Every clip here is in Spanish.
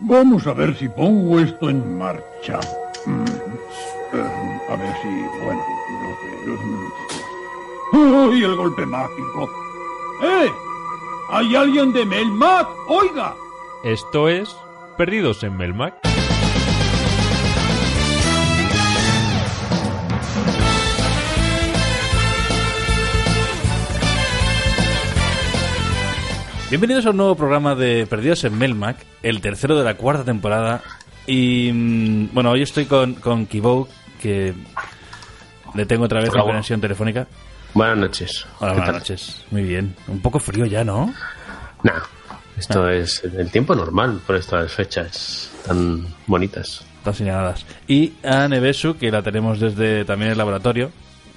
Vamos a ver si pongo esto en marcha. Mm, eh, a ver si, bueno, no sé. ¡Uy, el golpe mágico! ¡Eh! ¿Hay alguien de Melmac? ¡Oiga! Esto es Perdidos en Melmac. Bienvenidos a un nuevo programa de Perdidos en Melmac, el tercero de la cuarta temporada. Y mm, bueno, hoy estoy con, con Kibou, que le tengo otra vez la conexión telefónica. Buenas noches. Hola, ¿Qué buenas tal? noches. Muy bien. Un poco frío ya, ¿no? Nah, esto es el tiempo normal por estas fechas tan bonitas. Están señaladas. Y a Nevesu, que la tenemos desde también el laboratorio.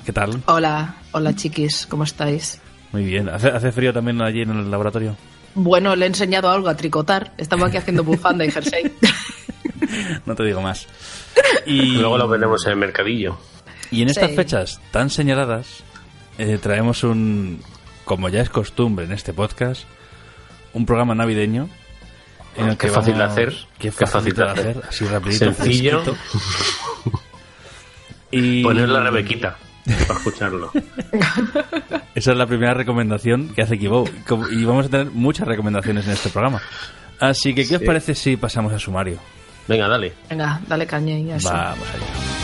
¿Qué tal? Hola, hola chiquis, ¿cómo estáis? Muy bien. ¿Hace, hace frío también allí en el laboratorio? Bueno, le he enseñado algo a tricotar. Estamos aquí haciendo bufanda y jersey. No te digo más. Y, Luego lo veremos en el mercadillo. y en estas Sí. fechas tan señaladas, eh, traemos un, como ya es costumbre en este podcast, un programa navideño. En el que Qué fácil de vamos- hacer. Qué Qué fácil, fácil de de hacer. hacer. Así rapidito, Sencillo. fresquito. Y Poner la Rebequita para escucharlo. Esa es la primera recomendación que hace Kibo. Y vamos a tener muchas recomendaciones en este programa. Así que, ¿qué os parece si pasamos al sumario? Venga, dale. Venga, dale caña y eso. Vamos allá.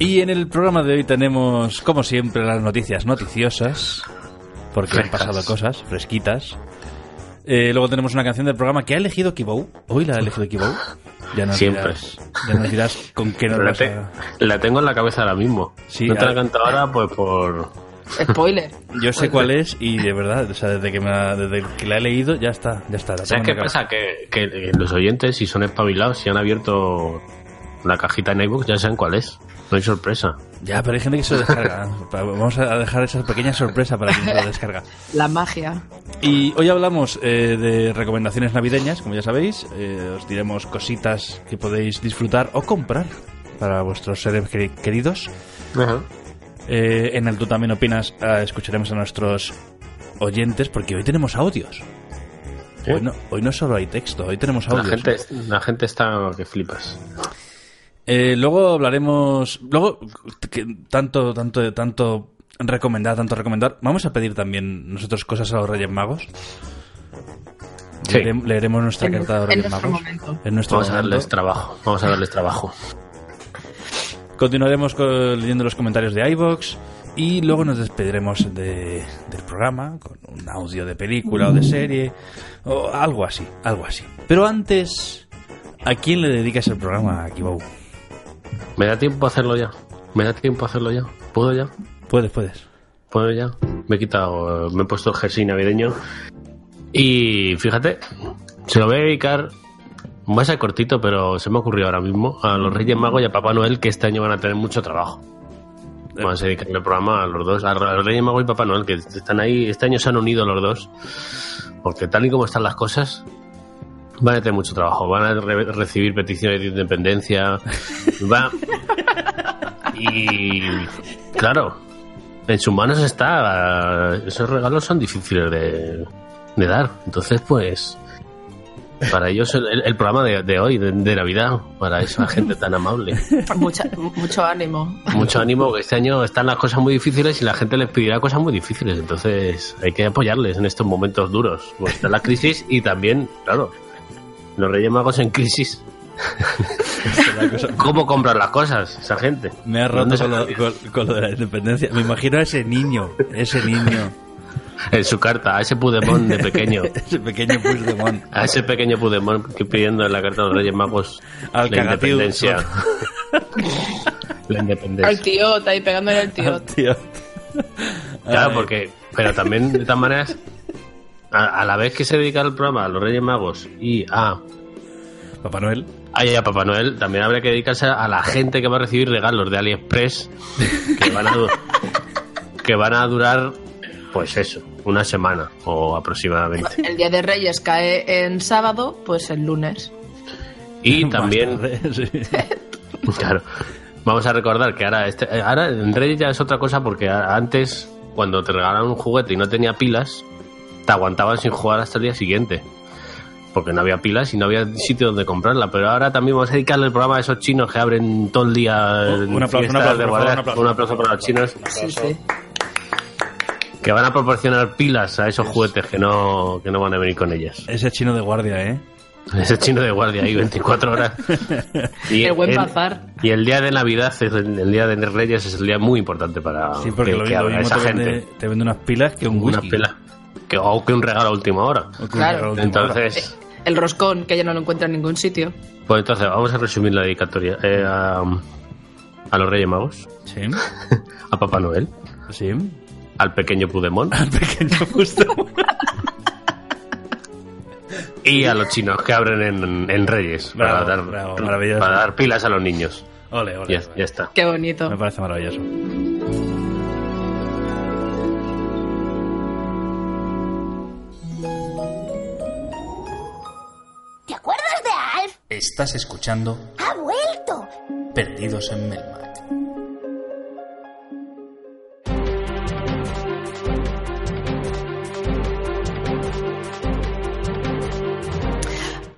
Y en el programa de hoy tenemos, como siempre, las noticias noticiosas, porque han Frescas. pasado cosas fresquitas. Eh, luego tenemos una canción del programa que ha elegido Kibou. Hoy la ha elegido Kibou. Ya nos Siempre. dirás, ya nos dirás con qué nos La, te- a... la tengo en la cabeza ahora mismo. Sí, no te la canto ahora, pues por. Spoiler. Yo sé cuál es y de verdad, o sea, desde que, me la, desde que la he leído ya está, ya está. la ¿Sabes qué pasa? Que, que los oyentes, si son espabilados, si han abierto la cajita en iBooks, ya saben cuál es. No hay sorpresa. Ya, pero hay gente que se lo descarga. Vamos a dejar esa pequeña sorpresa para quien se lo descarga. La magia. Y hoy hablamos eh, de recomendaciones navideñas, como ya sabéis. Eh, os diremos cositas que podéis disfrutar o comprar para vuestros seres queri- queridos. Eh, en el Tú también opinas, eh, escucharemos a nuestros oyentes porque hoy tenemos audios. Hoy, no, hoy no solo hay texto, hoy tenemos La audios. gente, la gente está que flipas. Eh, luego hablaremos. Luego, que tanto, tanto, tanto recomendar, tanto recomendar. Vamos a pedir también nosotros cosas a los Reyes Magos. Sí. Leere- Leeremos nuestra En- carta a los en Reyes nuestro Magos. momento. En nuestro Vamos a darles trabajo. Vamos a darles trabajo. Continuaremos con- leyendo los comentarios de iBox y luego nos despediremos de- del programa con un audio de película o de serie o algo así, algo así. Pero antes, ¿a quién le dedicas el programa, Kibou? ¿Me da tiempo a hacerlo ya? ¿Me da tiempo a hacerlo ya? ¿Puedo ya? Puedes, puedes. ¿Puedo ya? Me he quitado, me he puesto el jersey navideño. Y fíjate, se lo voy a dedicar, va a ser cortito, pero se me ha ocurrido ahora mismo, a los Reyes Magos y a Papá Noel, que este año van a tener mucho trabajo. Vamos a dedicarle el programa a los dos, a los Reyes Magos y Papá Noel, que están ahí, este año se han unido los dos, porque tal y como están las cosas, van a tener mucho trabajo, van a re- recibir peticiones de independencia, va... Y claro, en sus manos está. Esos regalos son difíciles de, de dar. Entonces, pues. Para ellos, el, el programa de, de hoy, de, de Navidad, para esa gente tan amable. Mucha, mucho ánimo. Mucho ánimo, que este año están las cosas muy difíciles y la gente les pedirá cosas muy difíciles. Entonces, hay que apoyarles en estos momentos duros. Pues está la crisis y también, claro, los Reyes Magos en crisis. ¿Cómo compran las cosas esa gente? Me ha roto ¿Dónde con lo, con- con lo de la independencia. Me imagino a ese niño, ese niño, En su carta, a ese Pudemón de pequeño. ese pequeño Puigdemont. A ese pequeño Pudemón que pidiendo en la carta de los Reyes Magos Al la cagatío. independencia. la Al independencia. tío, está ahí pegándole al tío. Tío. Claro, porque, pero también de todas maneras, a, a la vez que se dedica el programa a los Reyes Magos y a, Papá Noel. a, y a Papá Noel, también habría que dedicarse a la gente que va a recibir regalos de AliExpress que van a, que van a durar, pues eso, una semana o aproximadamente. El día de Reyes cae en sábado, pues el lunes. Y también. Claro. Vamos a recordar que ahora, este, ahora en Reyes ya es otra cosa porque antes, cuando te regalaban un juguete y no tenía pilas, te aguantaban sin jugar hasta el día siguiente. Porque no había pilas y no había sitio donde comprarla. Pero ahora también vamos a dedicarle el programa a esos chinos que abren todo el día. Un aplauso, un un para los chinos Sí, sí. que van a proporcionar pilas a esos juguetes que no, que no van a venir con ellas. Ese chino de guardia, ¿eh? Ese chino de guardia ahí 24 horas. Y El buen el- bazar. Y el día de Navidad, es el, el día de Reyes, es el día muy importante para Sí, porque que, lo, que lo abra mismo esa te vende, gente. te vende unas pilas que un whisky. pila. Que, o que un regalo a última hora. Claro. hora. Entonces, El roscón, que ya no lo encuentra en ningún sitio. pues entonces vamos a resumir la dedicatoria. Eh, a, a los Reyes Magos, Sí, a Papá Noel, sí. al pequeño Pudemón Al pequeño justo. y a los chinos que abren en, en Reyes Bravo, para, dar, bravo, maravilloso. para dar pilas a los niños. Ole, ole. Ya, ole. ya está. Qué bonito. Me parece maravilloso. Acuerdas de Alf? Estás escuchando ¡Ha vuelto! Perdidos en Melmac.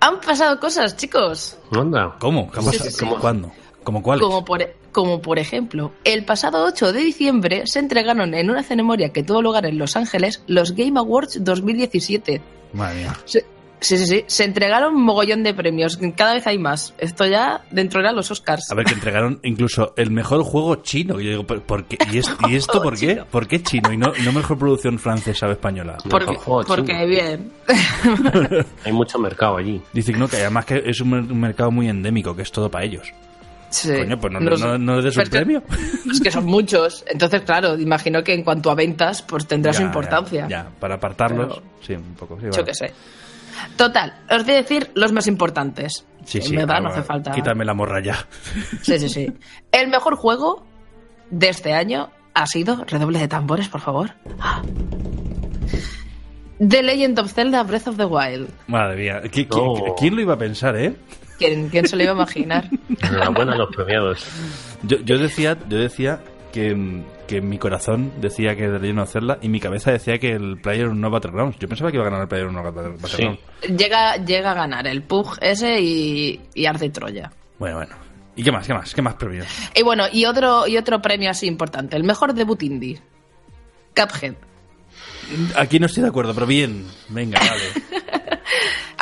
Han pasado cosas, chicos. Anda. ¿Cómo? ¿Cómo? Sí, sí, sí. ¿Cuándo? ¿Cómo cuáles? Como por, como por ejemplo, el pasado 8 de diciembre se entregaron en una ceremonia que tuvo lugar en Los Ángeles los Game Awards 2017. Madre mía. Se- sí, sí, sí. Se entregaron un mogollón de premios. Cada vez hay más. Esto ya dentro de los Oscars. A ver, que entregaron incluso el mejor juego chino. Y yo digo, ¿por, qué? ¿Y, es- y esto por qué? ¿Por qué chino? Y no, y no mejor producción francesa o española. porque, mejor juego porque bien. Hay mucho mercado allí. Dicen no, que además que es un, mer- un mercado muy endémico, que es todo para ellos. Sí. Coño, pues no, no, no le des un es que- premio. Es que son muchos. Entonces, claro, imagino que en cuanto a ventas, pues tendrá su importancia. Ya, ya, para apartarlos, Pero- sí, un poco. Sí, Yo vale. qué sé. Total, os voy a decir los más importantes. Sí, En sí. verdad, ah, no bueno, hace falta. Quítame la morra ya. Sí, sí, sí. El mejor juego de este año ha sido. Redoble de tambores, por favor. Ah. The Legend of Zelda Breath of the Wild. Madre mía. ¿Qui- qui- No. ¿Quién lo iba a pensar, eh? ¿Quién, quién se lo iba a imaginar? Enhorabuena a los premiados. Yo, yo decía, yo decía que, que mi corazón decía que Legend of Zelda y mi cabeza decía que el Player no Battlegrounds. Yo pensaba que iba a ganar el Player no Battlegrounds. llega, llega a ganar el Pug ese y, y Troya. Bueno, bueno. ¿Y qué más? ¿Qué más? ¿Qué más premios? Y bueno, y otro, y otro premio así importante. El mejor debut indie. Cuphead. Aquí no estoy de acuerdo, pero bien. Venga, vale.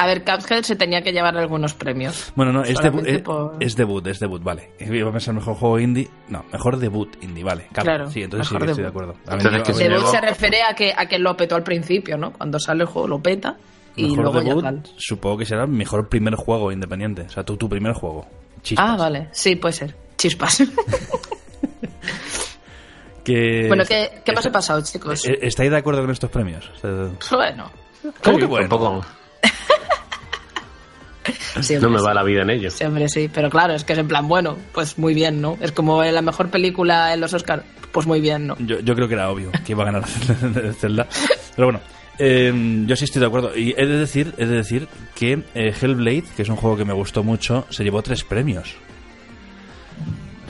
A ver, Cuphead se tenía que llevar algunos premios. Bueno, no, es debut, es, por- es debut, es debut, vale. Iba a pensar mejor juego indie. No, mejor debut indie, vale. Claro, sí, entonces sí que estoy de debut. acuerdo. Entonces, que se Debut se refiere a que, a que lo petó al principio, ¿no? Cuando sale el juego lo peta y mejor luego debut, ya tal. supongo que será el mejor primer juego independiente. O sea, tu, tu primer juego. Chispas. Ah, vale. Sí, puede ser. Chispas. Que bueno, ¿qué, qué más ha pasado, chicos? eh, ¿Estáis de acuerdo con estos premios? Bueno. ¿Cómo que bueno? Tampoco. Sí, No me va sí. la vida en ello. Sí, hombre, sí. Pero claro, es que es en plan, bueno, pues muy bien, ¿no? Es como la mejor película en los Oscars. Pues muy bien, ¿no? Yo, yo creo que era obvio que iba a ganar Zelda. Pero bueno, eh, yo sí estoy de acuerdo. Y he de decir, he de decir que eh, Hellblade, que es un juego que me gustó mucho, se llevó tres premios.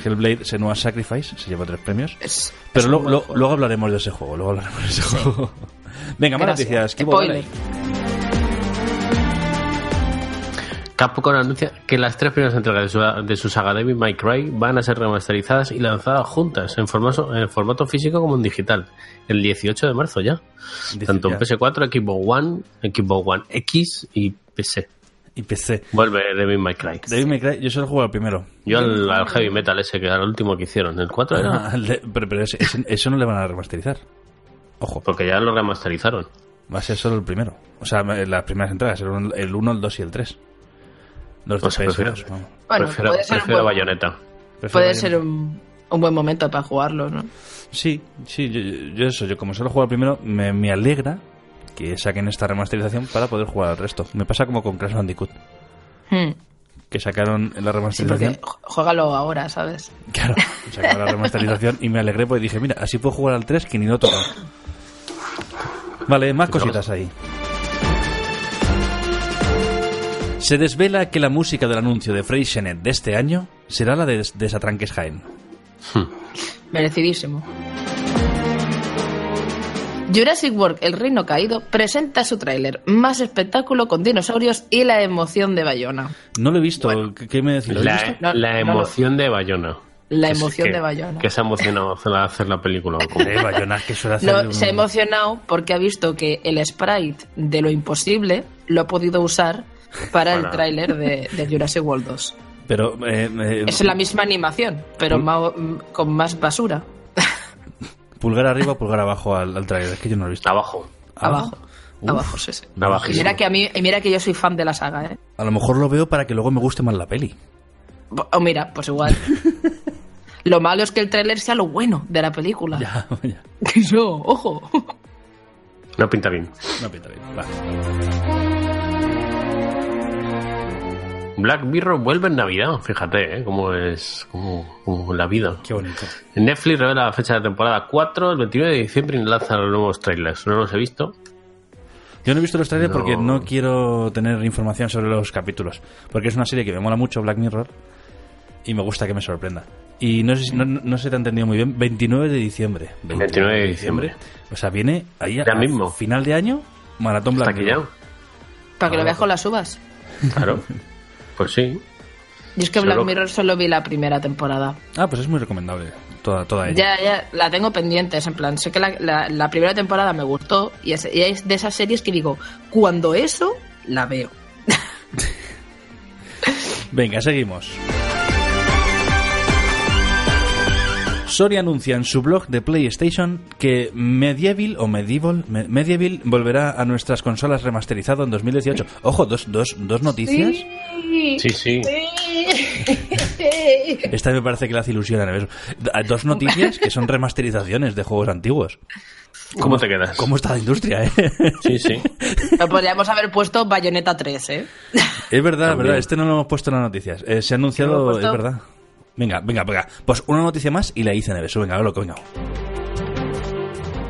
Hellblade Senua Sacrifice se llevó tres premios. Es, Pero es lo- lo- luego hablaremos de ese juego. Luego hablaremos de ese juego. Venga, más noticias. Capcom anuncia que las tres primeras entregas de su, de su saga Devil May Cry van a ser remasterizadas y lanzadas juntas en formato, en formato físico como en digital el 18 de marzo ya. Tanto en PS4, Xbox One, Xbox One X y PC. Y PC. Vuelve Devil May Cry. Devil May Cry, yo solo juego al primero. Yo al, al Heavy Metal ese, que era el último que hicieron. ¿El 4 era? Ah, pero pero ese- ese- eso no le van a remasterizar. Ojo, Porque ya lo remasterizaron. va a ser solo el primero. O sea, las primeras entregas, el 1, el, uno, el 2 y el 3. Los Pues de prefiero- PS2, vamos. Bueno, prefiero puede ser, un prefiero buen, Bayonetta. Prefiero puede Bayonetta. ser un, un buen momento para jugarlo, ¿no? Sí, sí, yo, yo- eso, yo como solo juego al primero, me, me alegra que saquen esta remasterización para poder jugar al resto. Me pasa como con Crash Bandicoot, Hmm. que sacaron la Sí, remasterización. ju- juégalo ahora, ¿sabes? Claro, sacaron la remasterización y me alegré porque dije, mira, así puedo jugar al 3 que ni lo toco. Vale, más cositas ahí. Se desvela que la música del anuncio de Frey Shenet de este año será la de Desatranques Jaén. Merecidísimo. Jurassic World El Reino Caído presenta su tráiler, más espectáculo con dinosaurios y la emoción de Bayona. No lo he visto. ¿Qué- ¿Qué me decís? ¿Lo habéis La, visto? No, la no lo- emoción de Bayona. La es- emoción que- de Bayona. Que se ha emocionado hacer la, hacer la película. Eh, Bayona, que suele hacer No, un- se ha emocionado porque ha visto que el sprite de lo imposible lo ha podido usar para el tráiler de, de Jurassic World 2. Pero eh, eh, Es la misma animación, pero ma- con más basura. pulgar arriba o pulgar abajo al, al trailer. Es que yo no lo he visto. Abajo. Abajo. Uf. Abajo, sí, sí. Y mira que a mí, y mira que yo soy fan de la saga, ¿eh? A lo mejor lo veo para que luego me guste más la peli. O mira, pues igual. lo malo es que el tráiler sea lo bueno de la película. Ya, ya. Que Eso, ojo. No pinta bien. No pinta bien. Vale. Black Mirror vuelve en Navidad, fíjate, ¿eh? Cómo es como, como la vida. Qué bonito. Netflix revela la fecha de temporada 4, el 29 de diciembre, y lanza los nuevos trailers. No los he visto. Yo no he visto los trailers No. porque no quiero tener información sobre los capítulos. Porque es una serie que me mola mucho, Black Mirror, y me gusta que me sorprenda. Y no sé si no, no se te ha entendido muy bien. 29 de diciembre. 29 de diciembre. O sea, viene ahí a, Ya mismo. a final de año, Maratón Black Mirror. Para que lo veas con las uvas. Claro. Pues sí. Y es que Solo- Black Mirror solo vi la primera temporada. Ah, pues es muy recomendable. Toda, toda ella. Ya, ya, la tengo pendientes, en plan, sé que la, la- la primera temporada me gustó y es, y es de esas series que digo, cuando eso, la veo. Venga, seguimos. Sony anuncia en su blog de PlayStation que Medieval o Medieval, Me- Medieval volverá a nuestras consolas remasterizado en 2018. Ojo, dos, dos, dos noticias. Sí, sí. Esta me parece que le hace ilusión a Dos noticias que son remasterizaciones de juegos antiguos. ¿Cómo te quedas? ¿Cómo está la industria, eh? Sí, sí. Lo podríamos haber puesto Bayonetta 3, ¿eh? Es verdad, También. verdad. Este no lo hemos puesto en las noticias. Eh, se ha ¿No lo anunciado, es verdad. Venga, venga, venga. Pues una noticia más y la hice Neves. Venga, a ver lo que venga.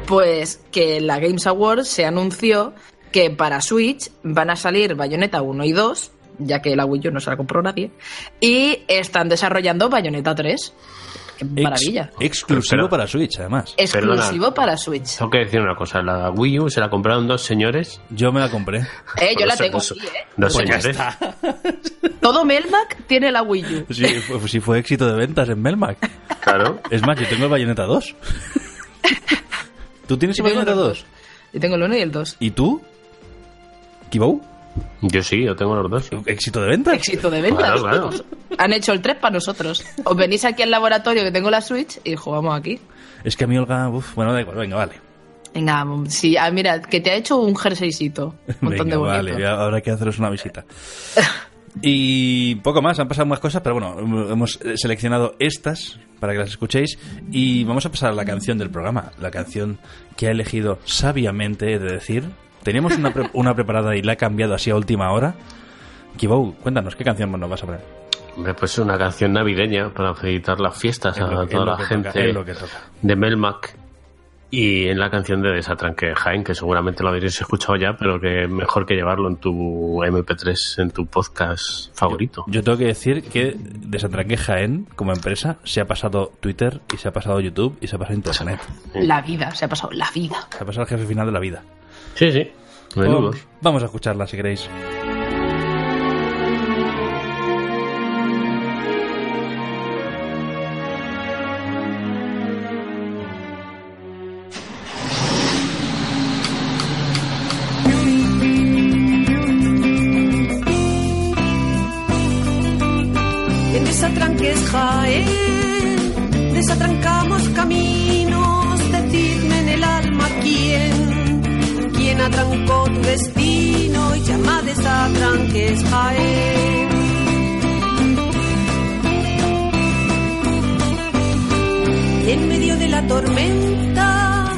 Pues que en la Games Awards se anunció que para Switch van a salir Bayonetta 1 y 2, ya que la Wii U no se la compró nadie, y están desarrollando Bayonetta 3. ¡Qué Ex- maravilla! exclusivo para Switch, además. Exclusivo para Switch. Tengo que decir una cosa. La Wii U se la compraron dos señores. Yo me la compré. Eh, yo la eso- tengo aquí, ¿eh? Dos Pues señores. Todo Melmac tiene la Wii U. Sí, fue, sí fue éxito de ventas en Melmac. Claro. Es más, yo tengo el Bayonetta 2. ¿Tú tienes el Bayonetta los 2? Yo tengo el 1 y el 2. ¿Y tú? ¿Kibou? Yo sí, yo tengo los dos. ¿Éxito de ventas? Éxito de ventas. Claro, claro. Han hecho el 3 para nosotros. Os venís aquí al laboratorio que tengo la Switch y jugamos aquí. Es que a mí Olga... Uf, bueno, da igual, venga, vale. Venga, sí, ah, mira, que te ha hecho un jerseycito. Un montón Venga, de bonito. vale, habrá que haceros una visita. Y poco más, han pasado más cosas, pero bueno, hemos seleccionado estas para que las escuchéis y vamos a pasar a la canción del programa, la canción que ha elegido sabiamente, he de decir. Teníamos una, pre- una preparada y la ha cambiado así a última hora. Kibou, cuéntanos, ¿qué canción nos vas a poner? Hombre, pues es una canción navideña para felicitar las fiestas Es a toda lo la que gente toca, lo que toca. de Melmac. Y en la canción de Desatranque de Jaén, que seguramente lo habréis escuchado ya, pero que mejor que llevarlo en tu MP3, en tu podcast favorito. Yo tengo que decir que Desatranque Jaén, como empresa, se ha pasado Twitter y se ha pasado YouTube y se ha pasado Internet. La vida, se ha pasado la vida. Se ha pasado el jefe final de la vida. Sí, sí. Menudos. Vamos a escucharla si queréis. Jaén, desatrancamos caminos, decidme en el alma quién, quién atrancó tu destino y llama desatranques Jaén. En medio de la tormenta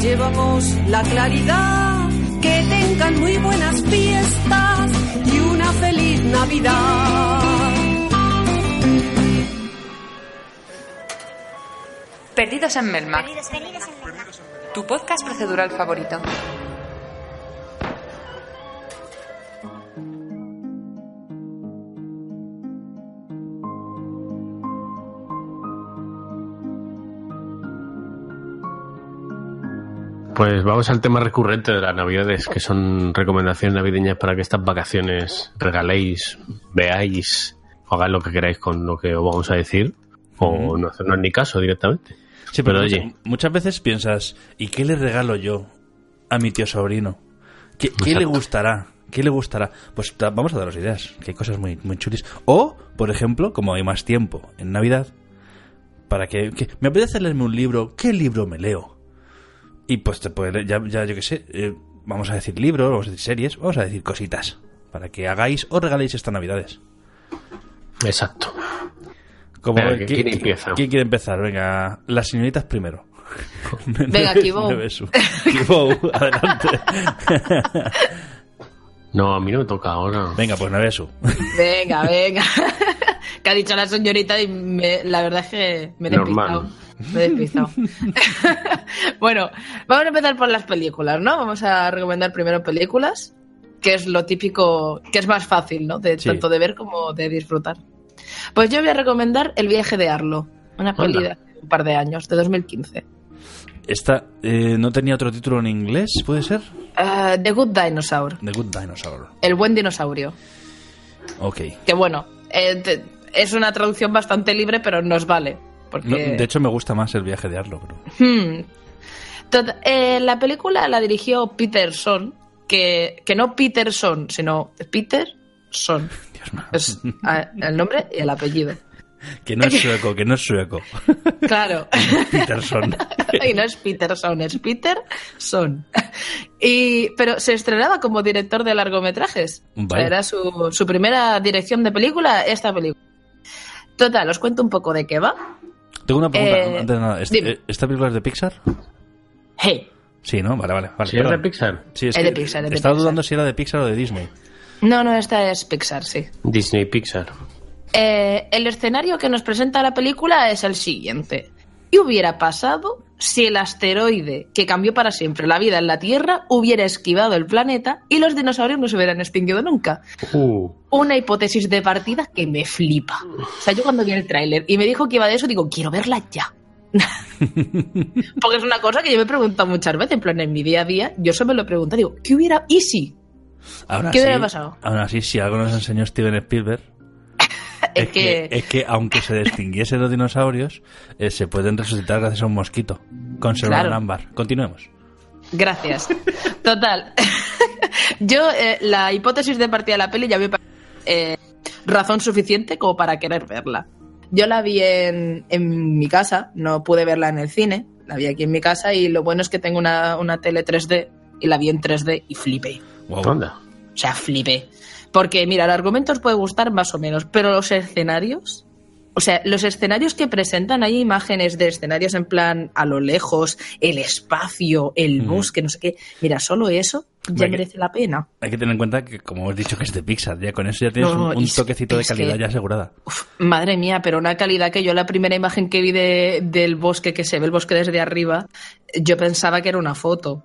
llevamos la claridad, que tengan muy buenas fiestas y una feliz Navidad. Perdidos en Melmac. Tu podcast procedural favorito. Pues vamos al tema recurrente de las navidades, que son recomendaciones navideñas para que estas vacaciones regaléis, veáis, o hagáis lo que queráis con lo que os vamos a decir, o no hacernos ni caso directamente. Sí, pero, Pero muchas, oye. muchas veces piensas, ¿y qué le regalo yo a mi tío sobrino? ¿Qué, qué le gustará? ¿Qué le gustará? Pues vamos a daros ideas, que hay cosas muy, muy chulis. O, por ejemplo, como hay más tiempo en Navidad, para que, que me apetece leerme un libro, ¿qué libro me leo? Y pues te puede ya, ya yo qué sé, eh, vamos a decir libros, vamos a decir series, vamos a decir cositas, para que hagáis o regaléis estas Navidades. Exacto. Como, Venga, ¿qui- ¿quién qui- empieza? ¿Quién quiere empezar? Venga, las señoritas primero. Venga, Kibou. Adelante. No, a mí no me toca ahora. Venga, pues Nevesu. Venga, venga. que ha dicho la señorita y me- la verdad es que me he despistado. Normal. Me he despistado. bueno, vamos a empezar por las películas, ¿no? Vamos a recomendar primero películas, que es lo típico, que es más fácil, ¿no? De Sí. tanto de ver como de disfrutar. Pues yo voy a recomendar El viaje de Arlo, una peli de un par de años, de 2015. Esta eh, no tenía otro título en inglés, ¿puede ser? Eh, The Good Dinosaur, The Good Dinosaur. El buen dinosaurio. Ok. Que bueno, eh, te- es una traducción bastante libre, pero nos vale. Porque... No, de hecho, me gusta más el viaje de Arlo, pero... Hmm. Eh, la película la dirigió Peterson, que, que no Peterson, sino Peterson. Dios mío. Es el nombre y el apellido. Que no es sueco, que no es sueco. Claro. Peterson. y no es Peterson, es Peterson. Y, pero se estrenaba como director de largometrajes. O sea, Vaya. era su, su primera dirección de película, esta película. Total, os cuento un poco de qué va. Tengo una pregunta, Eh, antes de nada. ¿Esta, dime. eh, ¿Esta película es de Pixar? Hey, Sí, ¿no? Vale, vale. vale es de. Pixar, Sí, es Es que de Pixar, es de estaba Pixar. dudando si era de Pixar o de Disney. no, no, esta es Pixar, sí. Disney Pixar. Eh, el escenario que nos presenta la película es el siguiente. ¿Qué hubiera pasado si el asteroide que cambió para siempre la vida en la Tierra hubiera esquivado el planeta y los dinosaurios no se hubieran extinguido nunca? Uh, Una hipótesis de partida que me flipa. O sea, yo cuando vi el tráiler y me dijo que iba de eso, digo, quiero verla ya. Porque es una cosa que yo me he preguntado muchas veces, en plan, en mi día a día, yo eso me lo pregunto, digo, ¿qué hubiera... ¿Y si? ¿Qué así- hubiera pasado? Aún así, si algo nos enseñó Steven Spielberg, Es que... es que aunque se extinguiesen los dinosaurios, eh, se pueden resucitar gracias a un mosquito. Conservar Claro. ámbar. Continuemos. Gracias. Total. Yo, eh, la hipótesis de partida de la peli ya me parece eh, razón suficiente como para querer verla. Yo la vi en, en mi casa, no pude verla en el cine, la vi aquí en mi casa y lo bueno es que tengo una, una tele 3D y la vi en 3D y flipé. Wow. O sea, flipé. Porque, mira, el argumento os puede gustar más o menos, pero los escenarios. O sea, los escenarios que presentan, hay imágenes de escenarios en plan a lo lejos, el espacio, el Mm. bosque, no sé qué. Mira, solo eso ya que- merece la pena. Hay que tener en cuenta que, como hemos dicho, que es de Pixar. Ya con eso ya tienes No, un, toquecito de calidad que- ya asegurada. Uf, madre mía, pero una calidad que yo la primera imagen que vi de- del bosque, que se ve el bosque desde arriba, yo pensaba que era una foto.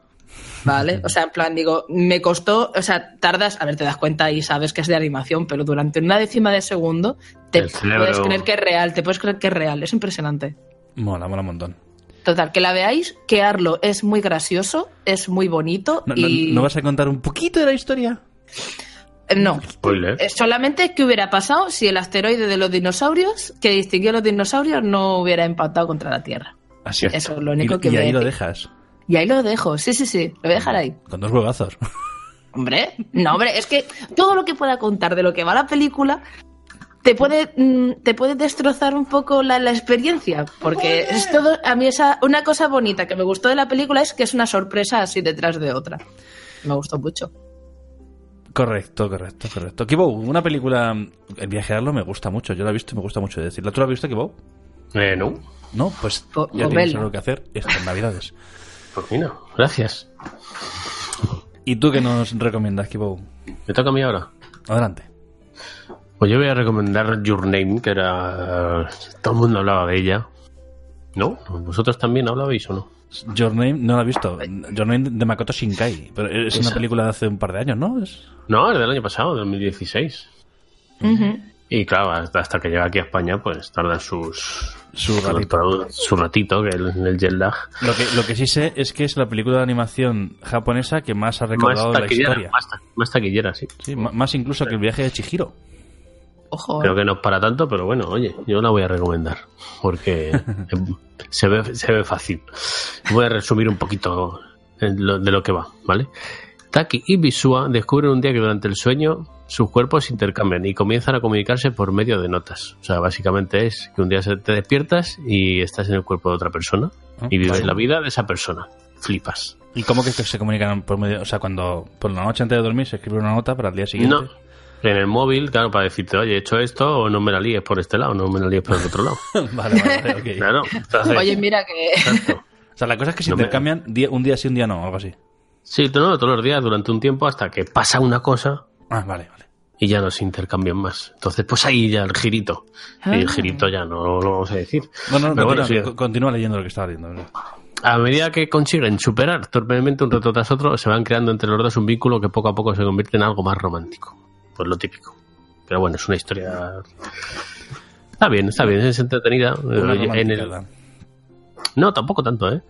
¿Vale? O sea, en plan, digo, me costó, o sea, tardas, a ver, te das cuenta y sabes que es de animación, pero durante una décima de segundo te El cerebro- puedes creer que es real, te puedes creer que es real, es impresionante. Mola, mola un montón. Total, que la veáis, que Arlo es muy gracioso, es muy bonito ¿No, no- y... ¿no vas a contar un poquito de la historia? No, Spoiler. Es solamente qué hubiera pasado si el asteroide de los dinosaurios, que distinguió a los dinosaurios, no hubiera empatado contra la Tierra. Así es. Eso es lo único y, que y voy a ahí lo decir. dejas. Y ahí lo dejo, sí, sí, sí, lo voy a dejar ahí. Con dos huevazos. Hombre, no, hombre, es que todo lo que pueda contar de lo que va la película te puede, mm, te puede destrozar un poco la, la experiencia, porque es todo, a mí esa, una cosa bonita que me gustó de la película es que es una sorpresa así detrás de otra. Me gustó mucho. Correcto, correcto, correcto. Kibo, una película, El viaje a Arlo me gusta mucho. Yo la he visto y me gusta mucho decirla. ¿Tú la has visto, Kibo? Eh, no. No, pues Po- ya o tienes vela. algo que hacer estas navidades. Gracias. ¿Y tú qué nos recomiendas, Kibo? Me toca a mí ahora. Adelante. Pues yo voy a recomendar Your Name, que era. Todo el mundo hablaba de ella. ¿No? ¿Vosotros también hablabais o no? Your Name no la he visto. Your Name de Makoto Shinkai. Pero es una película de hace un par de años, ¿no? Es... No, es del año pasado, 2016. Ujú. Y claro, hasta, hasta que llega aquí a España, pues tarda sus, Su ratito. produ- su ratito, que el, el jet lag. Lo que, lo que sí sé es que es la película de animación japonesa que más ha Más recaudado la historia. más, ta- más taquillera, sí. Sí, más incluso que el viaje de Chihiro. Ojo. Creo que no es para tanto, pero bueno, oye, yo la voy a recomendar. Porque se ve, se ve fácil. Voy a resumir un poquito lo- de lo que va, ¿vale? Taki y Bisua descubren un día que durante el sueño sus cuerpos se intercambian y comienzan a comunicarse por medio de notas. O sea, básicamente es que un día se- te despiertas y estás en el cuerpo de otra persona Ah, y vives la vida de esa persona. Flipas. ¿Y cómo que se comunican por medio? O sea, cuando por la noche antes de dormir se escribe una nota para el día siguiente. No. En el móvil, claro, para decirte, oye, he hecho esto o no me la líes por este lado, no me la líes por el otro lado. vale, vale, ok. Claro. entonces- Oye, mira que. Exacto. O sea, la cosa es que se No intercambian un día sí, un día no, algo así. Sí, no, todos los días durante un tiempo hasta que pasa una cosa Ah, vale, vale. y ya no se intercambian más. Entonces, pues ahí ya el girito. Y el girito ya no lo vamos a decir. No, no, Pero bueno, continúa, sí. co- continúa leyendo lo que estaba leyendo. ¿verdad? A medida que consiguen superar torpemente un reto tras otro, se van creando entre los dos un vínculo que poco a poco se convierte en algo más romántico. Pues lo típico. Pero bueno, es una historia... Está bien, está bien, es entretenida. Una en el... No, tampoco tanto, ¿eh?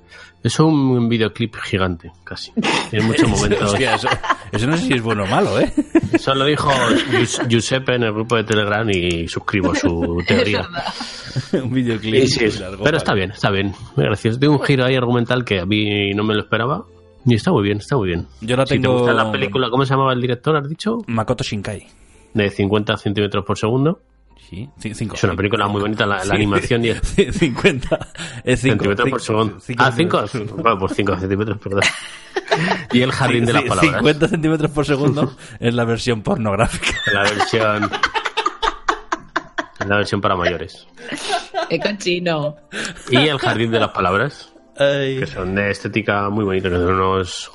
Es un videoclip gigante, casi. Tiene muchos momentos. Hostia, eso, eso no sé si es bueno o malo, ¿eh? Eso lo dijo Gius- Giuseppe en el grupo de Telegram y suscribo su teoría. un videoclip Sí, sí, es- largo, pero está bien, está bien. Muy gracioso. Tiene un giro ahí argumental que a mí no me lo esperaba. Y está muy bien, está muy bien. Yo la Si te tengo- gusta la película, ¿cómo se llamaba el director, has dicho? Makoto Shinkai. De 50 centímetros por segundo. Sí, ci- cinco. Es una película muy bonita, la, la Sí. animación y el 50. Es 5 centímetros por segundo. ah, 5 Bueno, por 5 centímetros, perdón. y el jardín de las palabras. 50 centímetros por segundo es la versión pornográfica. La versión. La versión para mayores. Qué cochino. Y el jardín de las palabras. Ay. que son de estética muy bonita, que son unos,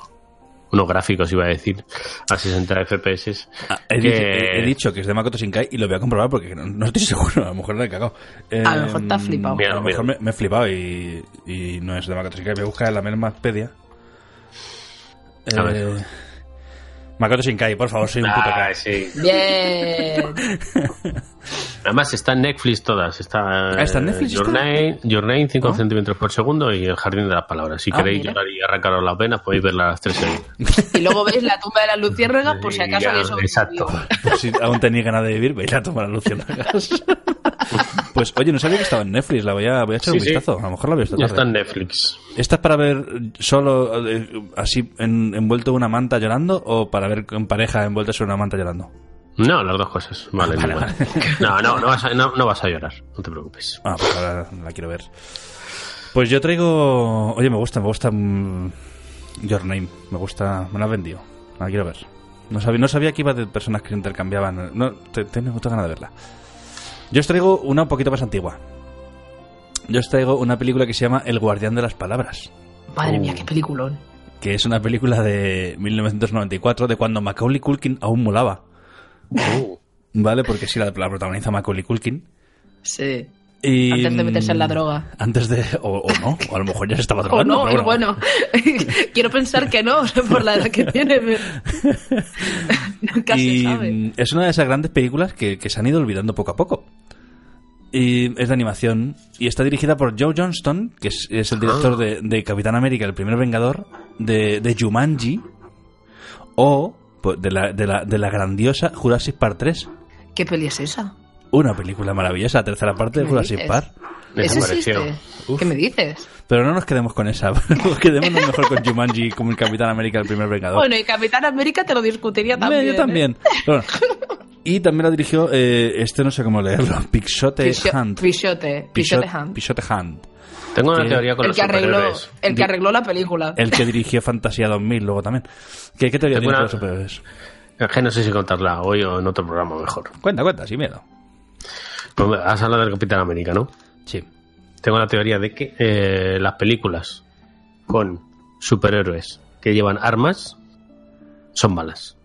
unos gráficos, iba a decir, a 60 FPS. Ah, he, que- dicho, he- he dicho que es de Makoto Shinkai y lo voy a comprobar porque no, no estoy seguro. A lo mejor le he cagado. A lo mejor te has Em, flipado. A Míralo, lo mejor me, me he flipado y, y no es de Makoto Shinkai. Voy a buscar en la Melmaspedia. A ver. Eh, Makoto Shinkai, por favor, soy un puto Ah, sí. Bien. Además está en Netflix todas. Está, Ah, ¿está en Netflix Your está? Name, Your Name, 5 Ah. centímetros por segundo y el jardín de las palabras. Si Ah, queréis mira. llorar y arrancaros las venas, podéis verlas las tres seguidas. Y luego veis la tumba de las luciérnagas por si acaso Ya, exacto. Por si aún tenéis ganas de vivir, veis la toma de la luciérnagas. Pues oye, no sabía que estaba en Netflix, la voy a, voy a echar Sí, un sí. vistazo. A lo mejor la veo esta Ya tarde. está en Netflix. ¿Esta es para ver solo eh, así en- envuelto en una manta llorando o para ver en pareja envuelto en una manta llorando? No, las dos cosas. Vale, Vale, igual. No, no, no vas, a, no, no vas a llorar. No te preocupes. Ah, pues ahora la quiero ver. Pues yo traigo... Oye, me gusta, me gusta mm, Your Name. Me gusta... Me la has vendido. La quiero ver. No sabía, no sabía que iba de personas que intercambiaban. No, te- tengo mucha ganas de verla. Yo os traigo una un poquito más antigua. Yo os traigo una película que se llama El Guardián de las Palabras. Madre Uh. mía, qué peliculón. Que es una película de 1994, de cuando Macaulay Culkin aún molaba. ¿Vale? Porque sí, la, la protagoniza Macaulay Culkin. Sí. Y, Antes de meterse en la droga. Antes de. O, o no, o a lo mejor ya se estaba O drogando. no, pero bueno. Quiero pensar que no, por la edad que tiene. pero- Nunca y se sabe. es una de esas grandes películas que, que se han ido olvidando poco a poco. Y es de animación. Y está dirigida por Joe Johnston, que es, es el director de, de Capitán América, el primer Vengador, de, de Jumanji, o pues, de, la, de, la, de la grandiosa Jurassic Park 3. ¿Qué peli es esa? Una película maravillosa, la tercera parte de ¿Qué me Jurassic? Park. ¿Eso Desapareció. existe? ¿Qué me dices? Pero no nos quedemos con esa. Quedémonos mejor con Jumanji como el Capitán América, el primer Vengador. Bueno, y Capitán América te lo discutiría Eh, también. yo ¿eh? también. Bueno, y también la dirigió, eh, este no sé cómo leerlo, Pixote Hunt. Pishote Pisot- Hunt. Pishote Hunt. Tengo una teoría con El los que, arregló, superhéroes. el que arregló la película. El que dirigió Fantasía 2000 luego también. ¿Qué, qué teoría tienes una- de los superhéroes? Es que no sé si contarla hoy o en otro programa mejor. Cuenta, cuenta, sin miedo. Pues has hablado del Capitán América, ¿no? Sí. Tengo la teoría de que eh, las películas con superhéroes que llevan armas son malas.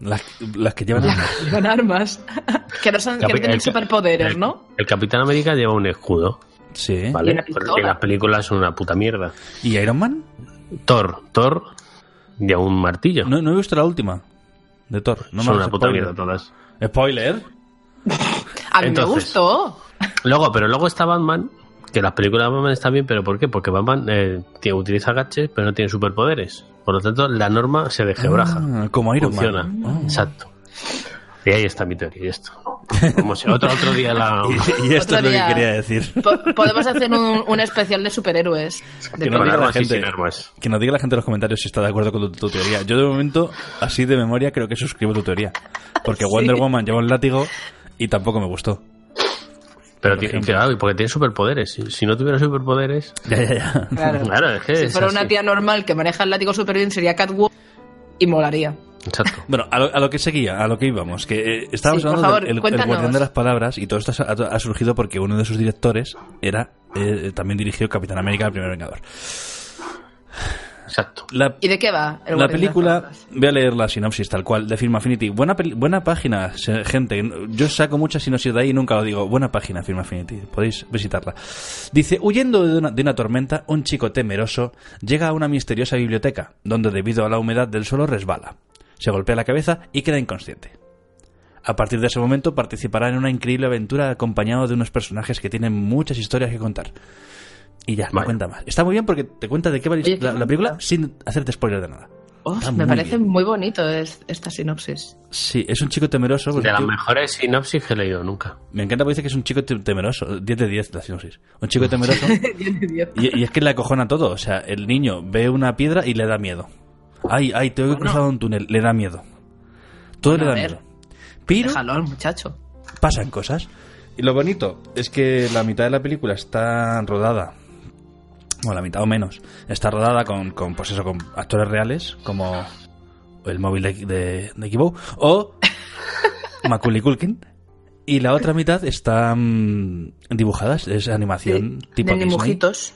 Las, las que llevan armas. Con armas. que no, son, que no tienen el- superpoderes, el- ¿no? El Capitán América lleva un escudo, Sí. ¿vale? Y. Porque las películas son una puta mierda. ¿Y Iron Man? Thor, Thor lleva un martillo. No, no he visto la última de Thor. No me son hagas una puta spoiler. mierda todas. ¿Spoiler? A mí Entonces, me gustó. Luego, pero luego está Batman, que las películas de Batman están bien, pero ¿por qué? Porque Batman eh, tiene, utiliza gadgets, pero no tiene superpoderes. Por lo tanto, la norma se dejebraja. Ah, como Iron Funciona. Man. Exacto. Y ahí está mi teoría, y esto. Como si otro, otro día la... Y, y esto Otro es lo día. que quería decir. Po- podemos hacer un, un especial de superhéroes. De Que no Con diga la gente. Que nos diga la gente en los comentarios si está de acuerdo con tu, tu teoría. Yo de momento, así de memoria, creo que suscribo tu teoría. Porque Wonder Woman lleva un látigo y tampoco me gustó. Pero Por tiene, ejemplo. claro, y porque tiene superpoderes. Si, si no tuviera superpoderes... Ya, ya, ya. Claro. Claro, es que si es fuera así. una tía normal que maneja el látigo súper bien, sería Catwoman y molaría. Exacto. Bueno, a lo, a lo que seguía, a lo que íbamos, que eh, estábamos Sí, hablando del el- el cuéntanos. guardián de las palabras y todo esto ha, ha surgido porque uno de sus directores era eh, también dirigió Capitán América, el primer Vengador. Exacto. La, ¿Y de qué va? el la película, voy a leer la sinopsis tal cual, de Film Affinity. Buena, peli- buena página, gente. Yo saco muchas sinopsis de ahí y nunca lo digo. Buena página, Film Affinity. Podéis visitarla. Dice, huyendo de una, de una tormenta, un chico temeroso llega a una misteriosa biblioteca, donde debido a la humedad del suelo resbala. Se golpea la cabeza y queda inconsciente. A partir de ese momento participará en una increíble aventura acompañado de unos personajes que tienen muchas historias que contar. Y ya, no Vaya. cuenta más. Está muy bien porque te cuenta de qué va la, Oye, qué la- la película sin hacerte spoiler de nada. Oh, me muy parece bien. muy bonito es- esta sinopsis. Sí, es un chico temeroso. pues, De las mejores sinopsis que he leído nunca. me encanta porque dice que es un chico te- temeroso. 10 de 10 la sinopsis. Un chico temeroso. y, y es que le acojona todo. O sea, el niño ve una piedra y le da miedo. Ay, ay, tengo que Bueno. cruzar un túnel. Le da miedo. Todo Bueno, le a da ver. miedo. Pero Déjalo al muchacho. pasan cosas. Y lo bonito es que la mitad de la película está rodada. Bueno, la mitad o menos. Está rodada con, con pues eso, con actores reales, como el móvil de, de, de Kibo, o Macaulay Culkin. Y la otra mitad está mm, dibujadas, es animación Sí, tipo de Disney. dibujitos.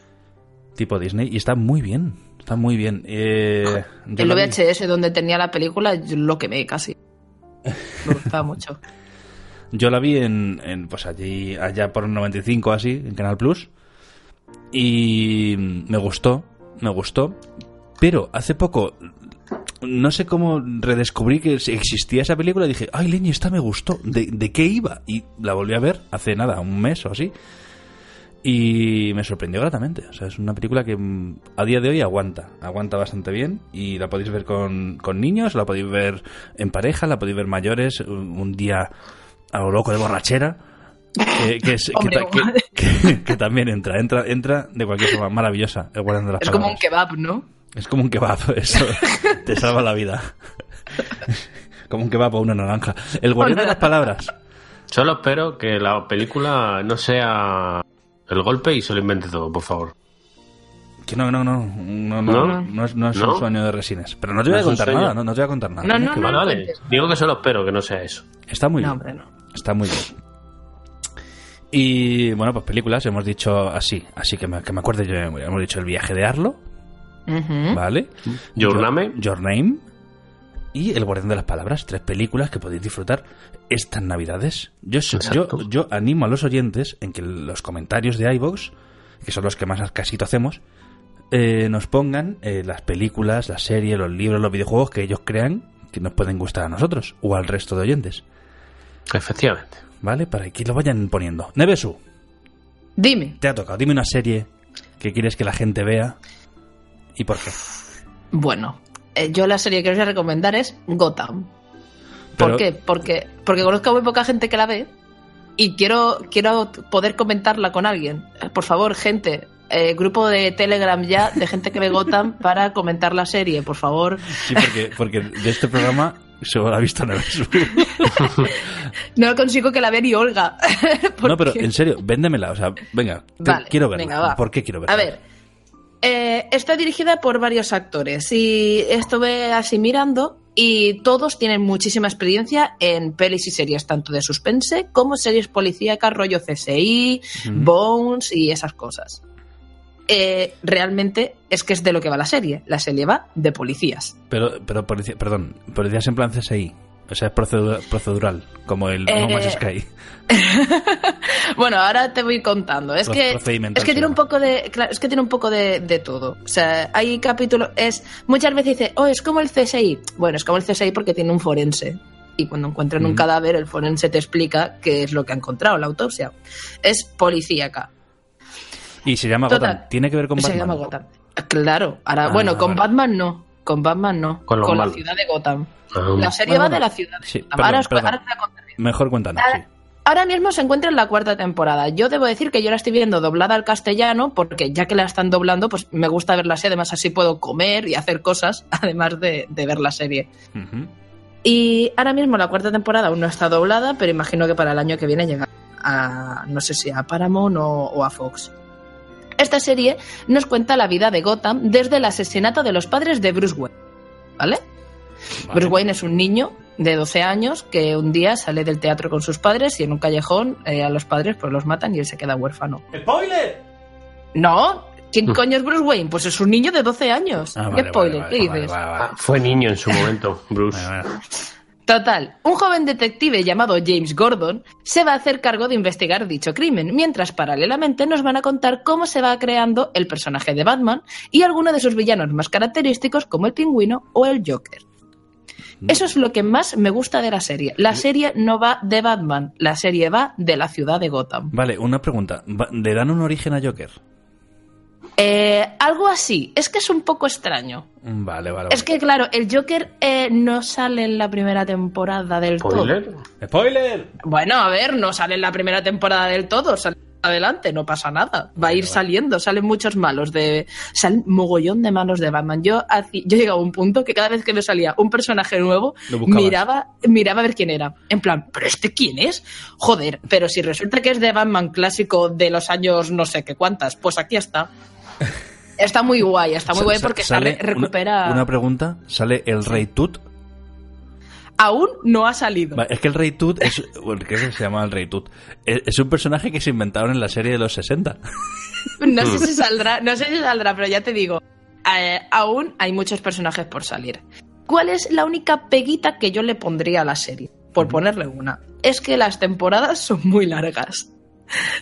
Tipo Disney. Y está muy bien. Está muy bien. Eh, El vi- VHS donde tenía la película, yo lo quemé casi. Me gustaba mucho. Yo la vi en, en, pues allí, allá por el 95 así, en Canal Plus. Y me gustó, me gustó. Pero hace poco, no sé cómo redescubrí que existía esa película y dije, ay, leña, esta me gustó. ¿De, de qué iba? Y la volví a ver hace nada, un mes o así. Y me sorprendió gratamente. O sea, es una película que mm, a día de hoy aguanta. Aguanta bastante bien. Y la podéis ver con, con niños, la podéis ver en pareja, la podéis ver mayores, un, día a lo loco de borrachera. Que, que es- que que- también entra, entra, entra de cualquier forma. Maravillosa, el guardián de las Es como un palabras. kebab, ¿no? Es como un kebab, eso te salva la vida. como un kebab o una naranja. El guardián de las palabras. Solo espero que la película no sea el golpe y se lo invente todo, por favor. Que no, no, no, no, no, ¿No? no es, no es ¿No? un sueño de resines. Pero no te voy a ¿No es un contar nada, no, no te voy a contar nada. No, no, vale. Digo que solo espero que no sea eso. Está muy No, bien. hombre. Está muy bien. Y bueno, pues películas, hemos dicho así, así que me, que me acuerde yo. Hemos dicho El viaje de Arlo. ¿vale? Your Your- Name. Your Name y El guardián de las palabras, tres películas que podéis disfrutar estas navidades. Yo, yo, yo animo a los oyentes en que los comentarios de iVoox, que son los que más casito hacemos, eh, nos pongan eh, las películas, las series, los libros, los videojuegos que ellos crean que nos pueden gustar a nosotros o al resto de oyentes, Efectivamente. ¿Vale? Para que lo vayan poniendo. Nevesu, Dime. te ha tocado. Dime una serie que quieres que la gente vea y por qué. Bueno, eh, yo la serie que os voy a recomendar es Gotham. Pero- ¿Por qué? Porque, porque conozco a muy poca gente que la ve y quiero, quiero poder comentarla con alguien. Eh, Por favor, gente, eh, grupo de Telegram ya de gente que ve Gotham para comentar la serie, por favor. Sí, porque, porque de este programa solo ha visto Nevesu. No consigo que la vea ni Olga. No, pero en serio, véndemela. O sea, venga, te- quiero verla. venga, va. ¿Por qué quiero verla? A ver, eh, está dirigida por varios actores y estuve así mirando y todos tienen muchísima experiencia en pelis y series, tanto de suspense como series policíacas, rollo CSI, Bones y esas cosas. Eh, realmente es que es de lo que va la serie. La serie va de policías. Pero, pero policía, perdón, policías en plan CSI. O sea, es procedura- procedural, como el Eh, No Man's Sky. bueno, ahora te voy contando. Es Pro- que, es que tiene un poco de, claro, es que tiene un poco de, de todo. O sea, hay capítulos, es, muchas veces dice, oh, es como el CSI. Bueno, es como el CSI porque tiene un forense. y cuando encuentran un cadáver el forense te explica qué es lo que ha encontrado, la autopsia. Es policíaca. Y se llama Total. Gotham. ¿Tiene que ver con Se Batman? llama Gotham. Claro, ahora, Ah, bueno, con vale. Batman no. Con Batman no. Con la ciudad de Gotham. Ah, La serie Bueno, va bueno. de la ciudad de Sí, Gotham. perdón, ahora, os- perdón. ahora os voy a contar bien. Mejor cuéntanos, sí. Ahora mismo se encuentra en la cuarta temporada. Yo debo decir que yo la estoy viendo doblada al castellano porque ya que la están doblando, pues me gusta verla así. Además, así puedo comer y hacer cosas, además de, de ver la serie. Y ahora mismo la cuarta temporada aún no está doblada, pero imagino que para el año que viene llega a, no sé si a Paramount o, o a Fox. Esta serie nos cuenta la vida de Gotham desde el asesinato de los padres de Bruce Wayne. ¿Vale? Vale. Bruce Wayne es un niño de 12 años que un día sale del teatro con sus padres y en un callejón eh, a los padres pues los matan y él se queda huérfano. ¡Spoiler! ¿No? ¿Quién coño es Bruce Wayne? Pues es un niño de 12 años. Ah, ¿Qué vale, spoiler? vale, ¿Qué dices? vale, vale, Ah, fue niño en su momento, Bruce. Total, un joven detective llamado James Gordon se va a hacer cargo de investigar dicho crimen, mientras paralelamente nos van a contar cómo se va creando el personaje de Batman y algunos de sus villanos más característicos como el pingüino o el Joker. Eso es lo que más me gusta de la serie. La serie no va de Batman, la serie va de la ciudad de Gotham. Vale, una pregunta. ¿Le dan un origen a Joker? Eh, algo así, es que es un poco extraño. Mm, Vale, vale. Es que claro, el Joker eh, no sale en la primera temporada del todo. ¿Spoiler? ¡Spoiler! Bueno, a ver, no sale en la primera temporada del todo, sale adelante, no pasa nada. Va a ir saliendo, salen muchos malos de. Salen mogollón de malos de Batman. Yo, yo llegaba a un punto que cada vez que me salía un personaje nuevo, miraba, miraba a ver quién era. En plan, ¿pero este quién es? Joder, pero si resulta que es de Batman clásico de los años no sé qué cuántas, pues aquí está. Está muy guay, está muy guay porque sale sale, recupera. Una, una pregunta. ¿Sale el Rey Tut? Aún no ha salido. Es que el Rey Tut es... ¿Qué se llama el Rey Tut? Es, es un personaje que se inventaron en la serie de los 60. No sé si saldrá, no sé si saldrá, pero ya te digo, eh, aún hay muchos personajes por salir. ¿Cuál es la única peguita que yo le pondría a la serie? Por ponerle una. Es que las temporadas son muy largas.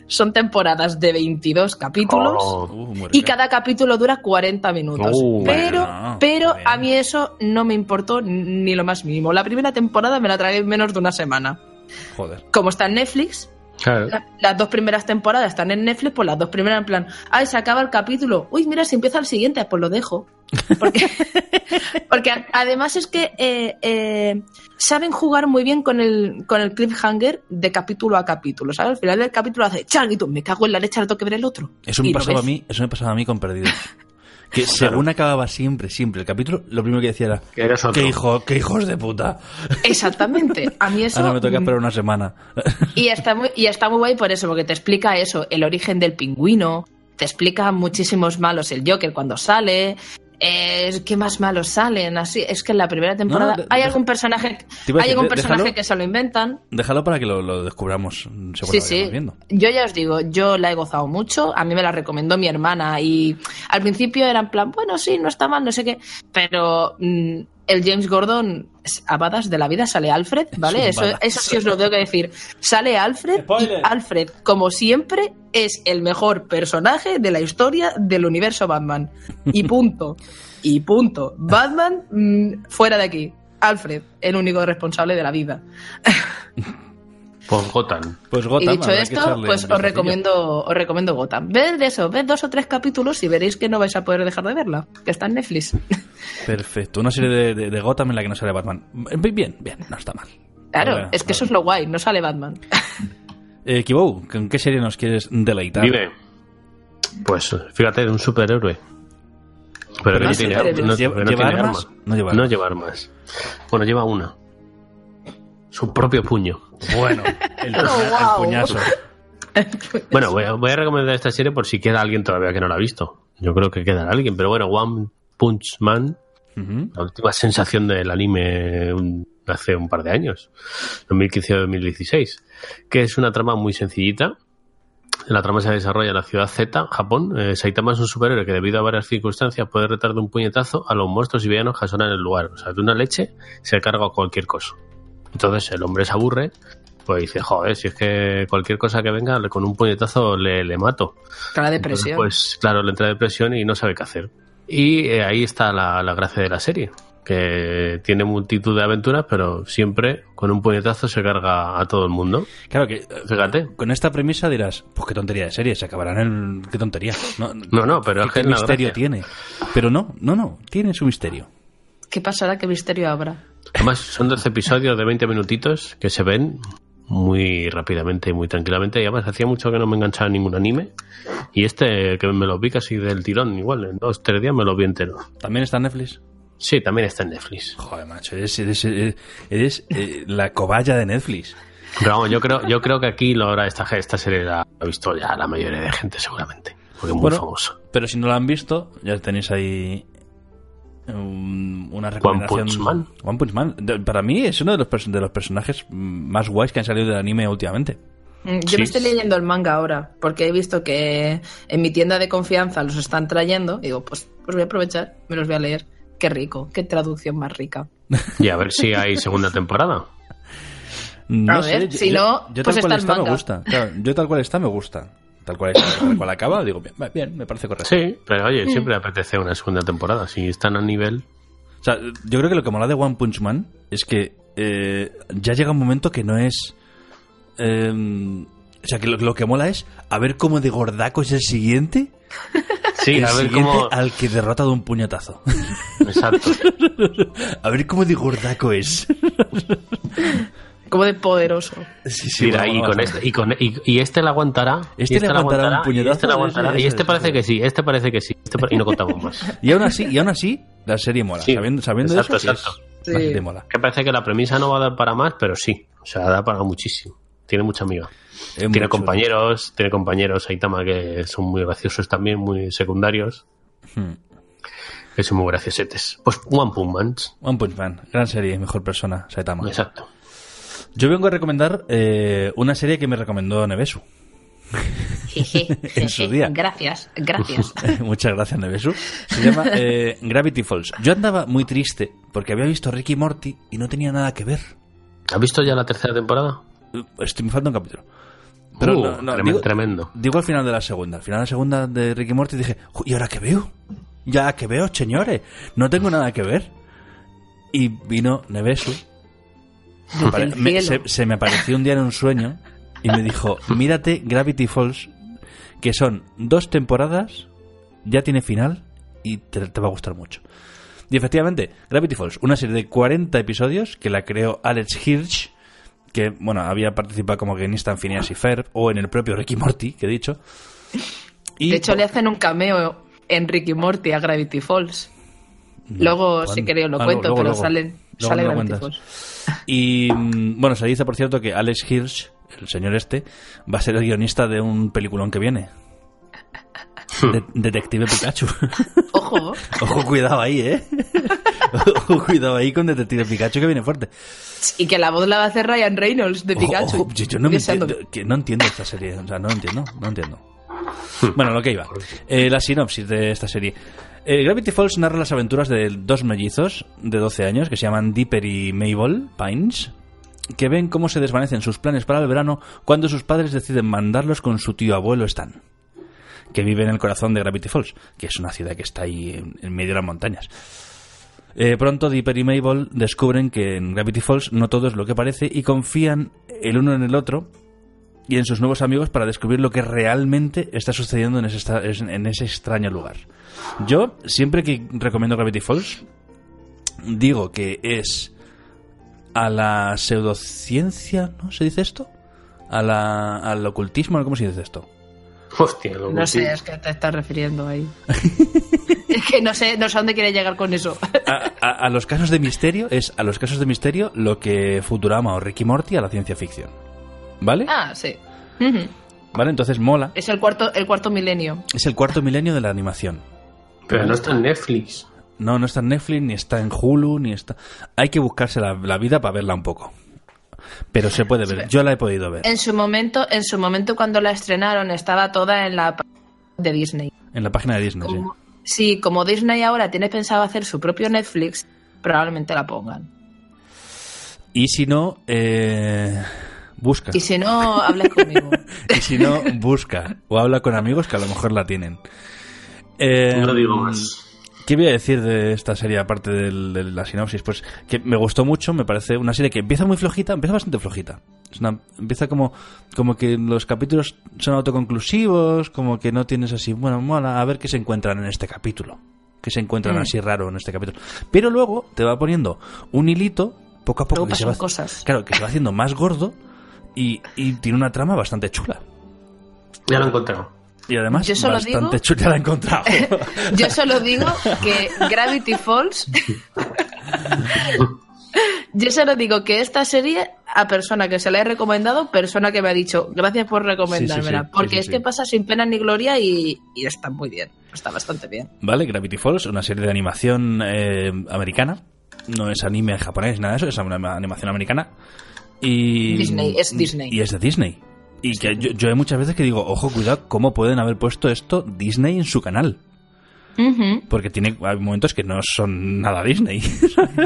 Son temporadas de 22 capítulos. Oh, Uh, Y cada capítulo dura 40 minutos. Uh, pero bueno, pero a mí eso no me importó ni lo más mínimo. La primera temporada me la tragué en menos de una semana. Joder. Como está en Netflix, claro. la- las dos primeras temporadas están en Netflix, pues las dos primeras en plan, ay, se acaba el capítulo, uy, mira, si empieza el siguiente, pues lo dejo. Porque, además es que eh, eh, saben jugar muy bien con el, con el cliffhanger de capítulo a capítulo, ¿sabes? Al final del capítulo hace, y tú, me cago en la leche, ahora tengo que ver el otro. Eso me pasaba a mí, eso me pasaba a mí con Perdidos. Que según acababa siempre, siempre el capítulo, lo primero que decía era Que eres otro. ¡Qué, hijo, qué hijos de puta! Exactamente. A mí eso... Ahora me toca mm, esperar una semana. Y está muy, y está muy guay por eso, porque te explica eso, el origen del pingüino, te explica muchísimos malos el Joker cuando sale. Eh, ¿Qué más malos salen? Así, es que en la primera temporada hay algún personaje, hay decir, algún personaje déjalo. que se lo inventan. Déjalo para que lo, lo descubramos Sí, sí. viendo. Yo ya os digo, yo la he gozado mucho. A mí me la recomendó mi hermana y al principio era en plan, bueno, sí, no está mal, no sé qué. Pero mm, el James Gordon, es- a badas de la vida sale Alfred, ¿vale? un Eso, eso sí os lo tengo que decir. Sale Alfred Spoiler. y Alfred, como siempre, es el mejor personaje de la historia del universo Batman. Y punto. y punto. Batman, mm, fuera de aquí. Alfred, el único responsable de la vida. Pues Gotham. Pues Y Gotham, dicho habrá que esto, pues os recomiendo, os recomiendo Gotham. Ved de eso, ved dos o tres capítulos y veréis que no vais a poder dejar de verla, que está en Netflix. Perfecto. Una serie de, de- de Gotham en la que no sale Batman. Bien, bien, no está mal. Claro, es que eso es lo guay, no sale Batman. Eh, Kibou, ¿con qué serie nos quieres deleitar? Vive. Pues fíjate, de un superhéroe. Pero, Pero no, tiene, no- ¿Lleva- no armas? arma. No lleva No armas. lleva armas. Bueno, lleva una. Su propio puño. Bueno, el, Oh, wow. el puñazo. Bueno, voy a, voy a recomendar esta serie por si queda alguien todavía que no la ha visto. Yo creo que queda alguien, pero bueno, One Punch Man, la última sensación del anime un- hace un par de años, 2015-2016, que es una trama muy sencillita. La trama se desarrolla en la ciudad Z, Japón. Eh, Saitama es un superhéroe que debido a varias circunstancias puede retar de un puñetazo a los monstruos y villanos que asonan en el lugar. O sea, de una leche se carga cualquier cosa. Entonces el hombre se aburre, pues dice, joder, si es que cualquier cosa que venga, con un puñetazo le, le mato. Con la Entonces, depresión. pues claro, le entra depresión y no sabe qué hacer. Y eh, ahí está la, la gracia de la serie, que tiene multitud de aventuras, pero siempre con un puñetazo se carga a todo el mundo. Claro que, Fíjate. con esta premisa dirás, pues qué tontería de serie, se acabarán en... qué tontería. No, No, no, pero es que ¿Qué es la misterio gracia. tiene? Pero no, no, no, tiene su misterio. ¿Qué pasará? ¿Qué misterio habrá? Además, son 12 episodios de 20 minutitos que se ven muy rápidamente y muy tranquilamente. Y además, hacía mucho que no me enganchaba en ningún anime. Y este, que me lo vi casi del tirón, igual, en dos, tres días me lo vi entero. ¿También está en Netflix? Sí, también está en Netflix. Joder, macho, eres, eres, eres- eres, eh, la cobaya de Netflix. Pero vamos, yo creo, yo creo que aquí lo habrá esta, esta serie la ha visto ya la mayoría de gente, seguramente. Porque es muy Bueno, famoso. Pero si no lo han visto, ya tenéis ahí una One recomendación. Punch Man. One Punch Man. De- Para mí es uno de los, de los personajes más guays que han salido del anime últimamente. Mm, Yo Sí. me estoy leyendo el manga ahora, porque he visto que en mi tienda de confianza los están trayendo. Y digo, pues, pues voy a aprovechar, me los voy a leer. Qué rico, qué traducción más rica. Y a ver si hay segunda temporada. No A sé, ver, yo- si no, yo pues tal cual está me gusta. Claro, yo tal cual está me gusta. Tal cual tal cual acaba, digo, bien, bien, me parece correcto. Sí, pero oye, siempre apetece una segunda temporada. Si están a nivel. O sea, yo creo que lo que mola de One Punch Man es que eh, ya llega un momento que no es. eh, o sea, que lo, lo que mola es a ver cómo de gordaco es el siguiente. Sí, el a ver siguiente cómo. al que derrota de un puñetazo. Exacto. a ver cómo de gordaco es. Como de poderoso. Sí, sí, Mira, y con este, y con y, y este la aguantará. Este y le aguantará un y puñetazo, este la aguantará. ese- Y este ese- parece ese. que sí, este parece que sí. este pa- y no contamos más. Y aún así, y aún así, la serie mola. Sí, sabiendo sabiendo exacto, eso, sí es exacto. bastante mola. Que parece que la premisa no va a dar para más, pero sí. O sea, da para muchísimo. Tiene mucha amiga. Es Tiene compañeros, tiene compañeros Aitama que son muy graciosos también, muy secundarios. Hmm. Que son muy graciosetes. Pues One Punch Man. One Punch Man, gran serie, mejor persona, Saitama. Exacto. Yo vengo a recomendar eh, una serie que me recomendó Nevesu. En su día. Gracias, gracias. Muchas gracias, Nevesu. Se llama eh, Gravity Falls. Yo andaba muy triste porque había visto Ricky Morty y no tenía nada que ver. ¿Has visto ya la tercera temporada? Eh, Estoy, me falta un capítulo. Pero Uh, no, no, tremendo, digo, tremendo. digo al final de la segunda. Al final de la segunda de Ricky Morty dije, "Ju, ¿y ahora qué veo? Ya que veo, señores. No tengo nada que ver. Y vino Nevesu. Me- se, se me apareció un día en un sueño y me dijo, mírate Gravity Falls, que son dos temporadas, ya tiene final y te, te va a gustar mucho. Y efectivamente, Gravity Falls, una serie de 40 episodios que la creó Alex Hirsch, que bueno, había participado como guionista en Phineas y Ferb o en el propio Ricky Morty, que he dicho. Y, De hecho, le hacen un cameo en Ricky Morty a Gravity Falls. Luego, si queréis, lo Ah, cuento, luego, pero luego. salen, Luego sale Gravity. Falls. Y mm, bueno, se dice, por cierto, que Alex Hirsch, el señor este, va a ser el guionista de un peliculón que viene. De- Detective Pikachu. Ojo, Ojo, cuidado ahí, ¿eh? Ojo, cuidado ahí con Detective Pikachu que viene fuerte. y que la voz la va a hacer Ryan Reynolds de Pikachu. ojo, yo, yo no, me entiendo, que no entiendo esta serie. O sea, no entiendo, no entiendo. Bueno, lo que iba. Eh, la sinopsis de esta serie. Eh, Gravity Falls narra las aventuras de dos mellizos de 12 años que se llaman Dipper y Mabel Pines, que ven cómo se desvanecen sus planes para el verano cuando sus padres deciden mandarlos con su tío abuelo Stan, que vive en el corazón de Gravity Falls, que es una ciudad que está ahí en, medio de las montañas. Eh, pronto Dipper y Mabel descubren que en Gravity Falls no todo es lo que parece y confían el uno en el otro y en sus nuevos amigos para descubrir lo que realmente está sucediendo en ese, esta- en ese extraño lugar. Yo, siempre que recomiendo Gravity Falls, digo que es a la pseudociencia, ¿no? ¿Se dice esto? A la, al ocultismo, ¿cómo se dice esto? Hostia, lo No sé, es que te estás refiriendo ahí. es que no sé, no sé a dónde quiere llegar con eso. A, a- a los casos de misterio es a los casos de misterio lo que Futurama o Ricky Morty a la ciencia ficción. ¿Vale? ah, sí. ¿Vale? Entonces mola. Es el cuarto, el cuarto milenio. Es el cuarto milenio de la animación. Pero no está en Netflix. No, no está en Netflix, ni está en Hulu, ni está... Hay que buscarse la, la vida para verla un poco. Pero se puede ver. Yo la he podido ver. En su momento, en su momento cuando la estrenaron estaba toda en la p- de Disney. En la página de Disney, sí. Como- sí, como Disney ahora tiene pensado hacer su propio Netflix, probablemente la pongan. Y si no, eh, busca. Y si no, hablas conmigo. Y si no, busca. O habla con amigos que a lo mejor la tienen. Eh, No digo más. ¿Qué voy a decir de esta serie aparte del- de, la sinopsis? Pues que me gustó mucho, me parece una serie que empieza muy flojita, empieza bastante flojita. Es una- empieza como, como que los capítulos son autoconclusivos, como que no tienes así, bueno, mola, a ver qué se encuentran en este capítulo. ¿Qué se encuentran Mm. así raro en este capítulo? Pero luego te va poniendo un hilito, poco a poco, Luego que se va, cosas. claro, que se va haciendo más gordo y, y tiene una trama bastante chula. Ya lo he encontrado. Y además, Yo solo bastante digo- chula, ya la he encontrado. Yo solo digo que Gravity Falls. Yo solo digo que esta serie, a persona que se la he recomendado, persona que me ha dicho gracias por recomendármela. Sí, sí, sí. porque Sí, sí, es sí. que pasa sin pena ni gloria y, y está muy bien. Está bastante bien. ¿Vale? Gravity Falls, una serie de animación eh, americana. No es anime japonés, nada de eso, es una animación americana. Y, Disney, es Disney. Y es de Disney. Y que yo, yo hay muchas veces que digo, ojo, cuidado, ¿cómo pueden haber puesto esto Disney en su canal? Porque tiene hay momentos que no son nada Disney.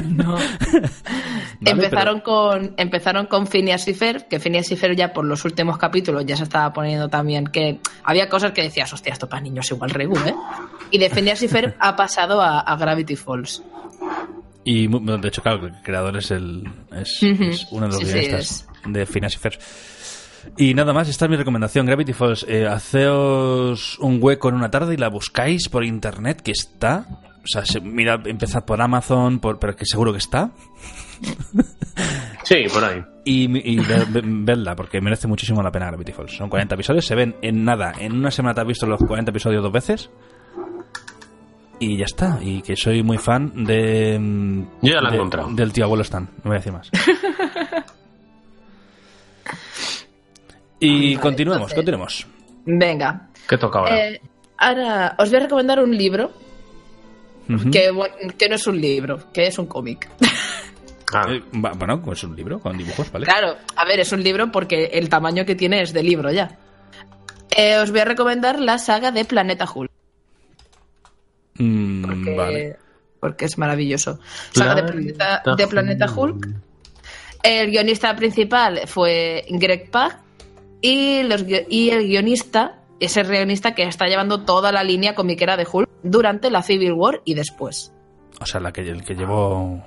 No. Vale, empezaron con empezaron con Phineas y Ferb, que Phineas y Ferb ya por los últimos capítulos ya se estaba poniendo también que había cosas que decías, hostia, esto para niños igual regu, ¿eh? Y de Phineas y Ferb ha pasado a, a Gravity Falls. Y de hecho, claro, el creador es el es, uno de los Sí, sí, guionistas de Phineas y Ferb. Y nada más, esta es mi recomendación, Gravity Falls. Eh, haceos un hueco en una tarde y la buscáis por internet, que está. O sea, se- mira, empezad por Amazon, por, pero que seguro que está. Sí, por ahí. Y, y ve- ve- vedla, porque merece muchísimo la pena Gravity Falls. Son 40 episodios, se ven en nada. En una semana te has visto los 40 episodios dos veces. Y ya está. Y que soy muy fan de. mm, Yo ya la he de- encontrado. Del tío abuelo Stan. No voy a decir más. y Vale, continuemos, entonces- continuemos. Venga. ¿Qué toca ahora? Eh, ahora os voy a recomendar un libro que, que no es un libro, que es un cómic. Ah, Eh, bueno, pues un libro con dibujos, ¿vale? Claro, a ver, es un libro porque el tamaño que tiene es de libro ya. Eh, os voy a recomendar la saga de Planeta Hulk. Mm, Porque, vale. porque es maravilloso. Saga de Planeta, de Planeta Hulk. El guionista principal fue Greg Pak y, los, y el guionista es el guionista que está llevando toda la línea comiquera de Hulk durante la Civil War y después. O sea, la que, el que llevó.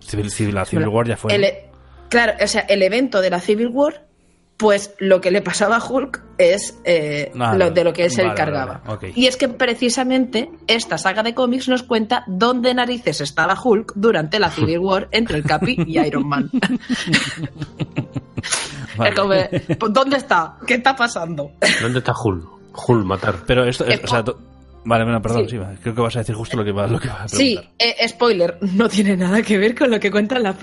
Civil, Civil, la Civil War ya fue. el- claro, o sea, el evento de la Civil War, pues lo que le pasaba a Hulk es eh, lo, de lo que él se vale, encargaba. vale. Y es que precisamente esta saga de cómics nos cuenta dónde narices estaba Hulk durante la Civil War entre el Capi y Iron Man. Vale. Es como, pues, ¿dónde está? ¿Qué está pasando? ¿Dónde está Hul? Hul, matar. Pero esto, es- Eh, o sea, to- vale, bueno, perdón, sí. sí. creo que vas a decir justo lo que va, lo que vas a Sí, preguntar. eh, spoiler, no tiene nada que ver con lo que cuentan las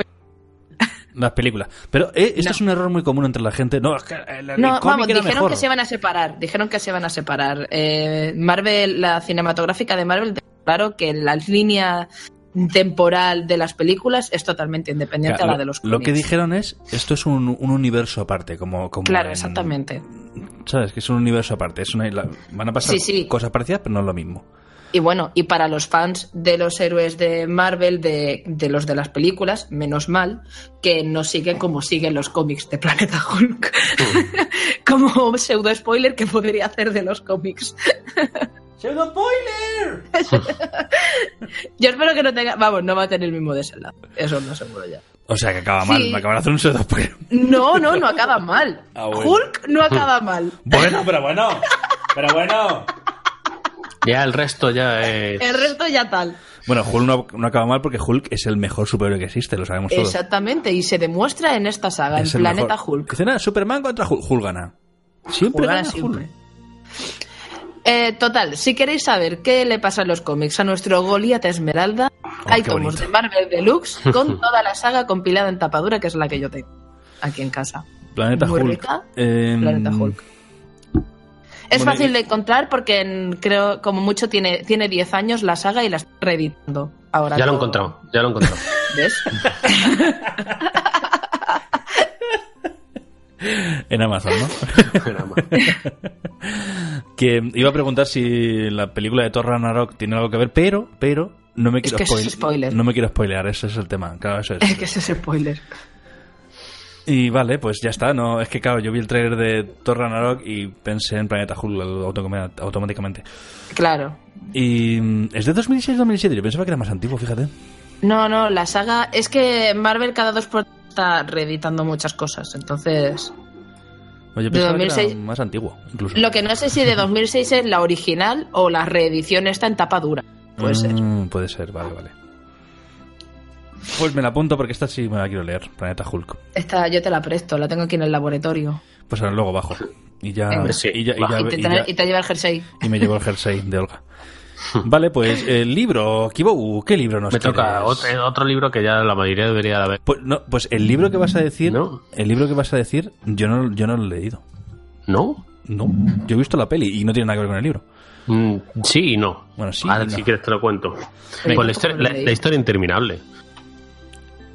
Las películas. Pero eh, esto No. es un error muy común entre la gente. No, es que el, el No, vamos, dijeron mejor. que se van a separar. Dijeron que se van a separar. Eh, Marvel, la cinematográfica de Marvel, claro que la línea temporal de las películas es totalmente independiente Claro, a la de los lo, lo cómics. que dijeron es, esto es un, un universo aparte, como, como Claro, en- exactamente. ¿Sabes? Que es un universo aparte. Es una, van a pasar Sí, sí. cosas parecidas, pero no es lo mismo. Y bueno, y para los fans de los héroes de Marvel, de, de los de las películas, menos mal que no siguen como siguen los cómics de Planeta Hulk. como pseudo spoiler que podría hacer de los cómics. Yo espero que no tenga. Vamos, no va a tener el mismo desenlace. Eso no seguro ya. O sea, que acaba mal. Sí. Me acaban de hacer un pseudo spoiler. No, no, no acaba mal. Ah, bueno. Hulk no acaba mal. Bueno, pero bueno. Pero bueno. Ya el resto ya es... El resto ya tal. Bueno, Hulk no, no acaba mal porque Hulk es el mejor superhéroe que existe, lo sabemos todos. Exactamente, y se demuestra en esta saga, Es en el Planeta mejor. Hulk. Dice nada, Superman contra Hulk. Hulk gana. Siempre Hulk gana gana siempre. Hulk. Eh, total, si queréis saber qué le pasa en los cómics a nuestro Goliath Esmeralda, hay qué tomos bonito. de Marvel Deluxe con toda la saga compilada en tapadura, que es la que yo tengo aquí en casa. Planeta Muy Hulk. rica. Em, Planeta Hulk. Es bueno, fácil y- de encontrar porque en- creo como mucho tiene tiene 10 años la saga y la estoy reeditando ahora. Ya lo he encontrado, ya lo he encontrado. ¿Ves? En Amazon, ¿no? Era más. que iba a preguntar si la película de Thor Ragnarok tiene algo que ver, pero, pero no me Es quiero que eso es spoil- spoiler. No me quiero spoilear, ese es el tema. Claro, eso es. Es que ese es spoiler. Y vale, pues ya está. No, es que claro, yo vi el trailer de Thor Ragnarok y pensé en Planeta Hulk automáticamente. Claro. Y mm, es de 2006-2007. Yo pensaba que era más antiguo, fíjate. No, no, la saga. Es que Marvel cada dos por está reeditando muchas cosas. Entonces. Oye, De pensaba que era 2006. más antiguo, incluso. Lo que no sé si de 2006 es la original o la reedición está en tapa dura. Puede ser. Mm, Puede ser, vale, vale. Pues me la apunto porque esta sí me la quiero leer, Planeta Hulk. Esta yo te la presto, la tengo aquí en el laboratorio. Pues ahora luego bajo. Y ya, Venga. Sí, y, ya, y, baja. ya- Y te, y trae- ya- y te lleva el jersey. y me llevo el jersey de Olga. Vale, pues el libro, Kibou, ¿qué libro nos Me toca quieres? otro, otro libro que ya la mayoría debería de haber. Pues, no, pues el libro que vas a decir, No. el libro que vas a decir, yo no, yo no lo he leído. ¿No? No, yo he visto la peli y no tiene nada que ver con el libro. Mm, sí y no. Bueno, sí Ahora, y no. si quieres, te lo cuento. Pues la, historia, ¿cómo lo la- la historia interminable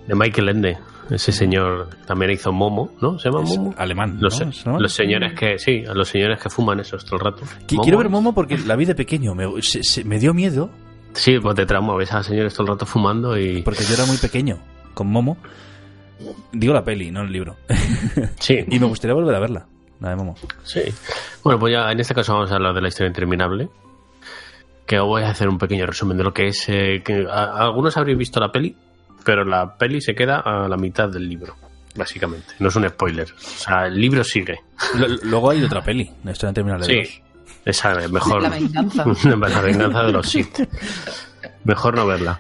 de Michael Ende. Ese señor también hizo Momo, ¿no? ¿Se llama Es Momo? alemán, Los, ¿no? ¿Es alemán? los señores que, sí, a los señores que fuman esos todo el rato. Momo. Quiero ver Momo porque la vi de pequeño, me, se- se- me dio miedo Sí, pues te trauma, ves a señores todo el rato fumando y... porque yo era muy pequeño con Momo. Digo la peli, no el libro. Sí, y me gustaría volver a verla, la de Momo. sí. Bueno, pues ya en este caso vamos a hablar de la historia interminable. Que os voy a hacer un pequeño resumen de lo que es. eh, que a- algunos habréis visto la peli, pero la peli se queda a la mitad del libro, básicamente. No es un spoiler. O sea, el libro sigue. L- luego hay otra peli, la historia interminable de Sí, esa es mejor. La venganza. la venganza de los Sith. Mejor no verla.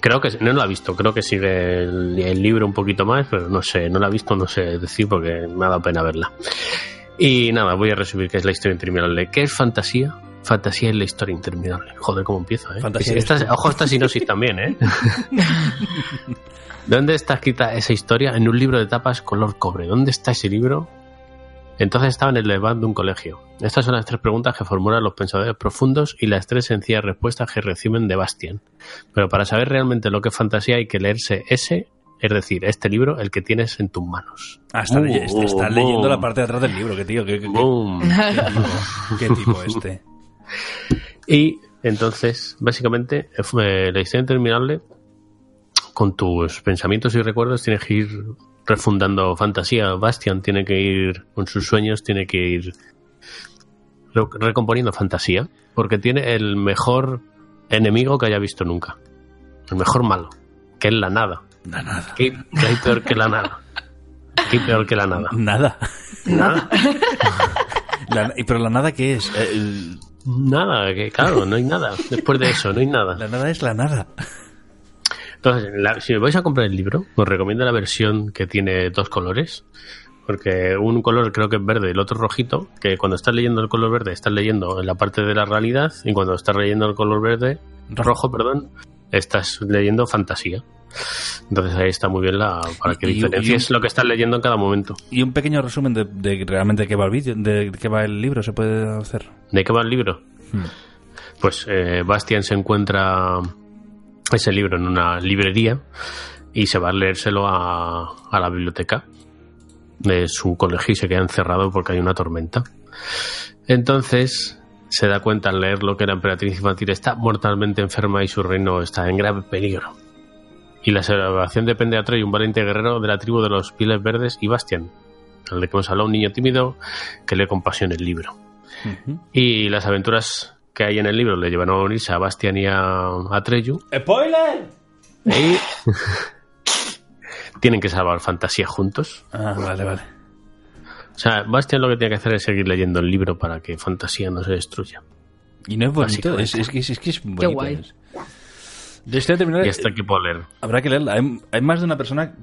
Creo que no la he visto, creo que sigue el, el libro un poquito más, pero no sé, no la he visto, no sé decir porque me ha dado pena verla. Y nada, voy a resumir qué es la historia interminable. ¿Qué es fantasía? Fantasía es la historia interminable. Joder, cómo empieza, ¿eh? Fantasía Esta- ojo, esta sinopsis también, ¿eh? ¿Dónde está escrita esa historia? En un libro de tapas color cobre. ¿Dónde está ese libro? Entonces estaba en el elevado de un colegio. Estas son las tres preguntas que formulan los pensadores profundos y las tres sencillas respuestas que reciben de Bastian. Pero para saber realmente lo que es fantasía hay que leerse ese, es decir, este libro, el que tienes en tus manos. Ah, está, Uh, leye- está- está leyendo la parte de atrás del libro, que tío, qué, qué- qué- qué tipo este. Y entonces, básicamente, eh, la historia interminable, con tus pensamientos y recuerdos, tienes que ir refundando fantasía. Bastian tiene que ir, con sus sueños, tiene que ir re- recomponiendo fantasía, porque tiene el mejor enemigo que haya visto nunca. El mejor malo, que es la nada. Na- Nada. ¿Qué, qué hay peor que la nada? ¿Qué hay peor que la nada? Nada. Nada. La- y- pero la nada, ¿qué es? Eh, el- Nada, que claro, no hay nada. Después de eso, no hay nada. la nada es la nada. Entonces, la- si vais a comprar el libro, os recomiendo la versión que tiene dos colores. Porque un color creo que es verde y el otro rojito, que cuando estás leyendo el color verde estás leyendo en la parte de la realidad y cuando estás leyendo el color verde, rojo, perdón, estás leyendo fantasía. Entonces ahí está muy bien la para que diferencies lo que estás leyendo en cada momento. Y un pequeño resumen de, de realmente qué va el vídeo, de qué va el libro, se puede hacer. ¿De qué va el libro? Hmm. Pues eh, Bastian se encuentra ese libro en una librería y se va a leérselo a, a la biblioteca de su colegio y se queda encerrado porque hay una tormenta. Entonces se da cuenta al leerlo que la emperatriz infantil está mortalmente enferma y su reino está en grave peligro. Y la salvación depende de Atreyu, un valiente guerrero de la tribu de los Piles Verdes y Bastian, al de que hemos hablado, un niño tímido que lee con pasión el libro. Y las aventuras que hay en el libro le llevan a unirse a Bastian y a Atreyu. ¡Spoiler! Y tienen que salvar fantasía juntos. Ah, vale, vale. O sea, Bastian lo que tiene que hacer es seguir leyendo el libro para que fantasía no se destruya. Y no es bonito, es, que, es, que es bonito. guay. es. De este terminar, Y hasta aquí puedo leer. habrá que leerla. Hay, hay más de una persona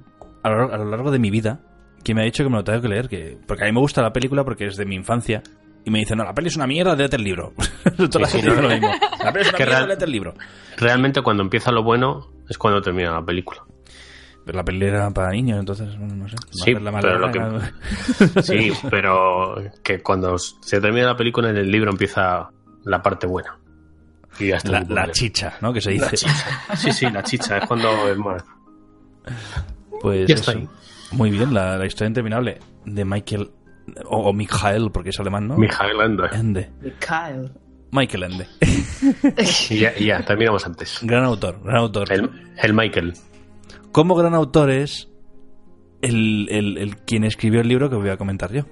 a lo, a lo largo de mi vida que me ha dicho que me lo tengo que leer. Que, porque a mí me gusta la película porque es de mi infancia. Y me dice, no, la peli es una mierda, léete el libro. Toda la Sí, gente sí, dice no. lo mismo. La peli es una Que mierda, real- léete el libro. Realmente cuando empieza lo bueno es cuando termina la película. Pero la peli era para niños, entonces, no, no sé. Sí, pero lo larga. Sí, pero que cuando se termina la película en el libro empieza la parte buena. Y hasta La, la chicha, ¿no? Que se La dice. chicha. Sí, sí, la chicha. Es cuando es más. Pues Ya está eso. ahí. Muy bien, la, la historia interminable de Michael o, o Michael, porque es alemán, ¿no? Mijael Ende. Ende. Kyle. Michael Ende. Y ya, ya, terminamos antes. gran autor, gran autor. El, el Michael. Como gran autor es el, el- el- quien escribió el libro que voy a comentar yo.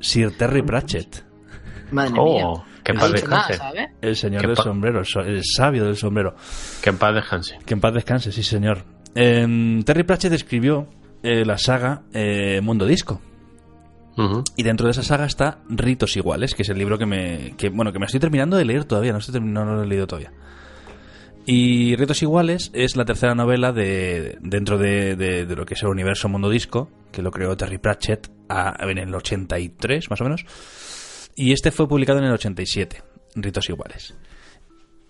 Sir Terry Pratchett, Madre mía. Oh, que en paz nada, descanse. el señor del sombrero, el sabio del sombrero. Que en paz descanse. Que en paz descanse, sí, señor. Em, Terry Pratchett escribió eh, la saga eh, Mundo Disco. Y dentro de esa saga está Ritos Iguales, que es el libro que me, que, bueno, que me estoy terminando de leer todavía, no, estoy no lo he leído todavía. Y Ritos Iguales es la tercera novela de, dentro de, de- de lo que es el universo Mundo Disco, que lo creó Terry Pratchett a- en el 83, más o menos. Y este fue publicado en el 87, Ritos Iguales.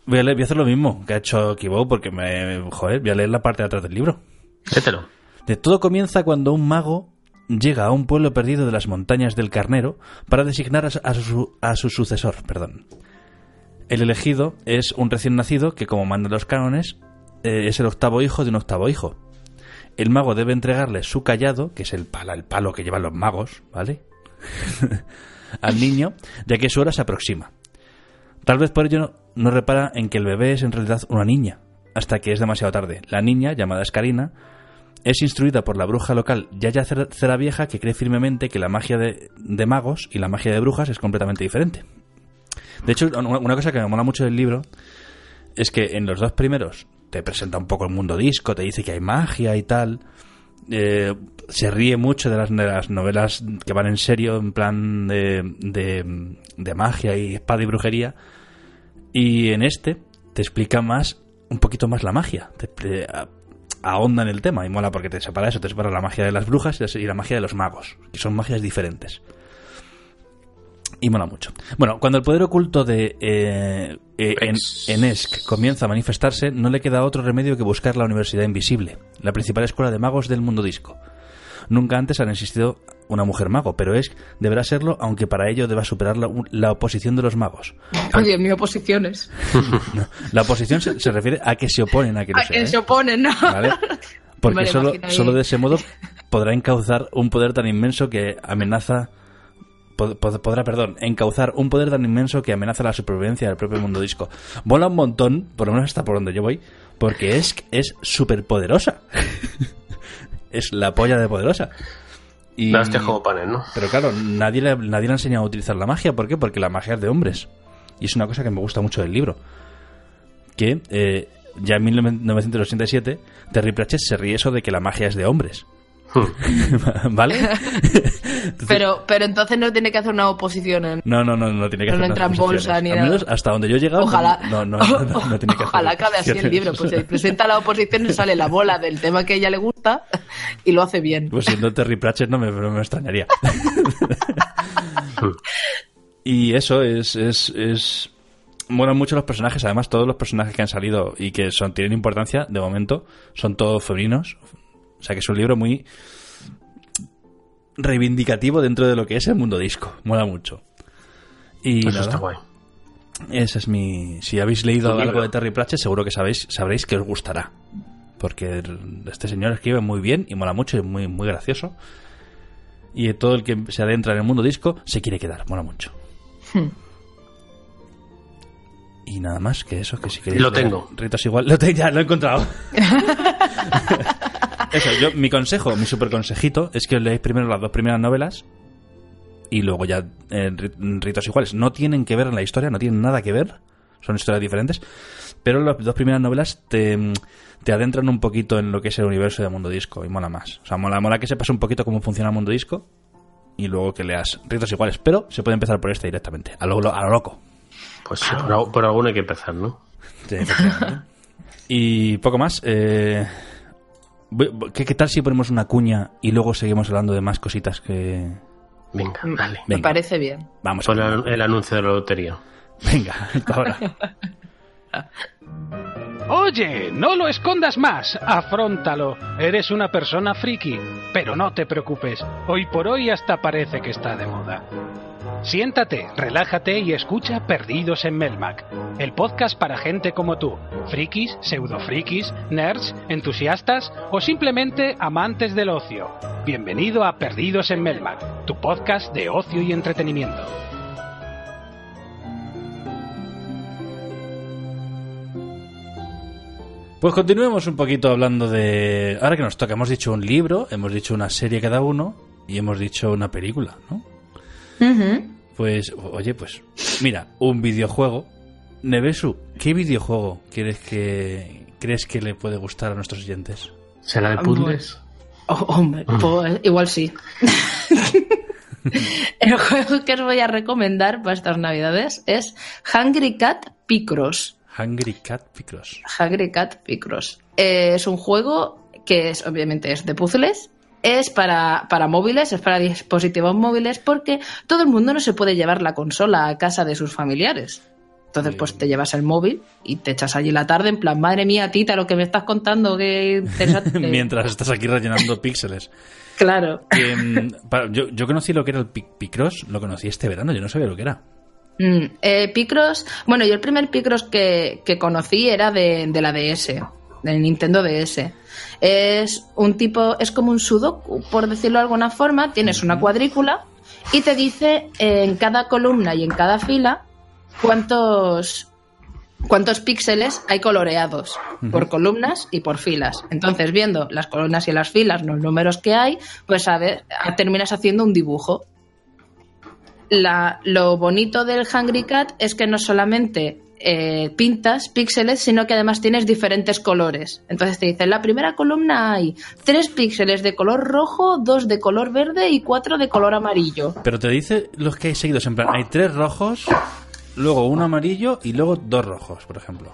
Voy a, leer- voy a hacer lo mismo que ha hecho Kibo, porque me, joder, voy a leer la parte de atrás del libro. Lételo. De todo comienza cuando un mago llega a un pueblo perdido de las montañas del Carnero para designar a su, a su- a su sucesor. Perdón. El elegido es un recién nacido que, como mandan los cánones, eh, es el octavo hijo de un octavo hijo. El mago debe entregarle su callado, que es el pala, el palo que llevan los magos, ¿vale? al niño, ya que su hora se aproxima. Tal vez por ello no, no repara en que el bebé es en realidad una niña, hasta que es demasiado tarde. La niña, llamada Escarina, es instruida por la bruja local Yaya Cer- Ceravieja, que cree firmemente que la magia de, magos y la magia de brujas es completamente diferente. De hecho, una cosa que me mola mucho del libro es que en los dos primeros te presenta un poco el mundo disco, te dice que hay magia y tal. eh, se ríe mucho de las, novelas que van en serio, en plan de, de, de magia y espada y brujería. Y en este te explica más, un poquito más la magia. Ahonda en el tema y mola porque te separa eso, te separa la magia de las brujas y la- magia de los magos, que son magias diferentes. Y mola mucho. Bueno, cuando el poder oculto de eh, eh, en. Enesk comienza a manifestarse, no le queda otro remedio que buscar la Universidad Invisible, la principal escuela de magos del mundo disco. Nunca antes han existido una mujer mago, pero Esk deberá serlo, aunque para ello deba superar la, la oposición de los magos. Dios mío, oposiciones. No, la oposición se, se refiere a que se oponen a que A sea, que ¿eh? se oponen, ¿no? ¿Vale? Porque solo, solo de ese modo podrá encauzar un poder tan inmenso que amenaza. pod- pod- Podrá, perdón, encauzar un poder tan inmenso que amenaza la supervivencia del propio mundo disco. Mola un montón, por lo menos hasta por donde yo voy, porque es es súper poderosa. es la polla de poderosa. Y, La hostia como panes, ¿no? pero claro, nadie le, nadie le ha enseñado a utilizar la magia. ¿Por qué? Porque la magia es de hombres. Y es una cosa que me gusta mucho del libro. Que eh, ya en 1987 Terry Pratchett se ríe eso de que la magia es de hombres. ¿Vale? Pero, pero entonces no tiene que hacer una oposición. en- No, no, no, no tiene que No hacer entra en bolsa Al nada. menos hasta donde yo he llegado. Ojalá, No, no, no, no, no tiene que hacer ojalá acabe así el libro. Pues se presenta la oposición y sale la bola del tema que a ella le gusta y lo hace bien. Pues siendo Terry Pratchett no me, no me extrañaría. y eso es, es, es... Molan mucho los personajes, además todos los personajes que han salido y que son tienen importancia, de momento, son todos femeninos. O sea que es un libro muy reivindicativo dentro de lo que es el mundo disco. Mola mucho. Y Eso nada, está guay. esa es mi... Si habéis leído algo libro. de Terry Pratchett, seguro que sabéis, sabréis que os gustará. Porque este señor escribe muy bien y mola mucho y es muy, muy gracioso. Y todo el que se adentra en el mundo disco se quiere quedar, mola mucho. Hmm. Y nada más que eso, que si queréis... Lo tengo. Ritos igual, lo te- ya lo he encontrado. eso, yo, mi consejo, mi super consejito, es que os leáis primero las dos primeras novelas y luego ya eh, ri- ritos iguales. No tienen que ver en la historia, no tienen nada que ver, son historias diferentes, pero las dos primeras novelas te, te adentran un poquito en lo que es el universo de Mundo Disco y mola más. O sea, mola, mola que sepas un poquito cómo funciona Mundo Disco y luego que leas ritos iguales, pero se puede empezar por este directamente, a lo, a lo loco. Pues sí, por, por alguno hay que empezar, ¿no? Sí, y poco más. eh, ¿qué, ¿Qué tal si ponemos una cuña y luego seguimos hablando de más cositas que... Venga, dale. Me Venga. parece bien. Vamos, Pon a el, el anuncio de la lotería. Venga, hasta ahora. Oye, no lo escondas más, afróntalo. Eres una persona friki, pero no te preocupes, hoy por hoy hasta parece que está de moda. Siéntate, relájate y escucha Perdidos en Melmac, el podcast para gente como tú, frikis, pseudofrikis, nerds, entusiastas o simplemente amantes del ocio. Bienvenido a Perdidos en Melmac, tu podcast de ocio y entretenimiento. Pues continuemos un poquito hablando de... Ahora que nos toca, hemos dicho un libro, hemos dicho una serie cada uno y hemos dicho una película, ¿no? Pues, oye, pues, mira, un videojuego. Nevesu, ¿qué videojuego quieres que crees que le puede gustar a nuestros oyentes? ¿Será de puzzles? Oh, hombre, pues igual sí. El juego que os voy a recomendar para estas navidades es Hungry Cat Picross. Hungry Cat Picross. Hungry Cat Picross. Eh, es un juego que es, obviamente es de puzzles. Es para, para móviles, es para dispositivos móviles, porque todo el mundo no se puede llevar la consola a casa de sus familiares. Entonces, pues te llevas el móvil y te echas allí la tarde en plan, madre mía, tita, lo que me estás contando, que interesante. Mientras estás aquí rellenando píxeles. Claro. Que, para- yo, yo conocí lo que era el Pic- Picross, lo conocí este verano, yo no sabía lo que era. Mm, eh, Picross, bueno, yo el primer Picross que, que conocí era de, de la DS, del Nintendo DS. Es un tipo, es como un sudoku, por decirlo de alguna forma. Tienes una cuadrícula y te dice en cada columna y en cada fila cuántos cuántos píxeles hay coloreados por columnas y por filas. Entonces, viendo las columnas y las filas, los números que hay, pues a ver, terminas haciendo un dibujo. La- lo bonito del Hungry Cat es que no solamente eh, pintas píxeles, sino que además tienes diferentes colores. Entonces te dice, en la primera columna hay tres píxeles de color rojo, dos de color verde y cuatro de color amarillo. Pero te dice los que hay seguidos, en plan, hay tres rojos, luego un amarillo y luego dos rojos, por ejemplo.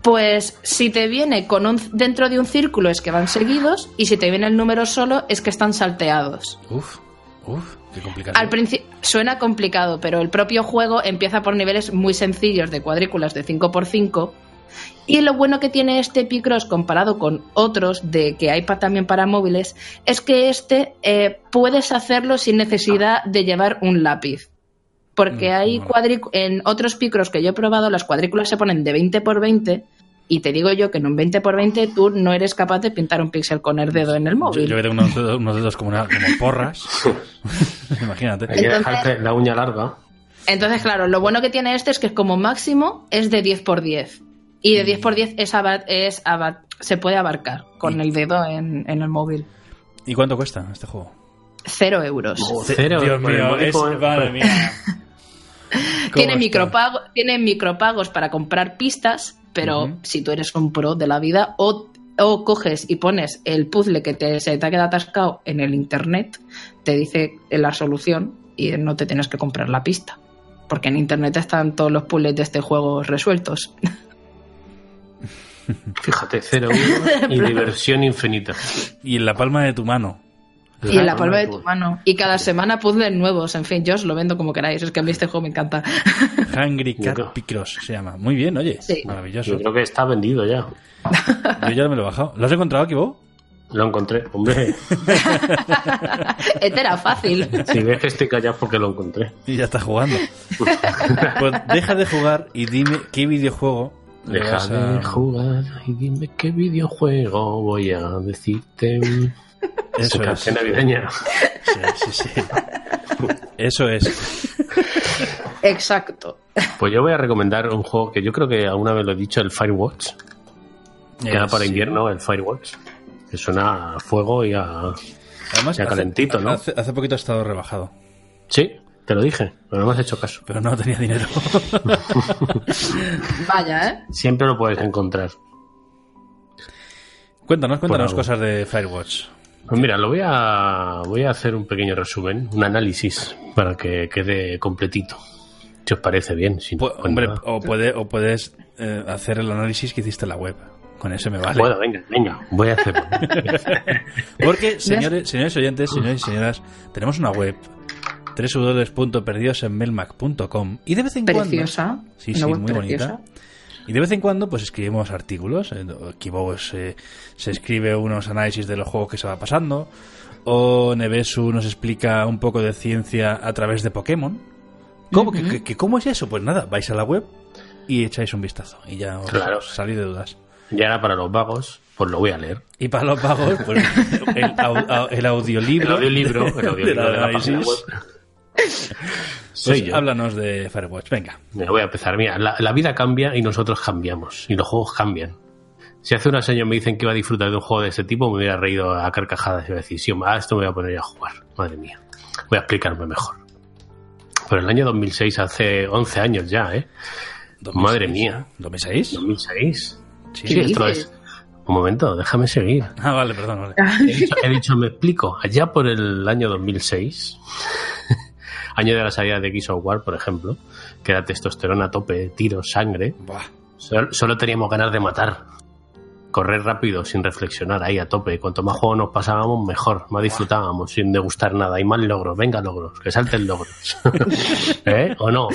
Pues si te viene con un, dentro de un círculo es que van seguidos y si te viene el número solo es que están salteados. Uf, uf, qué complicado. Al principio suena complicado, pero el propio juego empieza por niveles muy sencillos de cuadrículas de 5x5. Y lo bueno que tiene este Picross comparado con otros de que hay pa- también para móviles es que este eh, puedes hacerlo sin necesidad de llevar un lápiz. Porque hay cuadric- en otros Picross que yo he probado, las cuadrículas se ponen de 20 por 20 y te digo yo que en un 20 por 20 tú no eres capaz de pintar un píxel con el dedo en el Yo, móvil. yo que tengo unos dedos, unos dedos como, una- como porras. Imagínate. Hay que dejarte la uña larga. Entonces, claro, lo bueno que tiene este es que como máximo es de 10 por 10. Y de 10 por 10 es aba- es aba- se puede abarcar con el dedo en, en el móvil. ¿Y cuánto cuesta este juego? Cero euros. Cero. Dios mío, es, madre mía. Tiene, micropago, tiene micropagos para comprar pistas, pero si tú eres un pro de la vida o, o coges y pones el puzzle que te, se te ha quedado atascado en el internet, te dice la solución y no te tienes que comprar la pista. Porque en internet están todos los puzzles de este juego resueltos. Fíjate, cero y diversión infinita. Y en la palma de tu mano. Y en la palma de tu mano. Y cada semana puzzles nuevos. En fin, yo os lo vendo como queráis. Es que a mí este juego me encanta. Hungry Cat Picross se llama. Muy bien, oye. Sí. Maravilloso. Yo creo que está vendido ya. Yo ya me lo he bajado. ¿Lo has encontrado, Kibo? Lo encontré, hombre. este era fácil. Si ves que estoy callado porque lo encontré. Y ya está jugando. pues deja de jugar y dime qué videojuego Deja a- de jugar y dime qué videojuego voy a decirte. Eso es. canción navideña. Sí, sí, sí. Eso es. Exacto. Pues yo voy a recomendar un juego que yo creo que alguna vez lo he dicho, el Firewatch. Que era Eh, para sí. invierno, el Firewatch. Que suena a fuego y a... Además, Ya hace- calentito, ¿no? Hace, hace poquito ha estado rebajado. Sí, te lo dije, pero no me has hecho caso. Pero no tenía dinero. Vaya, ¿eh? Siempre lo puedes encontrar. cuéntanos, cuéntanos cosas de Firewatch. Pues mira, lo voy a voy a hacer un pequeño resumen, un análisis para que quede completito. Si os parece bien, si no, Pu- pues hombre, nada. o, puede, o puedes eh, hacer el análisis que hiciste en la web. Con eso me vale. Bueno, venga, venga, voy a hacerlo. Porque, señores, señores oyentes, señores y señoras, tenemos una web www.perdidosenmelmac.com y de vez en Preciosa. cuando... Sí, sí, muy preciosa. bonita. Y de vez en cuando pues escribimos artículos. eh, Kibo se, se escribe unos análisis de los juegos que se va pasando. O Nevesu nos explica un poco de ciencia a través de Pokémon. ¿Cómo, que- que- que ¿Cómo es eso? Pues nada, vais a la web y echáis un vistazo. Y ya os Claro. salís de dudas. Y ahora para los vagos, pues lo voy a leer. Y para los pagos, pues el, au- au- el audiolibro. El audiolibro, el audiolibro del de la página. Pues Soy yo. háblanos de Firewatch, venga. Mira, voy a empezar. Mira, la, la vida cambia y nosotros cambiamos. Y los juegos cambian. Si hace unos años me dicen que iba a disfrutar de un juego de ese tipo, me hubiera reído a carcajadas y iba a decir, sí, ah, esto me voy a poner a jugar. Madre mía. Voy a explicarme mejor. Pero el año 2006, hace 11 años ya, ¿eh? 2006, Madre mía. ¿2006? 2006. Sí. Sí, esto es... Un momento, déjame seguir. Ah, vale, perdón, vale. He dicho, he dicho, me explico. Allá por el año 2006, año de la salida de Gears of War, por ejemplo, que era testosterona a tope, tiros, sangre, solo, solo teníamos ganas de matar. Correr rápido, sin reflexionar, ahí a tope. Cuanto más juegos nos pasábamos, mejor. Más disfrutábamos, sin degustar nada. Y más logros. Venga, logros. Que salten logros. ¿Eh? ¿O no?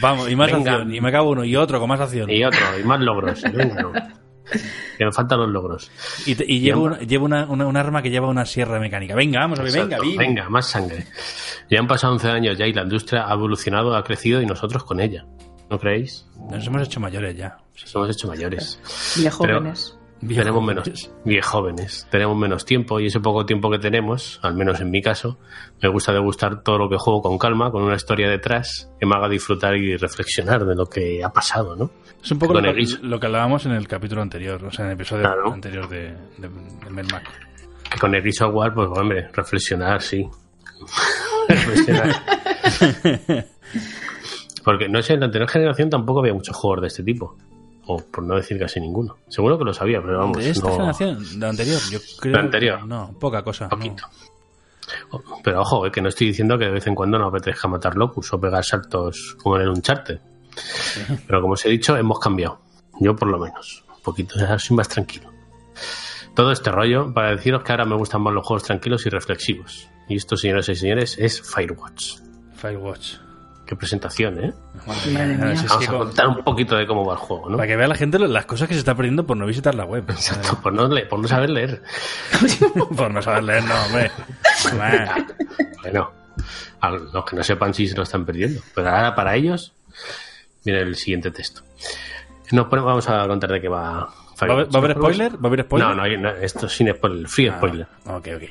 Vamos, y más Venga. acción. Y me acabo uno y otro con más acción. Y otro, y más logros. Venga, no. Que me faltan los logros. Y, te- y llevo, una, llevo una, una- un arma que lleva una sierra mecánica. Venga, vamos a ver, venga, viva. Venga, más sangre. Ya han pasado 11 años ya y la industria ha evolucionado, ha crecido y nosotros con ella. ¿No creéis? Nos hemos hecho mayores ya. Nos hemos hecho mayores. Viejóvenes. Bien tenemos jóvenes. menos viejóvenes, tenemos menos tiempo y ese poco tiempo que tenemos, al menos en mi caso, me gusta degustar todo lo que juego con calma, con una historia detrás que me haga disfrutar y reflexionar de lo que ha pasado, ¿no? Es un poco lo, lo que hablábamos en el capítulo anterior, o sea, en el episodio Claro. anterior de, de, de Mel Mac. Que con el Gears of War, pues hombre, reflexionar, sí. Reflexionar. Porque no sé, en la anterior generación tampoco había muchos juegos de este tipo. O por no decir casi ninguno. Seguro que los había, pero vamos. de esta no- generación, de anterior, yo creo. Anterior. que No, poca cosa. no. Poquito. Pero ojo, eh, que no estoy diciendo que de vez en cuando nos apetezca matar locus o pegar saltos como en el Uncharted. Pero como os he dicho, hemos cambiado. Yo por lo menos. Un poquito, ya soy más tranquilo. Todo este rollo para deciros que ahora me gustan más los juegos tranquilos y reflexivos. Y esto, señoras y señores, es Firewatch. Firewatch. Qué presentación, ¿eh? Madre Madre si Vamos que a con- contar un poquito de cómo va el juego, ¿no? Para que vea la gente las cosas que se está perdiendo por no visitar la web. Exacto, por no, por no saber leer. por no saber leer, no, hombre. Bueno, a los que no sepan si se lo están perdiendo. Pero ahora para ellos, miren el siguiente texto. Nos ponemos- vamos a contar de qué va. ¿Va a haber, Firewatch. va a haber spoiler? ¿Va a haber spoiler? No, no, hay- no, esto es sin spoiler, free Ah, spoiler. Ok, ok.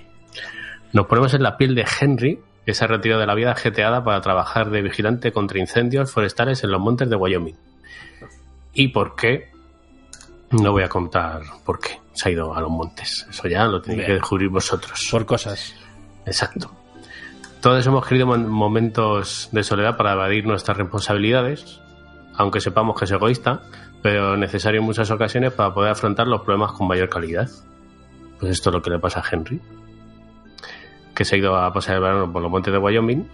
Nos ponemos en la piel de Henry, que se ha retirado de la vida jeteada para trabajar de vigilante contra incendios forestales en los montes de Wyoming. ¿Y por qué? No voy a contar por qué se ha ido a los montes. Eso ya lo tenéis que descubrir vosotros. Por cosas. Exacto. Todos hemos querido momentos de soledad para evadir nuestras responsabilidades, aunque sepamos que es egoísta, pero necesario en muchas ocasiones para poder afrontar los problemas con mayor calidad. Pues esto es lo que le pasa a Henry, que se ha ido a pasar el verano por los montes de Wyoming.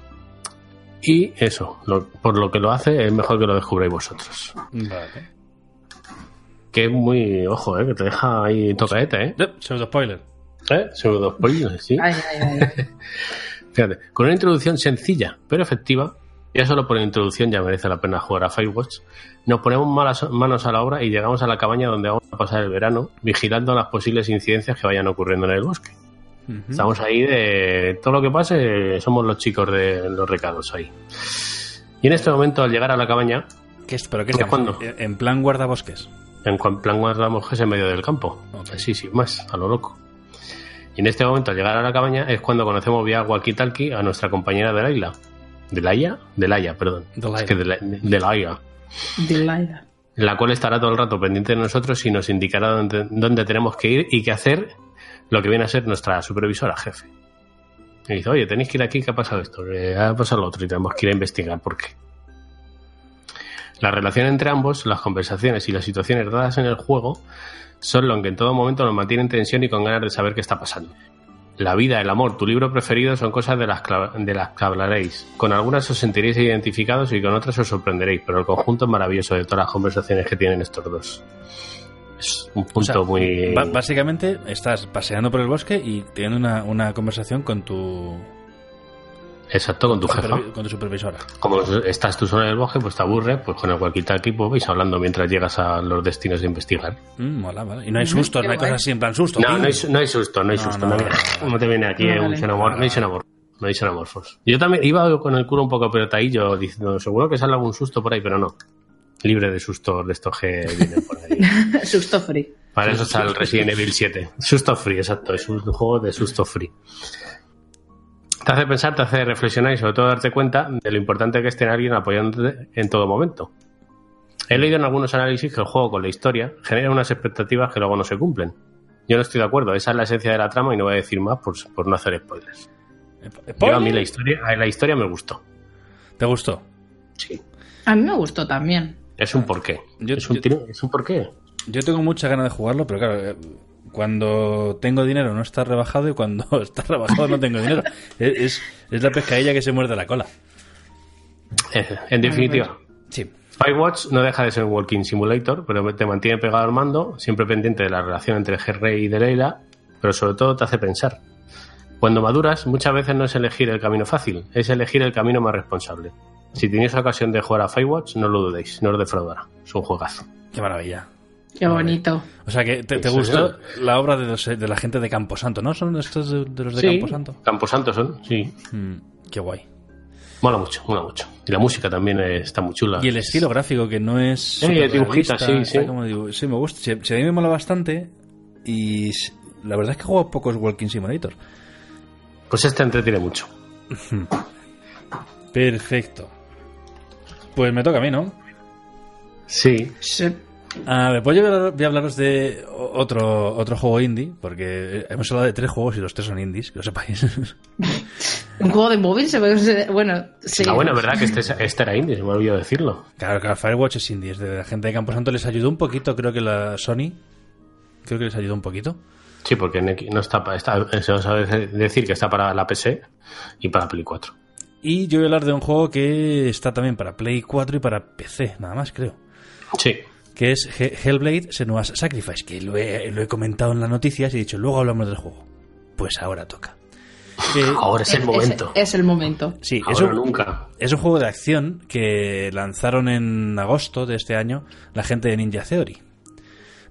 Y eso, lo- por lo que lo hace, es mejor que lo descubráis vosotros. Vale. Que es muy, ojo, eh, que te deja ahí tocaete, ¿eh? Yep, pseudo spoiler. ¿Eh? Pseudo spoiler, sí. Ay, ay, ay. Fíjate, con una introducción sencilla pero efectiva, ya solo por introducción ya merece la pena jugar a Firewatch, nos ponemos malas- manos a la obra y llegamos a la cabaña donde vamos a pasar el verano, vigilando las posibles incidencias que vayan ocurriendo en el bosque. Estamos ahí de todo lo que pase, somos los chicos de los recados ahí. Y en este momento, al llegar a la cabaña, ¿Qué es, ¿Pero qué ¿De estamos? cuándo? En plan guardabosques. en plan guardamos en medio del campo, así sin más, a lo loco. Y en este momento, al llegar a la cabaña, es cuando conocemos vía walkie-talkie a nuestra compañera de Laila. ¿De Laia? De Laia, perdón. Delilah. Es que de, la- de Laia. Delilah. La cual estará todo el rato pendiente de nosotros y nos indicará dónde, dónde tenemos que ir y qué hacer, lo que viene a ser nuestra supervisora jefe. Y dice, oye, tenéis que ir aquí, ¿qué ha pasado esto? Que ha pasado lo otro y tenemos que ir a investigar por qué. La relación entre ambos, las conversaciones y las situaciones dadas en el juego son lo que en todo momento nos mantiene en tensión y con ganas de saber qué está pasando. La vida, el amor, tu libro preferido son cosas de las, de las que hablaréis. Con algunas os sentiréis identificados y con otras os sorprenderéis, pero el conjunto es maravilloso de todas las conversaciones que tienen estos dos. Es un punto O sea, muy... básicamente estás paseando por el bosque y teniendo una, una conversación con tu, Exacto, con tu jefa. con tu supervisora. Como estás tú solo en el bosque, pues te aburre, pues con el walkie-talkie pues vais hablando mientras llegas a los destinos de investigar. Mm, mola, vale. Y no hay sustos, qué no hay cosas así en plan susto. No, hay, no hay susto, no hay No, susto. no, No, no, no. no te viene aquí No, un vale. xenomor- no hay xenomorfos. No hay xenomorfos. Yo también iba con el culo un poco apretadillo diciendo, seguro que sale algún susto por ahí, pero no. Libre de sustos de estos que vienen por ahí. Susto free. Para eso está el Resident Evil 7. Susto free, exacto. Es un juego de susto free. Te hace pensar, te hace reflexionar y sobre todo darte cuenta de lo importante que es tener a alguien apoyándote en todo momento. He leído en algunos análisis que el juego con la historia genera unas expectativas que luego no se cumplen. Yo no estoy de acuerdo, esa es la esencia de la trama y no voy a decir más por, por no hacer spoilers. Yo a mí la historia, a la historia me gustó. ¿Te gustó? Sí. A mí me gustó también. Es un porqué. Yo- es, un, yo- tiro- es un porqué. Yo tengo mucha ganas de jugarlo, pero claro, eh, cuando tengo dinero no está rebajado y cuando está rebajado no tengo dinero. Es, la pescadilla que se muerde la cola. Eh, En definitiva, Sí. Firewatch no deja de ser un walking simulator, pero te mantiene pegado al mando, siempre pendiente de la relación entre G-Rey y Delilah, pero sobre todo te hace pensar. Cuando maduras, muchas veces no es elegir el camino fácil, es elegir el camino más responsable. Si tenéis ocasión de jugar a Firewatch, no lo dudéis, no os defraudará. Es un juegazo. Qué maravilla. Qué bonito. O sea, que te, te gustó la obra de, los- de la gente de Camposanto, ¿no? ¿Son estos de, de los de Sí, Camposanto? Camposanto son, sí. Mm, qué guay. Mola mucho, mola mucho. Y la música también eh, está muy chula. Y el estilo gráfico, que no es. Sí, superrealista, dibujita, sí, sí. como sí, me gusta. Sí, sí, a mí me mola bastante. Y la verdad es que he jugado pocos Walking Simulator. Pues este entretiene mucho. Perfecto. Pues me toca a mí, ¿no? Sí. Sí. A ver, pues yo voy a hablar- voy a hablaros de otro, otro juego indie, porque hemos hablado de tres juegos y los tres son indies, que lo sepáis. Un juego de móvil se Bueno, sí. Ah, bueno, es verdad que este, este era indie, se me olvidó decirlo. claro, claro, Firewatch es indie, es de la gente de Camposanto. Les ayudó un poquito, creo que la Sony. Creo que les ayudó un poquito. Sí, porque en X- no está, para- está se nos sabe decir que está para la PC y para Play 4. Y yo voy a hablar de un juego que está también para Play 4 y para PC, nada más creo. Sí. Que es He- Hellblade Senua's Sacrifice, que lo he, lo he comentado en las noticias y he dicho, luego hablamos del juego. Pues ahora toca. Eh, Ahora es el momento. Es, el momento. sí, es Ahora un, nunca. es un juego de acción que lanzaron en agosto de este año la gente de Ninja Theory.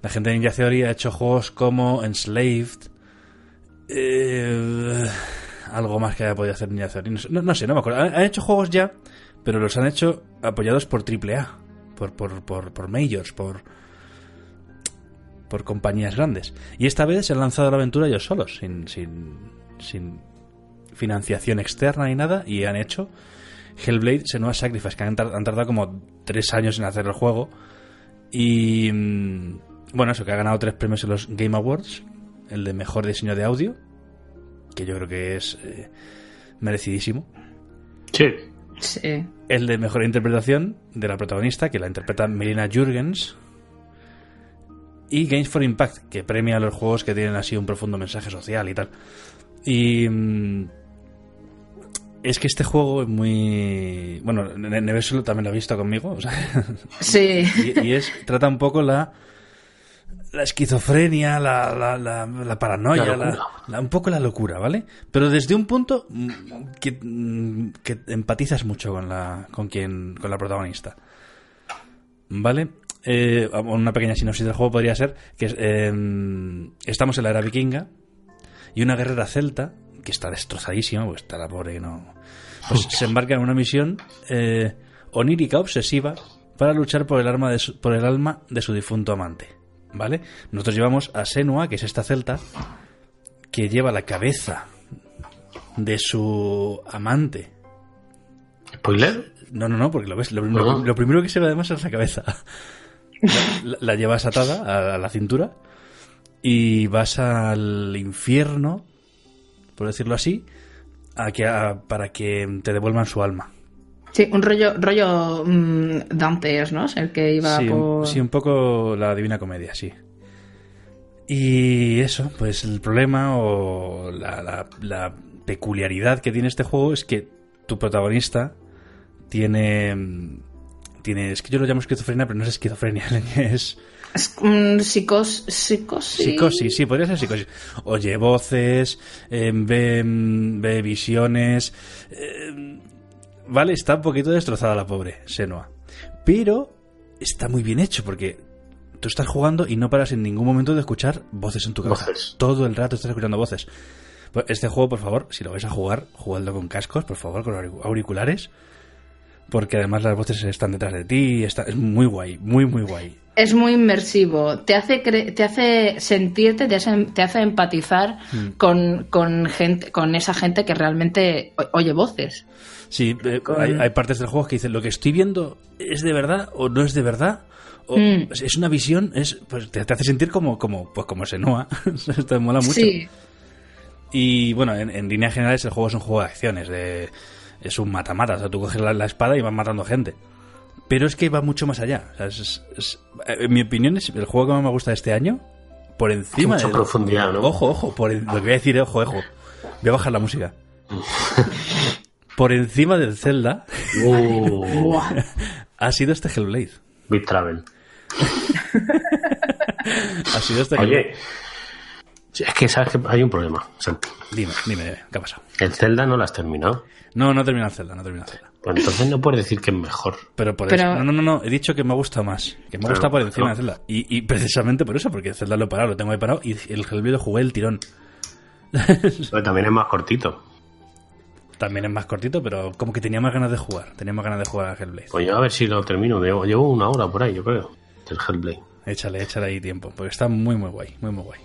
La gente de Ninja Theory ha hecho juegos como Enslaved. eh, algo más que haya podido hacer Ninja Theory. No, no- sé, no me acuerdo. Han, han hecho juegos ya, pero los han hecho apoyados por AAA. Por, por, por, por majors, por, por compañías grandes. Y esta vez se han lanzado la aventura ellos solos, sin, sin, sin financiación externa ni nada, y han hecho Hellblade Senua's Sacrifice, que han, han tardado como tres años en hacer el juego. Y mm, bueno, eso que ha ganado tres premios en los Game Awards, el de mejor diseño de audio, que yo creo que es eh, merecidísimo. Sí. Sí. El de mejor interpretación de la protagonista, que la interpreta Melina Jurgens. Y Games for Impact, que premia los juegos que tienen así un profundo mensaje social y tal. Y. mm, es que este juego es muy. Bueno, Ne- Neves lo- también lo ha visto conmigo. o sea, Sí. y, y es. Trata un poco la. La esquizofrenia, la, la, la, la paranoia, un poco la locura, ¿vale? Pero desde un punto que, que empatizas mucho con la, con quien, con la protagonista. ¿Vale? Eh, una pequeña sinopsis del juego podría ser que eh, estamos en la era vikinga y una guerrera celta, que está destrozadísima, pues está la pobre que no... Pues se embarca en una misión eh, onírica obsesiva para luchar por el, arma de su- por el alma de su difunto amante. ¿Vale? Nosotros llevamos a Senua, que es esta celta, que lleva la cabeza de su amante. ¿Spoiler? No, no, no, porque lo ves. Lo, lo- lo primero que se ve además es la cabeza. La, la llevas atada a, a la cintura y vas al infierno, por decirlo así, a que, a- para que te devuelvan su alma. Sí, un rollo, rollo mm, Dante es, ¿no? Es el que iba Sí, un- sí, un poco la Divina Comedia, sí. Y eso, pues el problema o la, la- la peculiaridad que tiene este juego es que tu protagonista tiene... mm, tiene es que yo lo llamo esquizofrenia, pero no es esquizofrenia, es Es mm, psicos, psicosis. psicosis, sí, podría ser psicosis. Oye voces, eh, ve, mm, ve visiones... eh, vale, está un poquito destrozada la pobre Senua. Pero está muy bien hecho porque tú estás jugando y no paras en ningún momento de escuchar voces en tu cabeza. Voces. Todo el rato estás escuchando voces. Pues Este juego, por favor, si lo vais a jugar, jugadlo con cascos, por favor, con auric- auriculares. Porque además las voces están detrás de ti. Está, es muy guay, muy, muy guay. Es muy inmersivo. Te hace, cre- te hace sentirte, te hace, te hace empatizar Mm. con, con, gente, con esa gente que realmente oye voces. Sí, eh, Con- hay, hay partes del juego que dicen lo que estoy viendo es de verdad o no es de verdad. O Mm. es una visión, es pues te, te hace sentir como como pues como Senua. Esto te mola mucho. Sí. Y bueno, en, en líneas generales el juego es un juego de acciones, de, es un mata-mata, o sea, tú coges la, la espada y vas matando gente. Pero es que va mucho más allá. O sea, es- es- es- eh, en mi opinión es el juego que más me gusta de este año, por encima Mucha de... profundidad, ¿no? Ojo, ojo, por lo que voy a decir, ojo, ojo. Voy a bajar la música. por encima del Zelda Uh, ha sido este Hellblade. Big Travel. Ha sido este Hellblade. Oye, sí, es que sabes que hay un problema, Santi. Dime, dime, dime, ¿qué ha pasado? El Zelda no lo has terminado. No, no termina el Zelda, no termina el Zelda. Pues entonces no puedes decir que es mejor. Pero por Pero- eso. No, no, no, no, he dicho que me gusta más. Que me Pero- gusta por encima no. de Zelda. Y, y precisamente por eso, porque Zelda lo he parado, lo tengo ahí parado y el Hellblade lo jugué el tirón. Pero también es más cortito. También es más cortito, pero como que tenía más ganas de jugar. Tenía más ganas de jugar al Hellblade. Pues yo a ver si lo termino. Llevo, llevo una hora por ahí, yo creo. Del Hellblade. Échale, échale ahí tiempo, porque está muy, muy guay, muy, muy guay.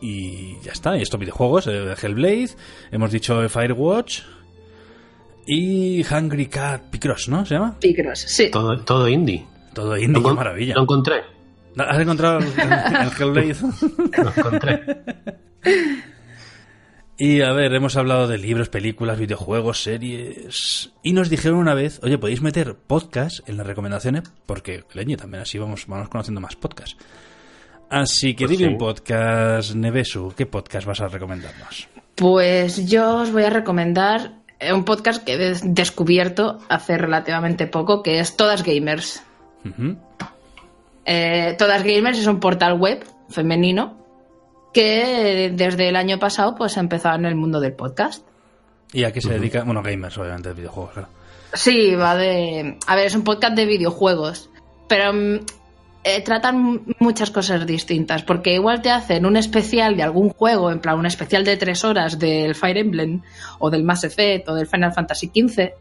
Y ya está, y estos videojuegos, eh, Hellblade, hemos dicho Firewatch y Hungry Cat Picross, ¿no? ¿Se llama? Picross, sí. Todo, todo indie. Todo indie, qué Lo encon- maravilla. Lo encontré. ¿Has encontrado el, el Hellblade? Lo encontré. Y a ver, hemos hablado de libros, películas, videojuegos, series. Y nos dijeron una vez, oye, podéis meter podcast en las recomendaciones, porque, leñe, también así vamos, vamos conociendo más podcasts. Así que Pues dime sí. un podcast, Nevesu, ¿qué podcast vas a recomendarnos? Pues yo os voy a recomendar eh, un podcast que he des- descubierto hace relativamente poco, que es Todas Gamers. Eh, Todas Gamers es un portal web femenino que desde el año pasado pues ha empezado en el mundo del podcast. ¿Y a qué se dedica? Bueno, gamers, obviamente, de videojuegos, claro. Sí, va de... A ver, es un podcast de videojuegos, pero mm, eh, tratan muchas cosas distintas, porque igual te hacen un especial de algún juego, en plan un especial de tres horas del Fire Emblem, o del Mass Effect, o del Final Fantasy XV,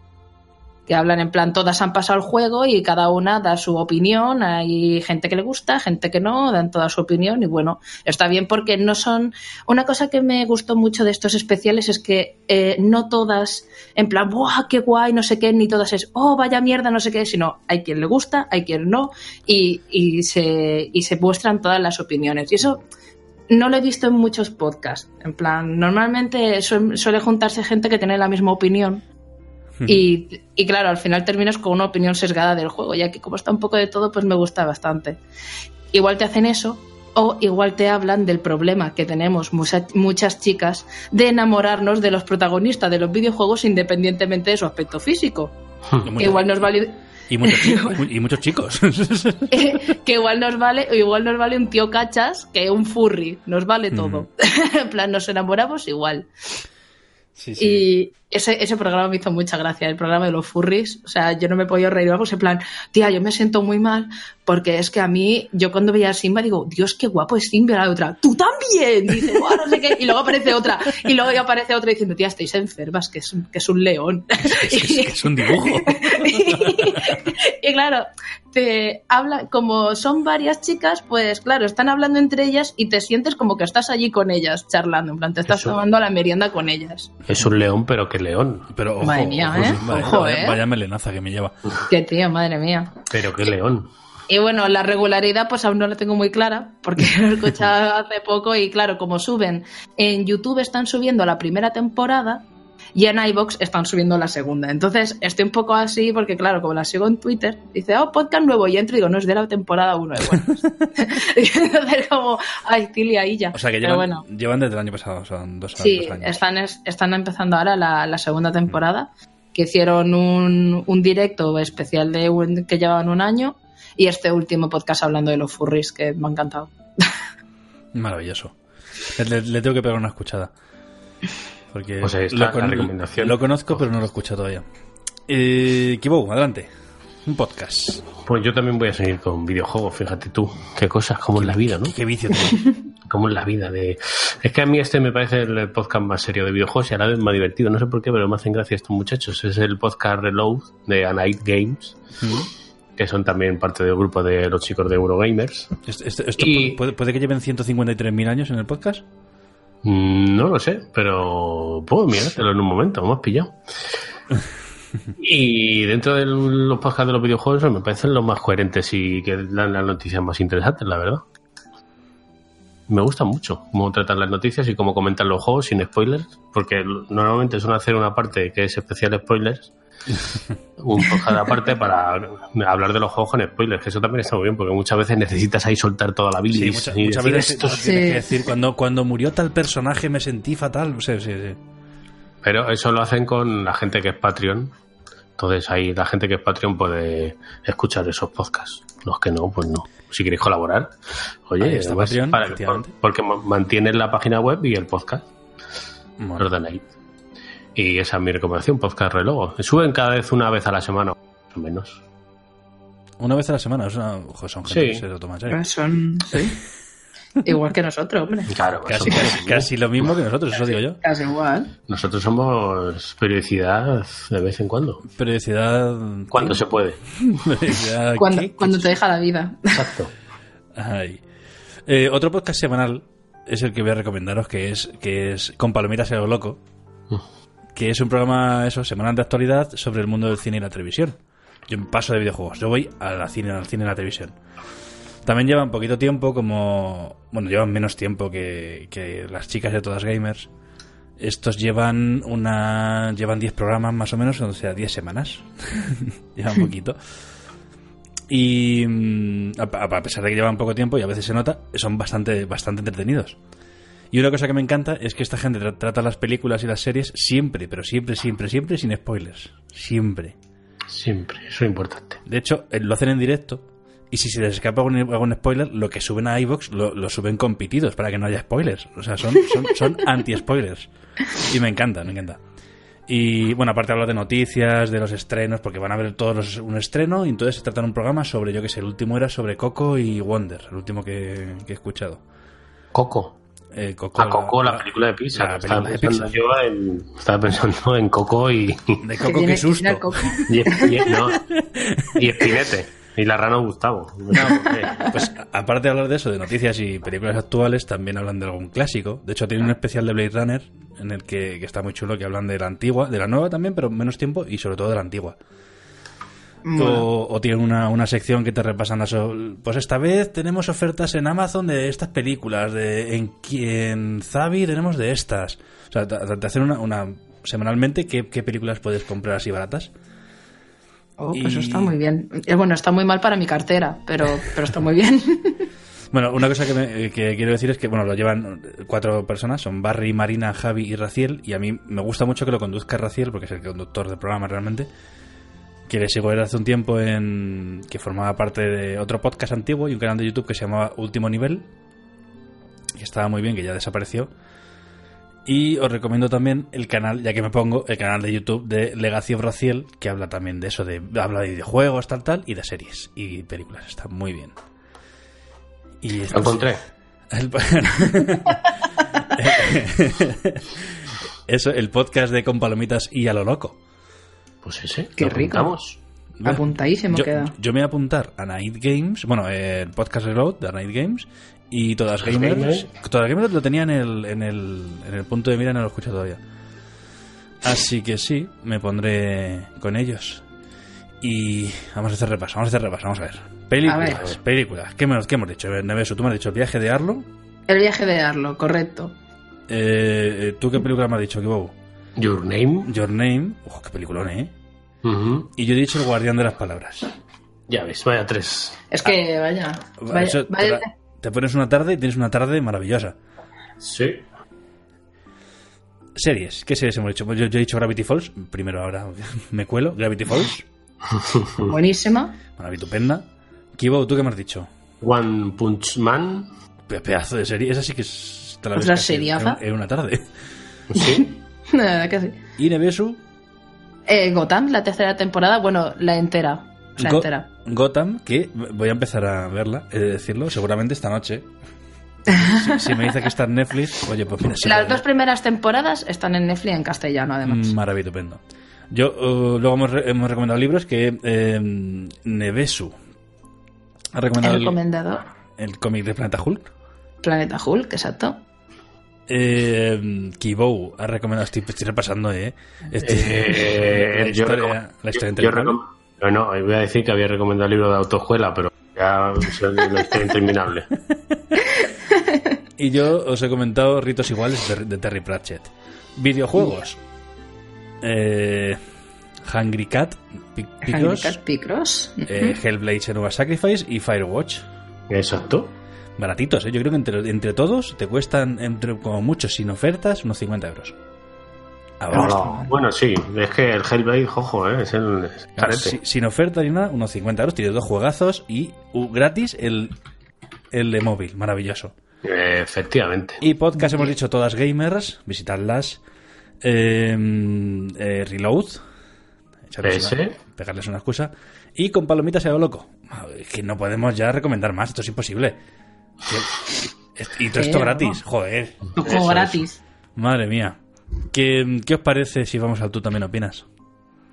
que hablan en plan, todas han pasado el juego y cada una da su opinión, hay gente que le gusta, gente que no, dan toda su opinión y bueno, está bien porque no son... Una cosa que me gustó mucho de estos especiales es que eh, no todas, en plan, ¡buah, qué guay! No sé qué, ni todas es, ¡oh, vaya mierda! No sé qué, sino hay quien le gusta, hay quien no y, y, se, y se muestran todas las opiniones. Y eso no lo he visto en muchos podcasts. En plan, normalmente suel- suele juntarse gente que tiene la misma opinión y, y claro, al final terminas con una opinión sesgada del juego, ya que como está un poco de todo, pues me gusta bastante. Igual te hacen eso, o igual te hablan del problema que tenemos mucha- muchas chicas de enamorarnos de los protagonistas de los videojuegos independientemente de su aspecto físico. Y Que igual nos vale, y muchos chicos. y muchos chicos. que igual nos vale, igual nos vale un tío cachas que un furry, nos vale todo. en plan, nos enamoramos igual. Sí, sí. Ese, ese programa me hizo mucha gracia, el programa de los furries. O sea, yo no me podía reír, vamos, en plan, tía, yo me siento muy mal porque es que a mí, yo cuando veía a Simba digo, Dios, qué guapo es Simba. La otra, tú también. Dice, "Buah, no sé qué. Y luego aparece otra. Y luego ya aparece otra diciendo, tía, estáis enfermas, que es, un- que es un león. Es, es que es un dibujo. y claro, te habla, como son varias chicas, pues claro, están hablando entre ellas y te sientes como que estás allí con ellas charlando. En plan, te estás Eso. tomando la merienda con ellas. Es un león, pero que león. Pero ojo, Madre mía, ojo, ¿eh? Ojo, vaya- ¿eh? vaya melenaza que me lleva. Qué tío, madre mía. Pero que león. Y bueno, la regularidad pues aún no la tengo muy clara porque lo he escuchado hace poco y claro, como suben en YouTube están subiendo la primera temporada y en iBox están subiendo la segunda. Entonces estoy un poco así porque claro, como la sigo en Twitter, dice, oh, podcast nuevo y entro y digo, no, es de la temporada 1 de buenos. y entonces como, ay, Tili, ahí ya. O sea que llevan, bueno. llevan desde el año pasado, son dos, Sí, dos años. están, es- están empezando ahora la, la segunda temporada, que hicieron un, un directo especial de un- que llevaban un año y este último podcast hablando de los furries, que me ha encantado. Maravilloso. Le, le tengo que pegar una escuchada. Porque Pues ahí está con- la recomendación. lo conozco, pero no lo he escuchado todavía. Eh, Kibo, adelante. Un podcast. Pues yo también voy a seguir con videojuegos, fíjate tú. Qué cosas, como en la vida, ¿no? Qué vicio. Como en la vida. de Es que a mí este me parece el podcast más serio de videojuegos y a la vez más divertido. No sé por qué, pero me hacen gracia estos muchachos. Es el podcast Reload de A Night Games. que son también parte del grupo de los chicos de Eurogamers. Esto, esto- esto Y- puede, puede que lleven 153.000 años en el podcast. Mm, No lo sé, pero puedo mirártelo en un momento, me has pillado. Y dentro de los podcasts de los videojuegos me parecen los más coherentes y que dan las noticias más interesantes, la verdad. Me gusta mucho cómo tratan las noticias y cómo comentan los juegos sin spoilers, porque normalmente suelen hacer una parte que es especial spoilers, un podcast aparte para hablar de los juegos con spoilers, que eso también está muy bien, porque muchas veces necesitas ahí soltar toda la Sí, bilis muchas, y muchas decir, veces "Esto tienes es que Sí. decir cuando, cuando murió tal personaje me sentí fatal. Sí, sí, sí. Pero eso lo hacen con la gente que es Patreon. Entonces ahí la gente que es Patreon puede escuchar esos podcasts. Los que no, pues no. Si queréis colaborar, oye, Ahí está además, Patreon, para- porque ma- mantienen la página web y el podcast. Bueno, ahí. Y esa es mi recomendación, podcast relogo. Suben cada vez una vez a la semana, más o menos. una vez a la semana. Es una, ojo, son gente Sí. que se lo toma en serio. Son, sí. Igual que nosotros, hombre. Claro, Casi, eso- casi, casi lo mismo que nosotros, eso digo yo. Casi igual. nosotros somos periodicidad de vez en cuando. Periodicidad. Cuando se puede. Periodicidad. Cuando, ¿qué? cuando te deja la vida. Exacto. Ay. Eh, otro podcast semanal es el que voy a recomendaros, que es, que es Con Palomitas a lo Loco, que es un programa eso semanal de actualidad sobre el mundo del cine y la televisión. Yo paso de videojuegos, yo voy a la cine, al cine y la televisión. También llevan poquito tiempo, como. Bueno, llevan menos tiempo que, que las chicas de todas gamers. Estos llevan una. Llevan 10 programas más o menos, o sea, 10 semanas. llevan poquito. Y mm, a, a- a pesar de que llevan poco tiempo y a veces se nota, son bastante, bastante entretenidos. Y una cosa que me encanta es que esta gente tra- trata las películas y las series siempre, pero siempre, siempre, siempre sin spoilers. Siempre. Siempre, eso es importante. De hecho, eh, lo hacen en directo. Y si se les escapa algún, algún spoiler, lo que suben a iVoox lo, lo suben con pitidos para que no haya spoilers. O sea, son, son, son anti-spoilers. Y me encanta, me encanta. Y bueno, aparte hablar de noticias, de los estrenos, porque van a ver todos los- un estreno y entonces se trata un programa sobre, yo que sé, el último era sobre Coco y Wonder, el último que, que he escuchado. Coco. Eh, Coco, A Coco, la, película de Pixar. la estaba, película de pensando Pixar. yo en, estaba pensando en Coco y, De Coco, qué que susto. coco. y, y- no, y Espinete. Y la rana Gustavo. Pues aparte de hablar de eso, de noticias y películas actuales, también hablan de algún clásico. De hecho, tiene un especial de Blade Runner en el que, que está muy chulo, que hablan de la antigua, de la nueva también, pero menos tiempo, y sobre todo de la antigua. O, o tienen una, una sección que te repasan las... Pues esta vez tenemos ofertas en Amazon de estas películas, de en, en Zavi tenemos de estas. O sea, te, te hacen una, una semanalmente qué, qué películas puedes comprar así baratas. Oh, Y- Eso está muy bien. Eh, Bueno, está muy mal para mi cartera, pero, pero está muy bien. Bueno, una cosa que, me- que quiero decir es que, bueno, lo llevan cuatro personas, son Barry, Marina, Javi y Raciel, y a mí me gusta mucho que lo conduzca Raciel, porque es el conductor del programa realmente, que le sigo desde hace un tiempo en que formaba parte de otro podcast antiguo y un canal de YouTube que se llamaba Último Nivel, que estaba muy bien, que ya desapareció. Y os recomiendo también el canal, ya que me pongo, el canal de YouTube de Legacy of Raciel, que habla también de eso, de habla de videojuegos, tal, tal, y de series y películas. Está muy bien. Y Lo encontré. el- Eso, el podcast de Con Palomitas y a lo loco. Pues ese. Qué lo rico. apuntamos. Apuntadísimo yo, queda. yo me voy a apuntar a Night Games, bueno, el podcast Reload de Night Games y todas gamers. Gamers. Todas gamers lo tenía en el, en el, en el punto de mira, no lo escucho todavía. Así que sí, me pondré con ellos. Y vamos a hacer repaso, vamos a hacer repaso, vamos a ver. Películas, A ver. películas. ¿Qué hemos, qué hemos dicho? Neveso, tú me has dicho el viaje de Arlo. El viaje de Arlo, correcto. Eh, eh, ¿Tú qué película me has dicho, Kibobu? Your Name. Your Name. Uf, qué peliculón, ¿eh? Y yo he dicho El Guardián de las Palabras. Ya ves, vaya tres. Es que, vaya. vaya- Eso vaya- te pones una tarde y tienes una tarde maravillosa. Sí. Series, ¿qué series hemos dicho? Pues yo, yo he dicho Gravity Falls, primero ahora me cuelo, Gravity Falls, buenísima. maravitupenda. Kibo, ¿tú qué me has dicho? One Punch Man. Pe- Pedazo de serie, esa sí que es... te la ves seriaza. En, en una tarde. Sí. La. Y Nevesu, Eh, Gotham, la tercera temporada, bueno, la entera. Sea, Go- entera. Gotham, que voy a empezar a verla, he de decirlo, seguramente esta noche. Si, si me dice que está en Netflix, oye, pues mira, Las dos primeras temporadas están en Netflix en castellano, además. Mm, Maravitupendo. Yo uh, luego hemos, re- hemos recomendado libros que eh, Nevesu ha He recomendado el, recomendado el cómic de Planeta Hulk. Planeta Hulk, exacto. Eh, Kibou ha recomendado, estoy, estoy repasando, ¿eh? Este- Eh, la, yo historia, recom- la historia yo- recom- no, no, voy a decir que había recomendado el libro de autoescuela, pero ya es una historia interminable. Y yo os he comentado Ritos Iguales de, de Terry Pratchett. Videojuegos. Eh, Hungry Cat, Pi- Picross, Hungry Cat Picross. eh, Hellblade Senua Sacrifice y Firewatch. Exacto. Baratitos, ¿eh? yo creo que entre, entre todos te cuestan, entre, como mucho, sin ofertas, unos 50 euros. Ahora, No, bueno, sí, es que el Hellblade, ojo, ¿eh? es el es Claro, carete. si- sin oferta ni nada, unos 50 euros. Tienes dos juegazos y uh, gratis el, el de móvil. Maravilloso. Efectivamente. Y podcast hemos dicho todas gamers. Visitarlas. Eh, eh, reload. una- pegarles una excusa. Y con palomitas se va loco. Es que no podemos ya recomendar más. Esto es imposible. Y todo esto gratis. Joder. O gratis. Madre mía. ¿Qué, ¿Qué os parece si vamos al tú también opinas?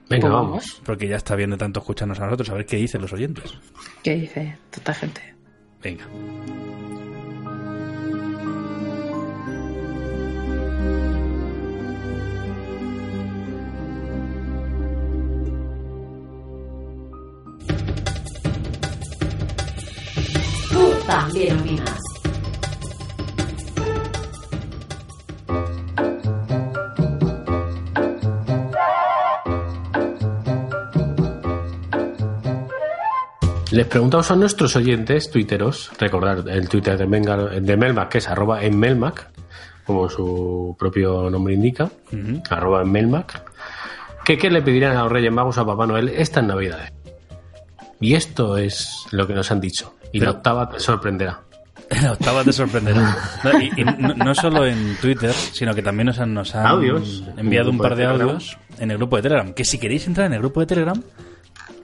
Venga, Pues vamos. Porque ya está bien de tanto escucharnos a nosotros, a ver qué dicen los oyentes. ¿Qué dice toda gente? Venga. También opinas. Les preguntamos a nuestros oyentes, tuiteros, recordar el Twitter de, Melmac, que es arroba en Melmac, como su propio nombre indica, arroba en Melmac, que qué le pedirían a los Reyes Magos a Papá Noel estas Navidades. Y esto es lo que nos han dicho. Y la octava te sorprenderá. La octava te sorprenderá. No, y, y no, no solo en Twitter, sino que también nos han, nos han Audios. enviado En un par de audios en el grupo de Telegram. Que si queréis entrar en el grupo de Telegram,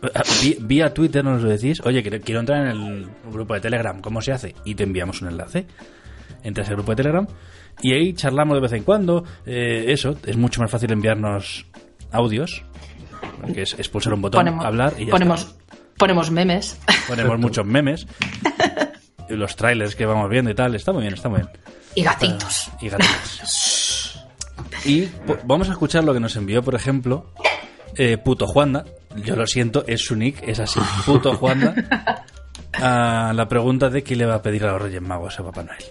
eh, vía Twitter nos lo decís, oye, quiero, quiero entrar en el grupo de Telegram, ¿cómo se hace? Y te enviamos un enlace. Entras al grupo de Telegram y ahí charlamos de vez en cuando. Eh, eso, es mucho más fácil enviarnos audios, que es, es pulsar un botón, Ponemos, hablar y ya ponemos, está. Ponemos memes. Ponemos muchos memes. Y los trailers que vamos viendo y tal. Está muy bien, está muy bien. Y gatitos. Y gatitos. Y vamos a escuchar lo que nos envió, por ejemplo, eh, Puto Juanda. Yo lo siento, es su nick, es así. Puto Juanda. A la pregunta de qué le va a pedir a los Reyes Magos a Papá Noel.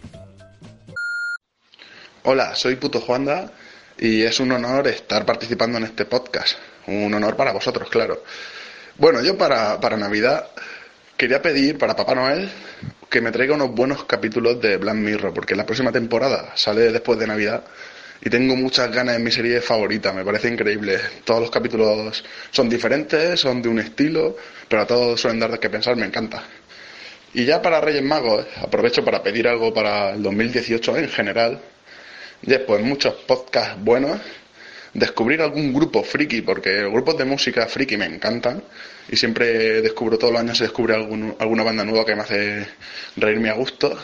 Hola, soy Puto Juanda y es un honor estar participando en este podcast. Un honor para vosotros, claro. Bueno, yo para, para Navidad quería pedir para Papá Noel que me traiga unos buenos capítulos de Black Mirror, porque la próxima temporada sale después de Navidad y tengo muchas ganas en mi serie favorita, me parece increíble. Todos los capítulos son diferentes, son de un estilo, pero a todos suelen dar de qué pensar, me encanta. Y ya para Reyes Magos, aprovecho para pedir algo para el 2018 en general. Después, muchos podcasts buenos. Descubrir algún grupo friki, porque grupos de música friki me encantan. Y siempre descubro, todos los años se descubre algún- alguna banda nueva que me hace reírme a gusto.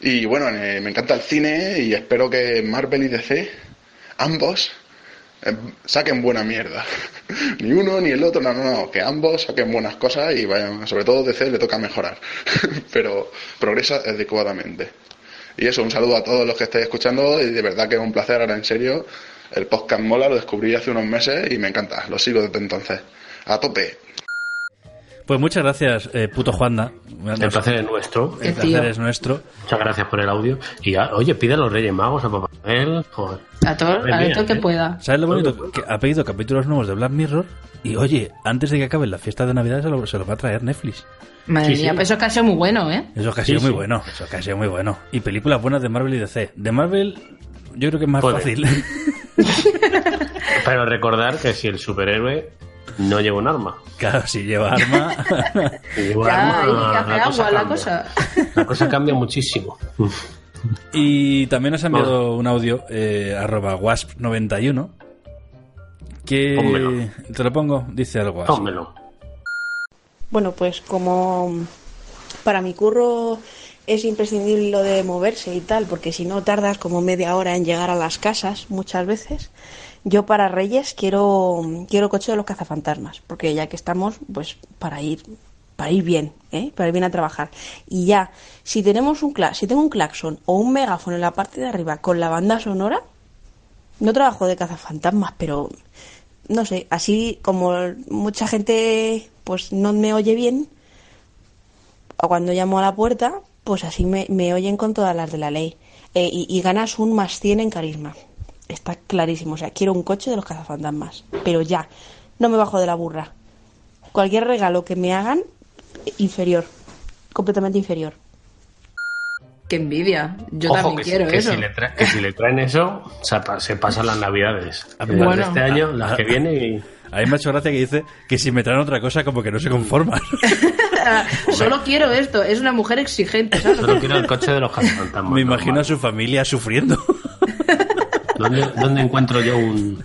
Y bueno, eh, me encanta el cine y espero que Marvel y DC, ambos, eh, saquen buena mierda. ni uno ni el otro, no, no, no, que ambos saquen buenas cosas y vayan, sobre todo DC le toca mejorar, pero progresa adecuadamente. Y eso, un saludo a todos los que estáis escuchando y de verdad que es un placer, ahora en serio. El podcast mola, lo descubrí hace unos meses y me encanta, lo sigo desde entonces. A tope. Pues muchas gracias, eh, Puto Juanda. El placer es nuestro. El placer es nuestro. Muchas gracias por el audio. Y ah, oye, pide a los Reyes Magos a Papá Noel. Joder. A todo, a todo que ¿eh? pueda. ¿Sabes lo bonito? Que ha pedido capítulos nuevos de Black Mirror y, oye, antes de que acabe la fiesta de Navidad se lo, se lo va a traer Netflix. Madre Sí, mía, sí. pues eso es que ha sido muy bueno, ¿eh? Eso que ha Sí, sido muy sí. bueno. Eso que ha sido muy bueno. Y películas buenas de Marvel y DC. De Marvel, yo creo que es más Puede. fácil. Pero recordar que si el superhéroe no lleva un arma. claro, si lleva arma. Si lleva Ya, arma, ahí hace agua la cambia. cosa. La cosa cambia muchísimo. y también nos ha enviado un audio, eh, arroba wasp91. Que. Pónmelo. Te lo pongo, dice algo así. Pónmelo. Bueno, pues como para mi curro es imprescindible lo de moverse y tal, porque si no tardas como media hora en llegar a las casas muchas veces, Yo para Reyes quiero quiero coche de los cazafantasmas, porque ya que estamos, pues para ir para ir bien, ¿eh? para ir bien a trabajar. Y ya, si tenemos un si tengo un claxon o un megáfono en la parte de arriba con la banda sonora, no trabajo de cazafantasmas, pero no sé, así como mucha gente pues no me oye bien, o cuando llamo a la puerta, pues así me, oyen con todas las de la ley. Eh, y, ganas un más 100 en carisma. Está clarísimo. O sea, quiero un coche de los cazafantasmas. Pero ya, no me bajo de la burra. Cualquier regalo que me hagan, inferior. Completamente inferior. Qué envidia. Yo Ojo, también que, si- quiero que eso. Si le tra- que si le traen eso, se, pa- se pasan las navidades. Las de Bueno. este año, las que vienen y... A mí me ha hecho gracia que dice que si me traen otra cosa como que no se conforman. Solo quiero esto. Es una mujer exigente, ¿sabes? Solo quiero el coche de los cazafantasmas. me imagino a su familia sufriendo. ¿Dónde, dónde encuentro yo un...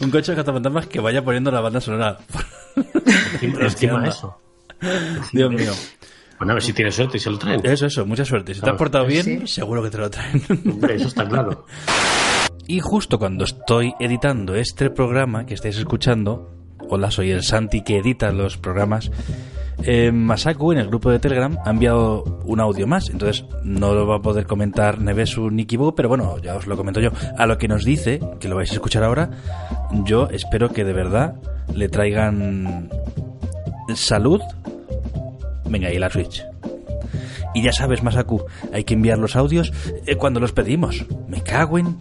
Un coche de cazafantasmas que vaya poniendo la banda sonora. Encima, encima eso. Dios mío. Bueno, a ver si tienes suerte y se lo traen. Eso, eso, mucha suerte. Si te has portado bien, Sí. seguro que te lo traen. Hombre, eso está claro. Y justo cuando estoy editando este programa que estáis escuchando, hola, soy el Santi que edita los programas, eh, Masaku en el grupo de Telegram ha enviado un audio más, entonces no lo va a poder comentar Nevesu ni Kibu, pero bueno, ya os lo comento yo. A lo que nos dice, que lo vais a escuchar ahora, yo espero que de verdad le traigan salud, venga, y la Switch. Y ya sabes, Masaku, hay que enviar los audios eh, cuando los pedimos. Me cago en...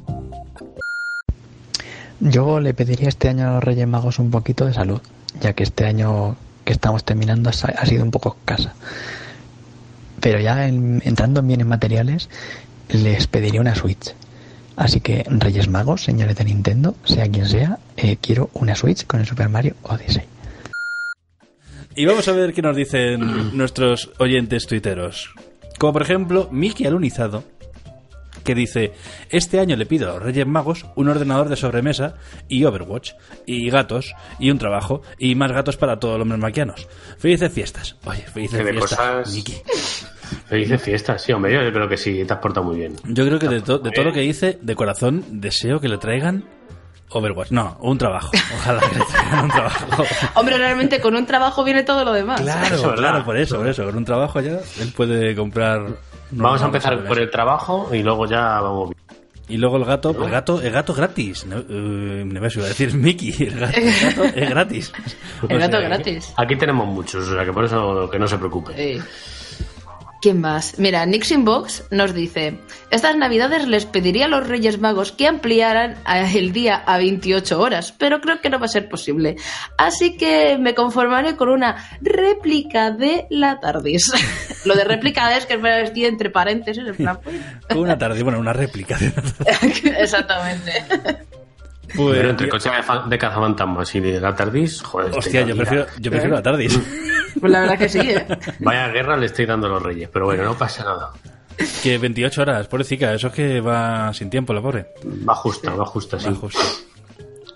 Yo le pediría este año a los Reyes Magos un poquito de salud, ya que este año que estamos terminando ha sido un poco escasa. Pero ya en- entrando en materiales, les pediría una Switch. Así que Reyes Magos, señores de Nintendo, sea quien sea, eh, quiero una Switch con el Super Mario Odyssey. Y vamos a ver qué nos dicen nuestros oyentes tuiteros. Como por ejemplo, Miki Alunizado, que dice, este año le pido a los Reyes Magos un ordenador de sobremesa y Overwatch, y gatos, y un trabajo, y más gatos para todos los melmaquianos. Felices fiestas. Oye, felices de fiestas, cosas... Miki. Felices fiestas, sí, hombre, yo creo que sí, te has portado muy bien. Yo creo que de, to- de todo lo que dice, de corazón, deseo que le traigan Overwatch. No, un trabajo. Ojalá que un trabajo. Hombre, realmente con un trabajo viene todo lo demás. Claro, claro, por eso, por eso. Con un trabajo ya él puede comprar. Vamos a empezar por el trabajo y luego ya vamos bien. Y luego el gato, el gato, el gato gratis. No, eh, me iba a decir Mickey, el gato, el gato es gratis. El gato O sea, gratis. Aquí tenemos muchos, o sea que por eso que no se preocupe. Eh. ¿Quién más? Mira, Nixinbox nos dice: Estas navidades les pediría a los Reyes Magos que ampliaran el día a 28 horas, pero creo que no va a ser posible. Así que me conformaré con una réplica de la TARDIS. Lo de réplica es que es entre paréntesis, en plan. Con una tarde, bueno, una réplica. de- Exactamente. Pues- Pero entre coche de, fa- de cazafantasmas y de la tardis, joder. Hostia, yo prefiero, yo prefiero la tardis. Pues la verdad que sí, ¿eh? Vaya guerra le estoy dando a los reyes, pero bueno, no pasa nada. Que 28 horas, pobrecita, eso es que va sin tiempo la pobre. Va justa, va justa, sí. Va justa.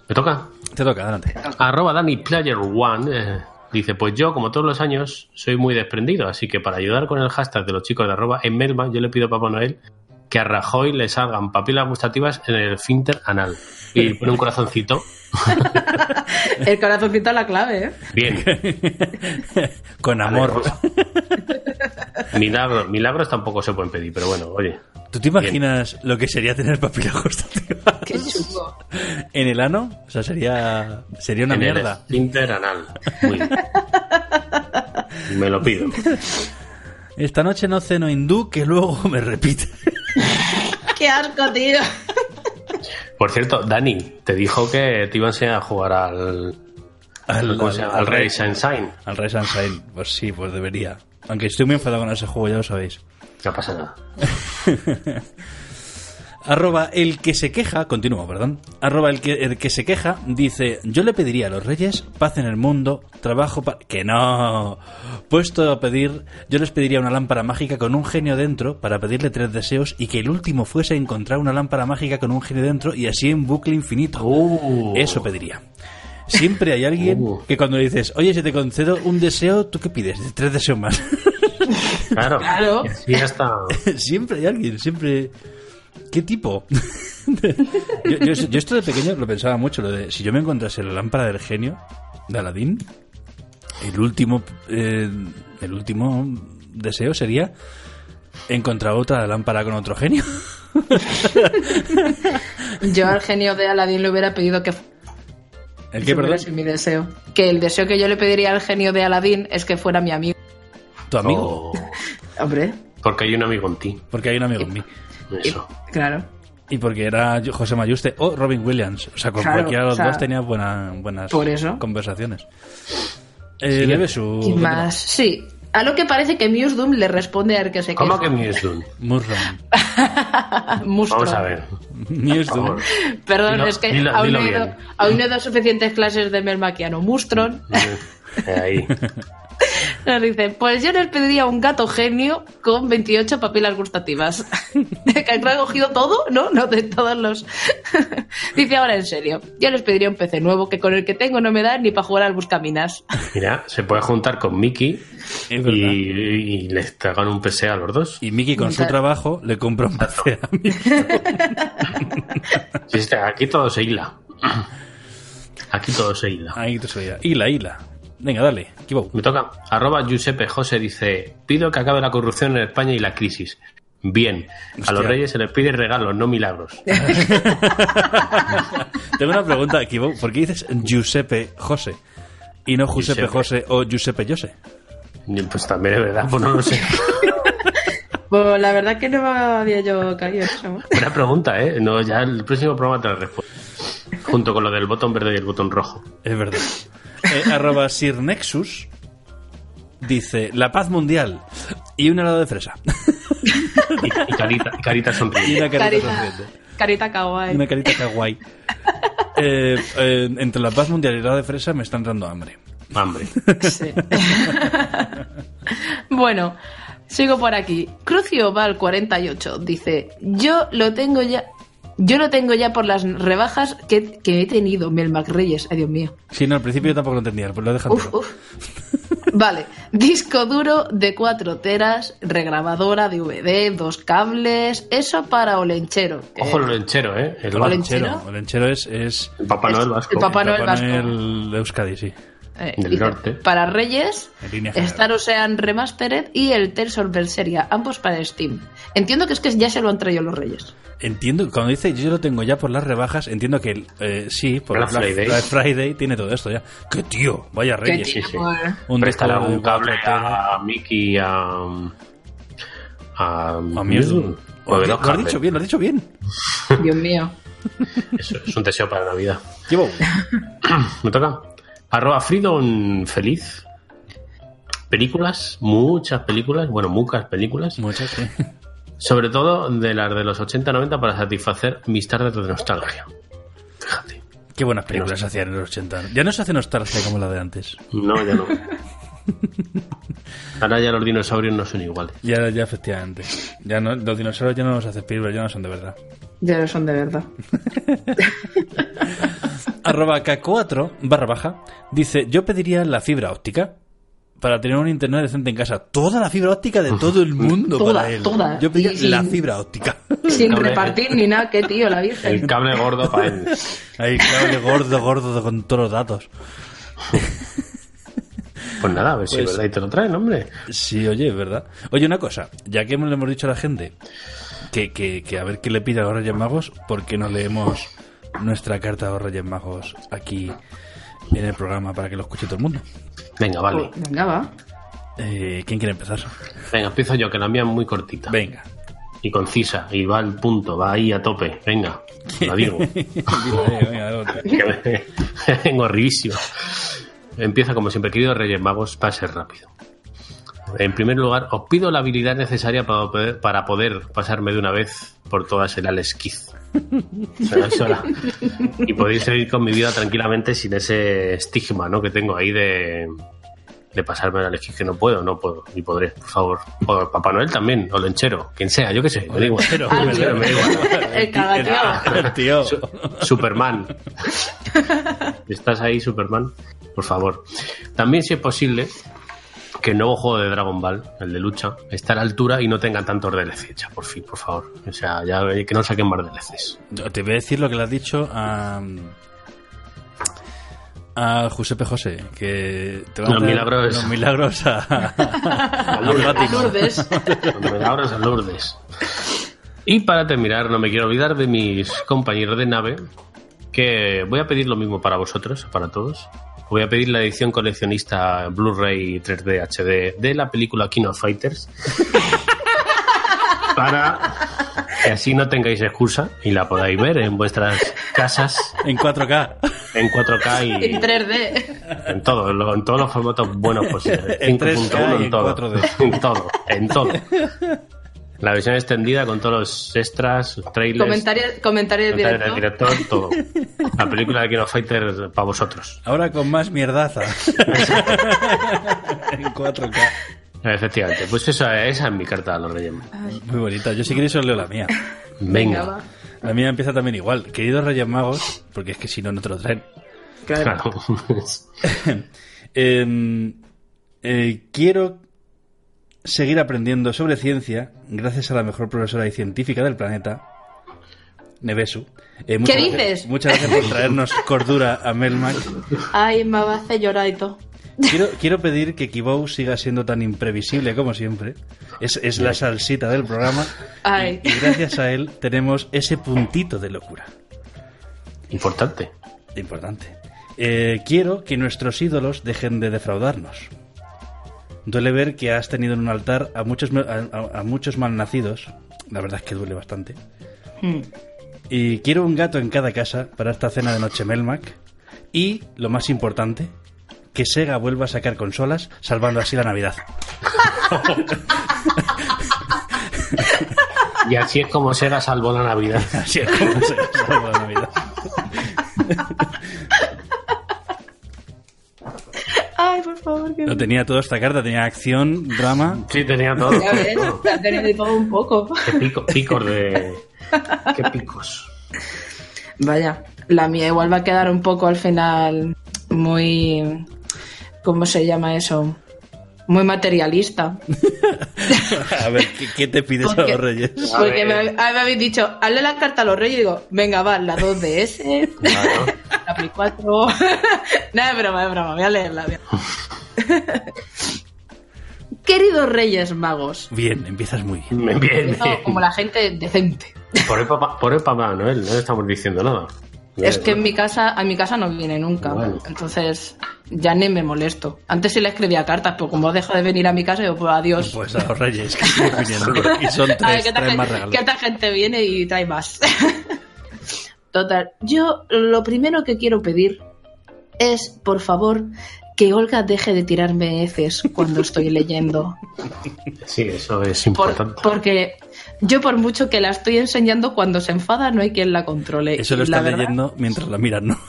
¿Me toca? Te toca, adelante. Arroba Dani Player One eh, dice, pues yo, como todos los años, soy muy desprendido, así que para ayudar con el hashtag de los chicos de arroba en Melma, yo le pido a Papá Noel que a Rajoy le salgan papilas gustativas en el finter anal. Y pone un corazoncito. El corazoncito a la clave, ¿eh? Bien. Con amor. Milagros, milagros tampoco se pueden pedir, pero bueno, oye. ¿Tú te imaginas lo que sería tener papila gustativa Qué chungo. en el ano? O sea, sería, sería una en mierda. el finter anal. Muy bien. Me lo pido. Esta noche no ceno hindú, que luego me repite. Qué asco, tío. Por cierto, Dani, te dijo que te iba a enseñar a jugar al. Al, ¿cómo se llama? al Rey Sunshine. Al Rey Sunshine. Pues sí, pues debería. Aunque estoy muy enfadado con ese juego, ya lo sabéis. No pasa nada. Arroba el que se queja, continúo, perdón. Arroba el que, el que se queja dice: Yo le pediría a los reyes paz en el mundo, trabajo para. Que no. Puesto a pedir, yo les pediría una lámpara mágica con un genio dentro para pedirle tres deseos y que el último fuese encontrar una lámpara mágica con un genio dentro y así en bucle infinito. Eso pediría. Siempre hay alguien que cuando le dices, oye, si te concedo un deseo, ¿tú qué pides? Tres deseos más. Claro. Claro. Y así ya está. siempre hay alguien, siempre. ¿Qué tipo? yo, yo- yo esto de pequeño lo pensaba mucho, lo de si yo me encontrase la lámpara del genio de Aladín, el último, eh, el último deseo sería encontrar otra lámpara con otro genio. Yo al genio de Aladdin le hubiera pedido que ¿El qué, perdón? Mi deseo. Que el deseo que yo le pediría al genio de Aladdin es que fuera mi amigo. ¿Tu amigo? Oh, Hombre, porque hay un amigo en ti. Porque hay un amigo en mí. Eso. claro. Y porque era José Mayuste o Robin Williams. O sea, con Claro, cualquiera de los o sea, dos tenía buena- buenas por eso. conversaciones. Eh, debe su... Y más, sí. A lo que parece que Muse Doom le responde a ver que se ¿Cómo queja. que Muse. Mustro. Vamos a ver. Favor. Perdón, Dilo- es que dilo- aún, dilo no he ido, aún no he dado suficientes clases de melmaquiano. Mustron Eh, Ahí. nos dice, pues yo les pediría un gato genio con 28 papilas gustativas. que ha cogido todo, ¿no? No, de todos los... dice ahora en serio, yo les pediría un PC nuevo que con el que tengo no me da ni para jugar al buscaminas. Mira, se puede juntar con Mickey y, y les tragan un PC a los dos. Y Mickey con su trabajo le compra un PC a. Sí, está, aquí todo se hila. Aquí todo se hila. Ahí te soy. Hila, hila. Venga, dale. Kibo. Me toca. Arroba Giuseppe José dice: Pido que acabe la corrupción en España y la crisis. Bien. A los reyes se les pide regalos, no milagros. Tengo una pregunta, Kibo. ¿Por qué dices Giuseppe José? Y no Giuseppe Giuseppe. José o Giuseppe Jose. Pues también es verdad, pues no lo sé. Pues la verdad que no había yo caído eso. Buena pregunta, ¿eh? No, ya el próximo programa te la respondo. Junto con lo del botón verde y el botón rojo. Es verdad. Eh, arroba Sir Nexus dice la paz mundial y un helado de fresa. Y, y carita, y carita y sonriente. una carita Carita, sonriente. carita kawaii. Y una carita kawaii. Eh, eh, entre la paz mundial y el helado de fresa me están dando hambre. Hambre. Sí. bueno, sigo por aquí. Crucio Val 48 dice, yo lo tengo ya... Yo lo tengo ya por las rebajas que, que he tenido, Melmac Reyes. Ay, Dios mío. Sí, no, al principio yo tampoco lo entendía, pues lo he dejado. Uf, uf. Vale, disco duro de 4 teras, regrabadora, DVD, dos cables, eso para Olenchero. que- Ojo el lenchero, ¿eh? El ¿Olenchero? Olenchero. Olenchero es, es El Papá Noel vasco. el Papá Noel vasco. De Euskadi, sí. Eh, Del dice, norte. Para Reyes. Star Ocean Remastered y el Tales of Berseria, ambos para Steam. Entiendo que es que ya se lo han traído los Reyes. Entiendo, cuando dice yo lo tengo ya por las rebajas, entiendo que eh, sí, por Black Black Friday. Black Friday tiene todo esto ya. ¡Qué tío! Vaya reyes. Sí, sí. tío, eh. Un Préstale algún cable a Mickey, a. A, A un- de lo, has dicho bien, lo has dicho bien. Dios mío. Eso es un deseo para Navidad. Llevo. Me toca. Arroba Freedom Feliz. Películas, muchas películas, bueno, muchas películas. Muchas, sí. Sobre todo de las de los 80-90 para satisfacer mis tardes de nostalgia. Fíjate. Qué buenas películas se hacían en los 80. Ya no se hace nostalgia como la de antes. No, ya no. Ahora ya los dinosaurios no son iguales. Ya, ya efectivamente. Ya no, los dinosaurios ya no los hace películas, ya no son de verdad. Ya no son de verdad. Arroba K4 barra baja dice, yo pediría la fibra óptica para tener un internet decente en casa. Toda la fibra óptica de todo el mundo Toda, para él. toda. Yo pediría sin- la fibra óptica. Sin repartir ni nada, qué tío, la Virgen. El cable gordo para él. Ahí, cable gordo, gordo con todos los datos. Pues nada, a ver si es Pues- verdad y te lo traen, hombre. Sí, oye, es verdad. Oye, una cosa, ya que le hemos dicho a la gente que, que, que a ver qué le pide a los Reyes Magos, ¿por qué no leemos nuestra carta a los Reyes Magos aquí en el programa para que lo escuche todo el mundo? Venga, vale. Venga, va. Eh, ¿Quién quiere empezar? Venga, empiezo yo, que la mía es muy cortita. Venga. Y concisa, y va al punto, va ahí a tope. Venga, la digo. Vengo arribísimo. Empieza como siempre, queridos Reyes Magos, va a ser rápido. En primer lugar, os pido la habilidad necesaria para poder, para poder pasarme de una vez por todas el sola. Y podéis seguir con mi vida tranquilamente sin ese estigma ¿no? que tengo ahí de, de pasarme el Alex Kidd, que no puedo, no puedo, ni podré, por favor. O Papá Noel también, o Lenchero, quien sea, yo qué sé, me da igual. Me. El Superman. ¿Estás ahí, Superman? Por favor. También, si es posible, que el nuevo juego de Dragon Ball, el de lucha, está a la altura y no tengan tantos DLC. Ya, por fin, por favor. O sea, ya que no saquen más DLCs. Te voy a decir lo que le has dicho a. A Giuseppe José, que te van Los a milagros. Los milagros a. a, A Lourdes. Da horas a Lourdes. Y para terminar, no me quiero olvidar de mis compañeros de nave, que voy a pedir lo mismo para vosotros, para todos. Voy a pedir la edición coleccionista Blu-ray 3D HD de la película King of Fighters. para que así no tengáis excusa y la podáis ver en vuestras casas En 4K. en 4K y En 3D. en todo, en todos los formatos buenos posibles. En 5.1 3K y en en todo. 4D. En todo, en todo. La versión extendida con todos los extras, trailers, Comentario, del director, todo. La película de King of Fighters para vosotros. Ahora con más mierdaza. en 4K. Efectivamente, pues esa, esa es mi carta a los Reyes. Muy bonita. Yo si queréis os leo la mía. Venga. La mía empieza también igual. Queridos Reyes Magos, porque es que si no, no te lo traen. Claro. Eh, eh, quiero seguir aprendiendo sobre ciencia gracias a la mejor profesora y científica del planeta, Nevesu. Eh, muchas ¿Qué gracias- dices? Muchas gracias por traernos cordura a Melmac. Ay, me va a hacer llorar y todo. Quiero, quiero pedir que Kibou siga siendo tan imprevisible como siempre. Es, es la salsita del programa. Ay. Y gracias a él tenemos ese puntito de locura. Importante. Importante. Eh, quiero que nuestros ídolos dejen de defraudarnos. Duele ver que has tenido en un altar a muchos, a, a- muchos malnacidos. La verdad es que duele bastante. Hmm. Y quiero un gato en cada casa para esta cena de noche Melmac. Y, lo más importante, que Sega vuelva a sacar consolas, salvando así la Navidad. Y así es como Sega salvó la Navidad. Así es como Sega salva la Navidad. Ay, por favor, que Lo tenía todo esta carta, tenía acción, drama. Sí, tenía todo. Ya ves, ha tenido de todo un poco. Qué pico- picos de. Qué picos. Vaya, la mía igual va a quedar un poco al final muy... ¿Cómo se llama eso? Muy materialista. A ver, ¿qué, qué te pides a los reyes? Porque me, me habéis dicho, hazle la carta a los reyes y digo, venga, va, la 2DS, la Play 4... Nada, es broma, es broma, voy a leerla. voy a- Queridos reyes magos, Bien, empiezas muy bien. Bien, empiezo bien. como la gente decente. Por el papá, por el papá Noel, no le estamos diciendo nada. Es que en mi casa, a mi casa no viene nunca. Bueno. Entonces, ya ni me molesto. Antes sí le escribía cartas, pero como deja de venir a mi casa, yo pues adiós. Pues a los reyes que siguen viniendo. Y son A ver, tres, ¿qué tal traen más regalos. ¿Qué tal gente viene y trae más? Total, yo lo primero que quiero pedir es, por favor, que Olga deje de tirarme heces cuando estoy leyendo. Sí, eso es Por- importante. porque yo por mucho que la estoy enseñando, cuando se enfada no hay quien la controle. Eso lo verdad- leyendo mientras la miras, ¿no?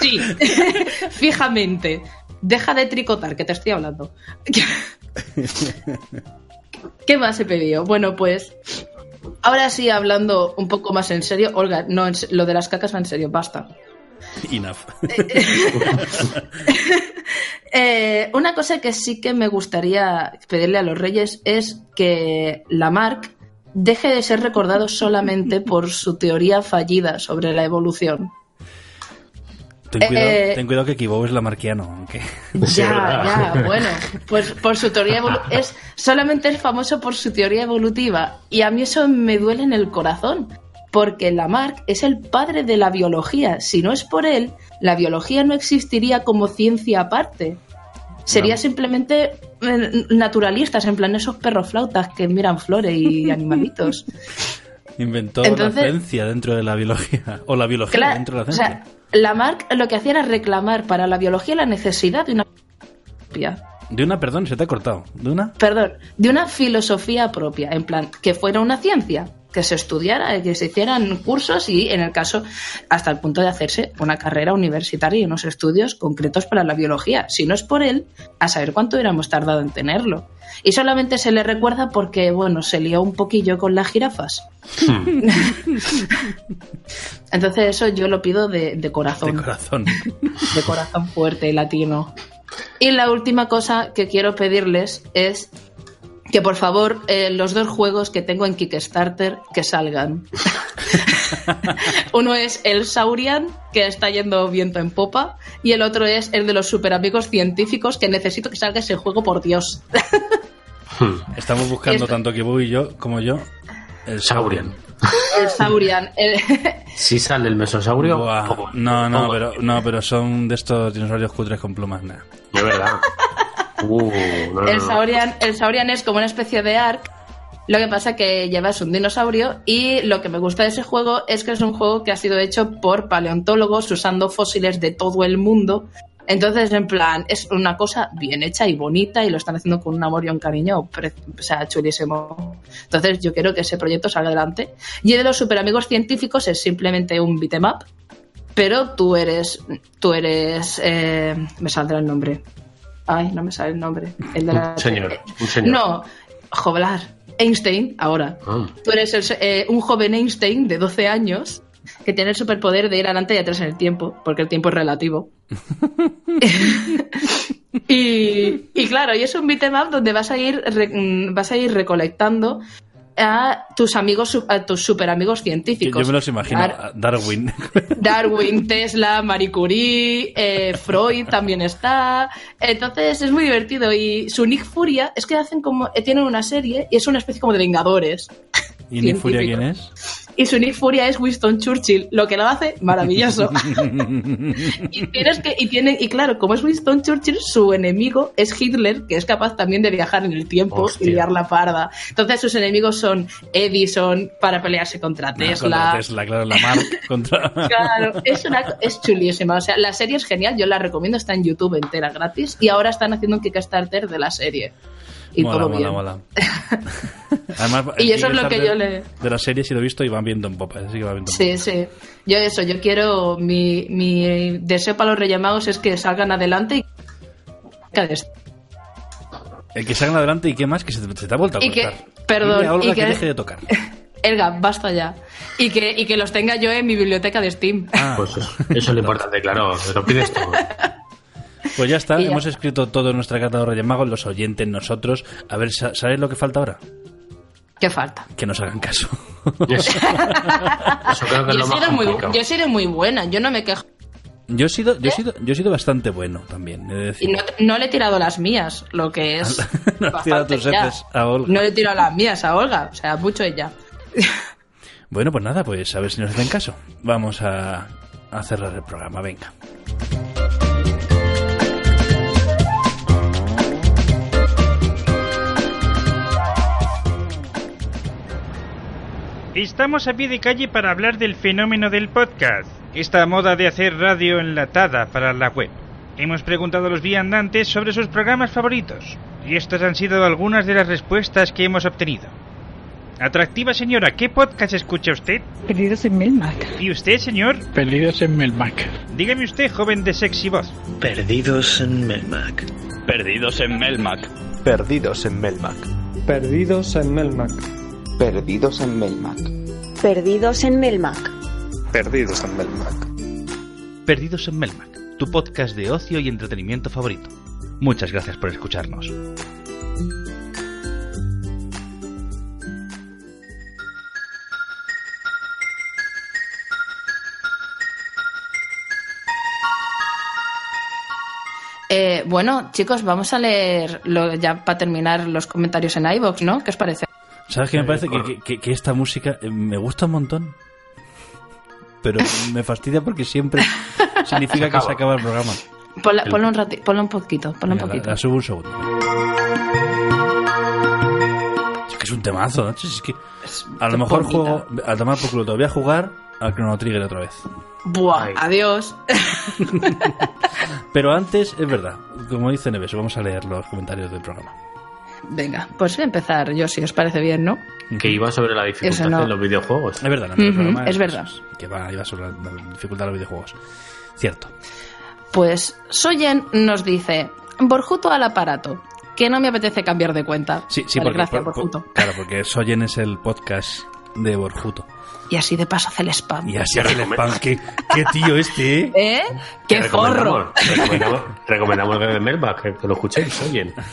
Sí, fijamente. Deja de tricotar, que te estoy hablando. ¿Qué más he pedido? Bueno, pues ahora sí, hablando un poco más en serio, Olga, no, lo de las cacas va en serio, basta. Enough. Eh, una cosa que sí que me gustaría pedirle a los reyes es que Lamarck deje de ser recordado solamente por su teoría fallida sobre la evolución. Ten cuidado, Eh, ten cuidado que Kibou es la marquiano, aunque... Ya, ya, bueno, pues por su teoría es solamente es famoso por su teoría evolutiva y a mí eso me duele en el corazón, porque Lamarck es el padre de la biología, si no es por él, la biología no existiría como ciencia aparte. Sería No. simplemente eh, naturalistas, en plan esos perros flautas que miran flores y animalitos. Inventó Entonces- la ciencia dentro de la biología. O la biología Claro, dentro de la o ciencia. sea, Lamarck lo que hacía era reclamar para la biología la necesidad de una propia. De una, perdón, se te ha cortado. ¿De una? perdón, de una filosofía propia, en plan, que fuera una ciencia, que se estudiara, que se hicieran cursos y, en el caso, hasta el punto de hacerse una carrera universitaria y unos estudios concretos para la biología. Si no es por él, a saber cuánto hubiéramos tardado en tenerlo. Y solamente se le recuerda porque, bueno, se lió un poquillo con las jirafas. Entonces eso yo lo pido de, de corazón, De corazón. de corazón fuerte, latino. Y la última cosa que quiero pedirles es que por favor eh, los dos juegos que tengo en Kickstarter que salgan. Uno es el Saurian, que está yendo viento en popa, y el otro es el de los super amigos científicos, que necesito que salga ese juego, por Dios. Estamos buscando Esto- tanto Kibu y yo como yo el Saurian. El Saurian. el- Si sale el mesosaurio, Buah, no, no, pero, no, pero son de estos dinosaurios cutres con plumas, nada. Es verdad. Uh, no, El. Saurian, el Saurian es como una especie de arc. Lo que pasa que llevas un dinosaurio y lo que me gusta de ese juego es que es un juego que ha sido hecho por paleontólogos usando fósiles de todo el mundo. Entonces, en plan, es una cosa bien hecha y bonita y lo están haciendo con un amor y un cariño, o sea, chulísimo. Entonces, yo quiero que ese proyecto salga adelante. Y de los super amigos científicos es simplemente un beat'em up, pero tú eres, tú eres, eh, me saldrá el nombre. Ay, no me sale el nombre. El de la... Un señor, un señor. No, Joblar. Einstein, ahora. Ah. Tú eres el eh, un joven Einstein de 12 años que tiene el superpoder de ir adelante y atrás en el tiempo, porque el tiempo es relativo. y, y claro, y es un beat'em up donde vas a ir mm, vas a ir recolectando a tus amigos a tus super amigos científicos. yo me los imagino. Dar- Darwin. Darwin, Tesla, Marie Curie, eh, Freud también está. Entonces es muy divertido. Y su Nick Furia es que hacen como. eh, tienen una serie y es una especie como de Vengadores. ¿Y Nick Furia quién es? Y su Nick Furia es Winston Churchill, lo que lo hace maravilloso. y tienes que, y tiene, y claro, como es Winston Churchill, su enemigo es Hitler, que es capaz también de viajar en el tiempo Hostia. y liar la parda. Entonces sus enemigos son Edison para pelearse contra Tesla. Contra Tesla, claro, la Mark contra... Claro, es, una, es chulísima. O sea, la serie es genial, yo la recomiendo, está en YouTube entera gratis y ahora están haciendo un Kickstarter de la serie. Y mola, todo mola, bien. mola. Además, Y el eso es lo que yo le- De la serie sí lo he visto y van viendo en popa. así que va viendo en Sí, sí. Yo eso, yo quiero, mi, mi deseo para los Reyes Magos es que salgan adelante y que El que salgan adelante y qué más, que se te, se te ha vuelto a Y que- cortar. perdón, a Olga y que... que- deje de tocar. Elga, basta ya. Y que, y que los tenga yo en mi biblioteca de Steam. Ah, Pues eso, eso es lo importante, claro. Lo pides todo. pues ya está, ya. hemos escrito todo en nuestra carta de los Reyes Magos, los oyentes, nosotros. A ver, sa- ¿sabéis lo que falta ahora? ¿Qué falta? Que nos hagan caso. Eso, eso creo que es Yo lo he, más sido muy, yo buena, yo no me quejo. Yo he sido, yo he sido, yo he sido bastante bueno también, he de decir. Y no, no le he tirado las mías, lo que es. No tirado tus a Olga. No le he tirado las mías a Olga, o sea, mucho ella. Bueno, pues nada, pues a ver si nos hacen caso. Vamos a, a cerrar el programa, venga. Estamos a pie de calle para hablar del fenómeno del podcast, esta moda de hacer radio enlatada para la web. Hemos preguntado a los viandantes sobre sus programas favoritos, y estas han sido algunas de las respuestas que hemos obtenido. Atractiva señora, ¿qué podcast escucha usted? Perdidos en Melmac. ¿Y usted, señor? Perdidos en Melmac. Dígame usted, joven de sexy voz. Perdidos en Melmac. Perdidos en Melmac. Perdidos en Melmac. Perdidos en Melmac. Perdidos en Melmac. Perdidos en Melmac. Perdidos en Melmac. Perdidos en Melmac, tu podcast de ocio y entretenimiento favorito. Muchas gracias por escucharnos. Eh, bueno, chicos, vamos a leer lo- ya para terminar los comentarios en iVoox, ¿no? ¿Qué os parece? ¿Sabes qué me parece? Que, que- esta música eh, me gusta un montón. Pero me fastidia porque siempre significa que se acaba el programa. Ponla, El- ponlo un rati- ponlo un poquito, ponlo un la, poquito. la subo un segundo. Es que es un temazo, ¿no? Es que a lo mejor juego, a tomar por culo, te voy a jugar al Chrono Trigger otra vez. Buah, adiós. Pero antes, es verdad, como dice Neves, vamos a leer los comentarios del programa. Venga, pues voy a empezar yo, si os parece bien, ¿no? Que iba sobre la dificultad no. de los videojuegos. Es verdad, el Ujú, programa es verdad. Que va, iba sobre la dificultad de los videojuegos. Cierto. Pues Soyen nos dice, Borjuto al aparato, que no me apetece cambiar de cuenta. Sí, sí, Vale, porque, gracias, por- por- Borjuto. claro, porque Soyen es el podcast de Borjuto. Y así de paso hace el spam. Y así hace el spam. ¿Qué, qué tío este, ¿eh? ¿Eh? ¡Qué recomendamos, forro! Recomendamos, recomendamos el de Melba, que, que lo escuchéis, oyen.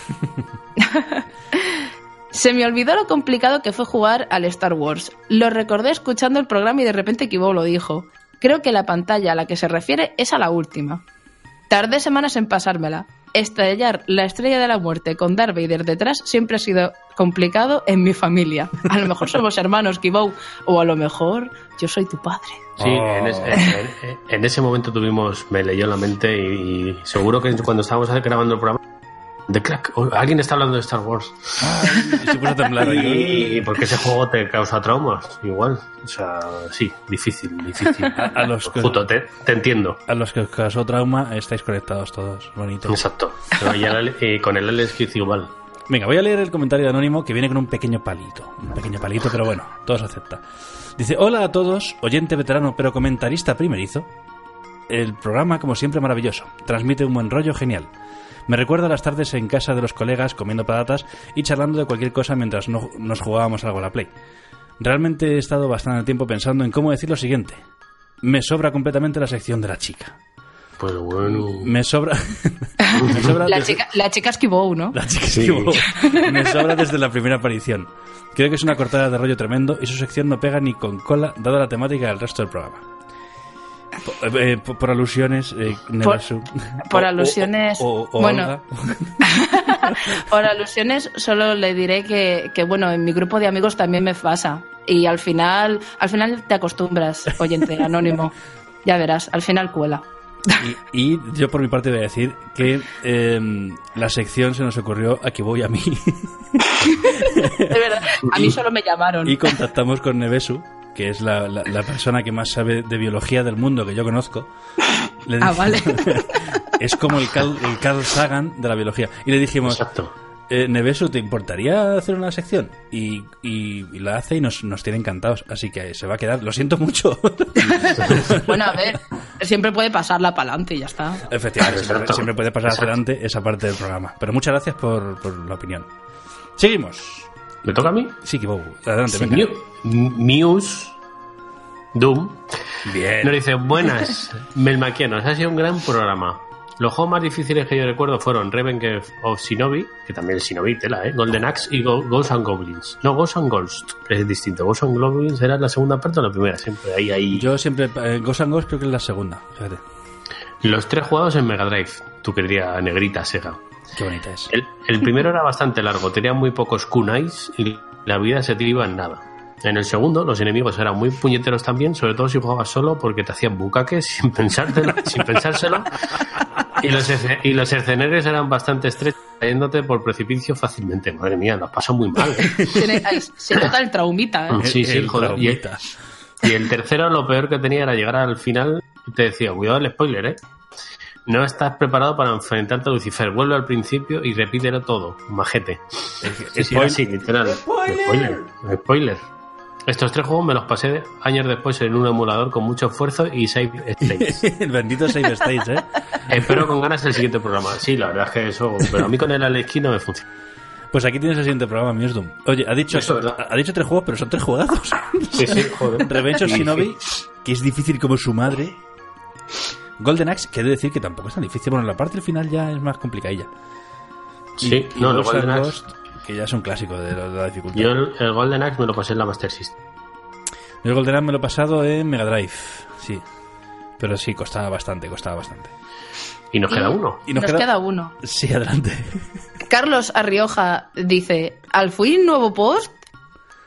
Se me olvidó lo complicado que fue jugar al Star Wars. Lo recordé escuchando el programa y de repente Kibo lo dijo. Creo que la pantalla a la que se refiere es a la última. Tardé semanas en pasármela. Estrellar la estrella de la muerte con Darth Vader detrás siempre ha sido complicado en mi familia. A lo mejor somos hermanos, Kibou, o a lo mejor yo soy tu padre. Sí, en, ese, en- en ese momento tuvimos, me leyó la mente y, y seguro que cuando estábamos grabando el programa, de crack, oh, alguien está hablando de Star Wars. Y se puso a temblar ahí. Y porque ese juego te causa traumas, igual. O sea, sí, difícil, difícil. A, a los que, te, te entiendo. a los que os causó trauma estáis conectados todos. Bonito. Exacto. Pero ya la- y con el Alex igual. Venga, voy a leer el comentario de Anónimo que viene con un pequeño palito. Un pequeño palito, pero bueno, todo se acepta. Dice, hola a todos, oyente veterano pero comentarista primerizo. El programa, como siempre, maravilloso. Transmite un buen rollo genial. Me recuerda las tardes en casa de los colegas comiendo patatas y charlando de cualquier cosa mientras no- nos jugábamos algo a la Play. Realmente he estado bastante tiempo pensando en cómo decir lo siguiente. Me sobra completamente la sección de la chica. Pues bueno. Me sobra... me sobra La desde- chica, la chica es Kibou, ¿no? la chica se equivocó. Me sobra desde la primera aparición. Creo que es una cortada de rollo tremendo y su sección no pega ni con cola, dada la temática del resto del programa. Por, eh, por- por alusiones, eh, por O- o- alusiones- o- o bueno. Olga. Por alusiones, solo le diré que, que, bueno, en mi grupo de amigos también me pasa. Y al final, al final te acostumbras, oyente anónimo. Ya verás, al final cuela. Y, y yo por mi parte voy a decir que eh, la sección se nos ocurrió aquí voy a mí Es verdad, a mí solo me llamaron. y contactamos con Nevesu, que es la, la- la persona que más sabe de biología del mundo que yo conozco. Le Ah, vale. es como el Carl, el Carl Sagan de la biología. Y le dijimos, eh, Nevesu, ¿te importaría hacer una sección? Y, y- y la hace y nos, nos tiene encantados. Así que se va a quedar. Lo siento mucho. Bueno, a ver, siempre puede pasarla para adelante y ya está. Efectivamente, siempre, puede pasar Exacto. adelante esa parte del programa. Pero muchas gracias por, por la opinión. Seguimos. ¿Me toca a mí? Sí, Kibo. Adelante, Sí, venga. Muse Doom Bien. nos dice buenas Melmaquianos ha sido un gran programa los juegos más difíciles que yo recuerdo fueron Revenge of Shinobi que también es Shinobi tela ¿eh? Golden Axe y Go- Ghosts and Goblins no Ghosts and Ghost que es distinto Ghosts and Goblins era la segunda parte o la primera siempre ahí ahí Yo siempre. Eh, Ghost and Ghost creo que es la segunda. Fíjate. los tres jugados en Mega Drive tu querida negrita Sega Qué bonita es. El, el primero era bastante largo, tenía muy pocos kunais y la vida se te iba en nada. En el segundo, los enemigos eran muy puñeteros también, sobre todo si jugabas solo porque te hacían bucaques sin pensártelo, sin pensárselo. Y los, y los escenarios eran bastante estrechos, cayéndote por precipicio fácilmente. Madre mía, lo paso muy mal. ¿eh? Se nota el traumita, ¿eh? Sí, sí, El joder. Y, traumita. y el tercero, lo peor que tenía era llegar al final y te decía, cuidado el spoiler, ¿eh? No estás preparado para enfrentarte a Lucifer. Vuelve al principio y repítelo todo, majete. Sí, sí, era así, literal. Spoiler. Spoiler. Estos tres juegos me los pasé años después en un emulador con mucho esfuerzo y save states. el bendito Save States, ¿eh? Espero con ganas el siguiente programa. Sí, la verdad es que eso, pero a mí con el Alex no me funciona. Pues aquí tienes el siguiente programa, Miesdom. Oye, ha dicho, Eso ha dicho tres juegos, pero son tres juegazos. Sí, sí, joder. Revenge of Shinobi, que es difícil como su madre. Golden Axe, que he de decir que tampoco es tan difícil. Bueno, la parte del final ya es más complicadilla. Sí, no, and Golden Axe- Ghost, que ya es un clásico de la, de la dificultad. Yo el, el Golden Axe me lo pasé en la Master System. El Golden Axe me lo he pasado en Mega Drive, sí. Pero sí, costaba bastante, costaba bastante. Y nos queda uno. Y Nos, queda... uno. Sí, adelante. Carlos Arrioja dice, ¿al fin nuevo post?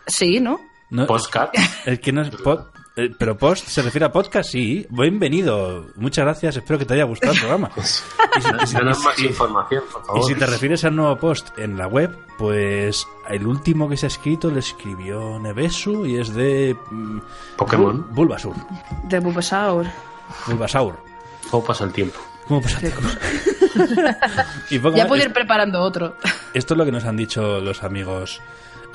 Sí, ¿no? No, Postcat. El que no es pod- eh, pero post se refiere a podcast, sí. Bienvenido. Muchas gracias. Espero que te haya gustado el programa. Y si, y si- más y- información, por y favor. si te refieres al nuevo post en la web, pues el último que se ha escrito lo escribió Nevesu y es de mm, Pokémon. Bul- Bulbasur. De Bulbasaur. Bulbasaur. ¿Cómo pasa el tiempo? ¿Cómo pasa el tiempo? Y Ya puedo ir preparando otro. Esto es lo que nos han dicho los amigos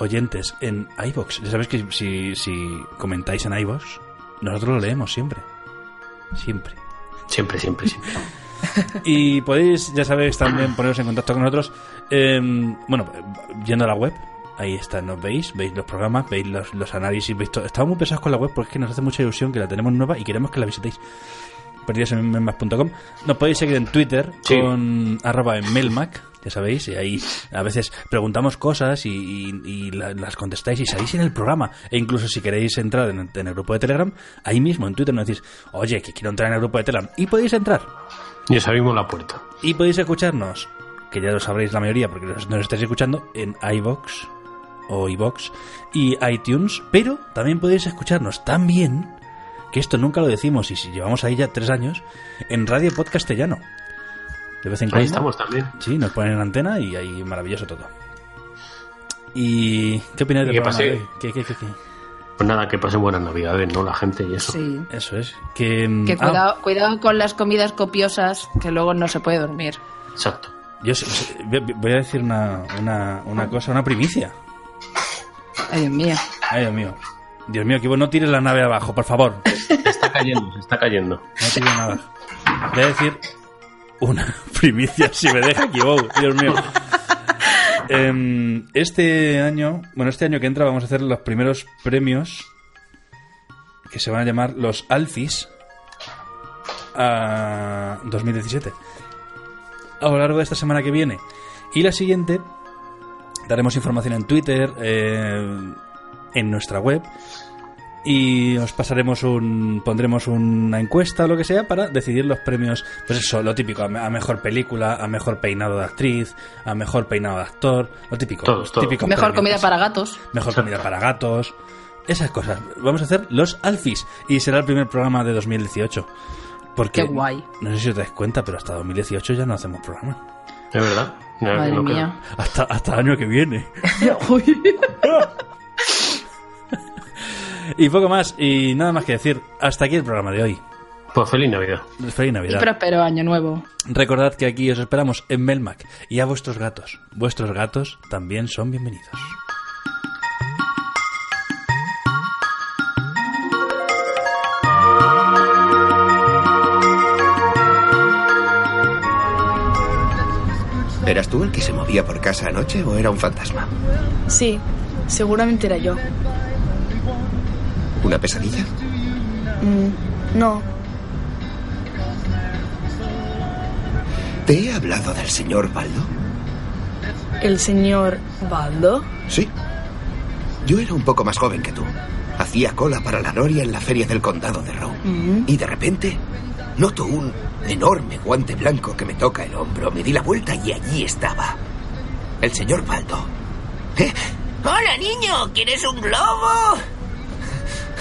oyentes en iVoox. Ya sabéis que si, si comentáis en iVoox, nosotros lo leemos siempre. Siempre. Siempre, siempre, siempre. Y podéis, ya sabéis, también poneros en contacto con nosotros. eh, bueno, yendo a la web, Ahí está, nos veis, veis los programas, veis los, los análisis, veis todo. Estamos muy pesados con la web porque es que nos hace mucha ilusión que la tenemos nueva y queremos que la visitéis. Perdidos en melmac.com. Nos podéis seguir en Twitter Sí. con arroba en melmac, ya sabéis, y ahí a veces preguntamos cosas y, y- y la- las contestáis y salís en el programa. E incluso si queréis entrar en, en el grupo de Telegram, ahí mismo en Twitter nos decís, oye, que quiero entrar en el grupo de Telegram. Y podéis entrar. Y os abrimos la puerta. Y podéis escucharnos, que ya lo sabréis la mayoría porque nos, nos estáis escuchando en iVox o iVox y iTunes, pero también podéis escucharnos también, que esto nunca lo decimos y si llevamos ahí ya tres años, en Radio Podcastellano. De vez en cuando. Ahí estamos también. Sí, nos ponen en antena y ahí maravilloso todo. ¿Y qué opináis del de hoy? ¿Qué, qué, qué, qué? Pues nada, que pasen buenas navidades, ¿no? La gente y eso. Sí. Eso es. Que, mm, ah, cuidado, cuidado con las comidas copiosas, que luego no se puede dormir. Exacto. yo voy a decir una, una, una cosa, una primicia. Ay, Dios mío. Ay, Dios mío. Dios mío, que vos no tires la nave abajo, por favor. Está cayendo, se está cayendo. No tires nada. Voy a decir una primicia, si me deja equivoco, Dios mío. Em, este año, bueno, este año que entra vamos a hacer los primeros premios que se van a llamar los Alfis a 2017. A lo largo de esta semana que viene y la siguiente daremos información en Twitter, eh, en nuestra web y os pasaremos un pondremos una encuesta o lo que sea para decidir los premios. Pues eso lo típico a, me- a mejor película a mejor peinado de actriz a mejor peinado de actor lo típico. Todo, todo. Mejor comida para gatos. mejor comida para gatos. Esas cosas. Vamos a hacer los alfis y será el primer programa de 2018 porque Qué guay. no sé si os dais cuenta pero hasta 2018 ya no hacemos programa. Es verdad. Ya, Madre no mía. hasta hasta el año que viene y poco más y nada más que decir hasta aquí el programa de hoy. Pues feliz Navidad. feliz Y navidad próspero año nuevo. Recordad que aquí os esperamos en Melmac y a vuestros gatos. Vuestros gatos también son bienvenidos. ¿Eras tú el que se movía por casa anoche o era un fantasma? Sí, seguramente era yo. ¿Una pesadilla? Mm, no, ¿Te he hablado del señor Baldo? el señor Baldo. Sí. Yo era un poco más joven que tú. Hacía cola para la noria en la feria del condado de Rowe. Mm, Y de repente noto un enorme guante blanco que me toca el hombro. Me di la vuelta y allí estaba. El señor Baldo. ¿Eh? Hola, niño. ¿Quieres un globo?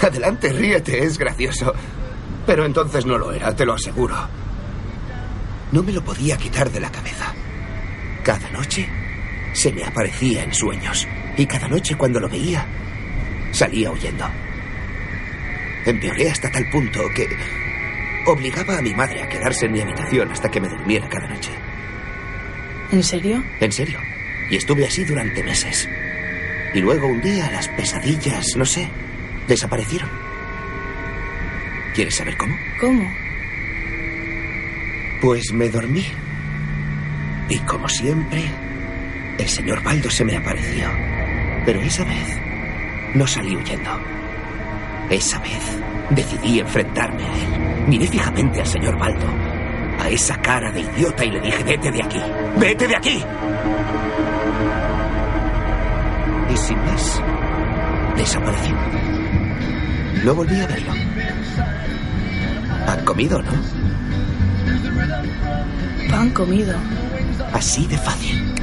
Adelante, ríete. Es gracioso. Pero entonces no lo era, te lo aseguro. No me lo podía quitar de la cabeza. Cada noche se me aparecía en sueños. Y cada noche cuando lo veía, salía huyendo. Empeoré hasta tal punto que obligaba a mi madre a quedarse en mi habitación hasta que me durmiera cada noche. ¿En serio? En serio. Y estuve así durante meses. Y luego un día las pesadillas, no sé, desaparecieron. ¿Quieres saber cómo? ¿Cómo? Pues me dormí. Y como siempre, el señor Baldo se me apareció. Pero esa vez no salí huyendo. Esa vez decidí enfrentarme a él. Miré fijamente al señor Baldo, a esa cara de idiota y le dije, vete de aquí, vete de aquí. Y sin más, desapareció. No volví a verlo. ¿Han comido, no? Pan comido. Así de fácil.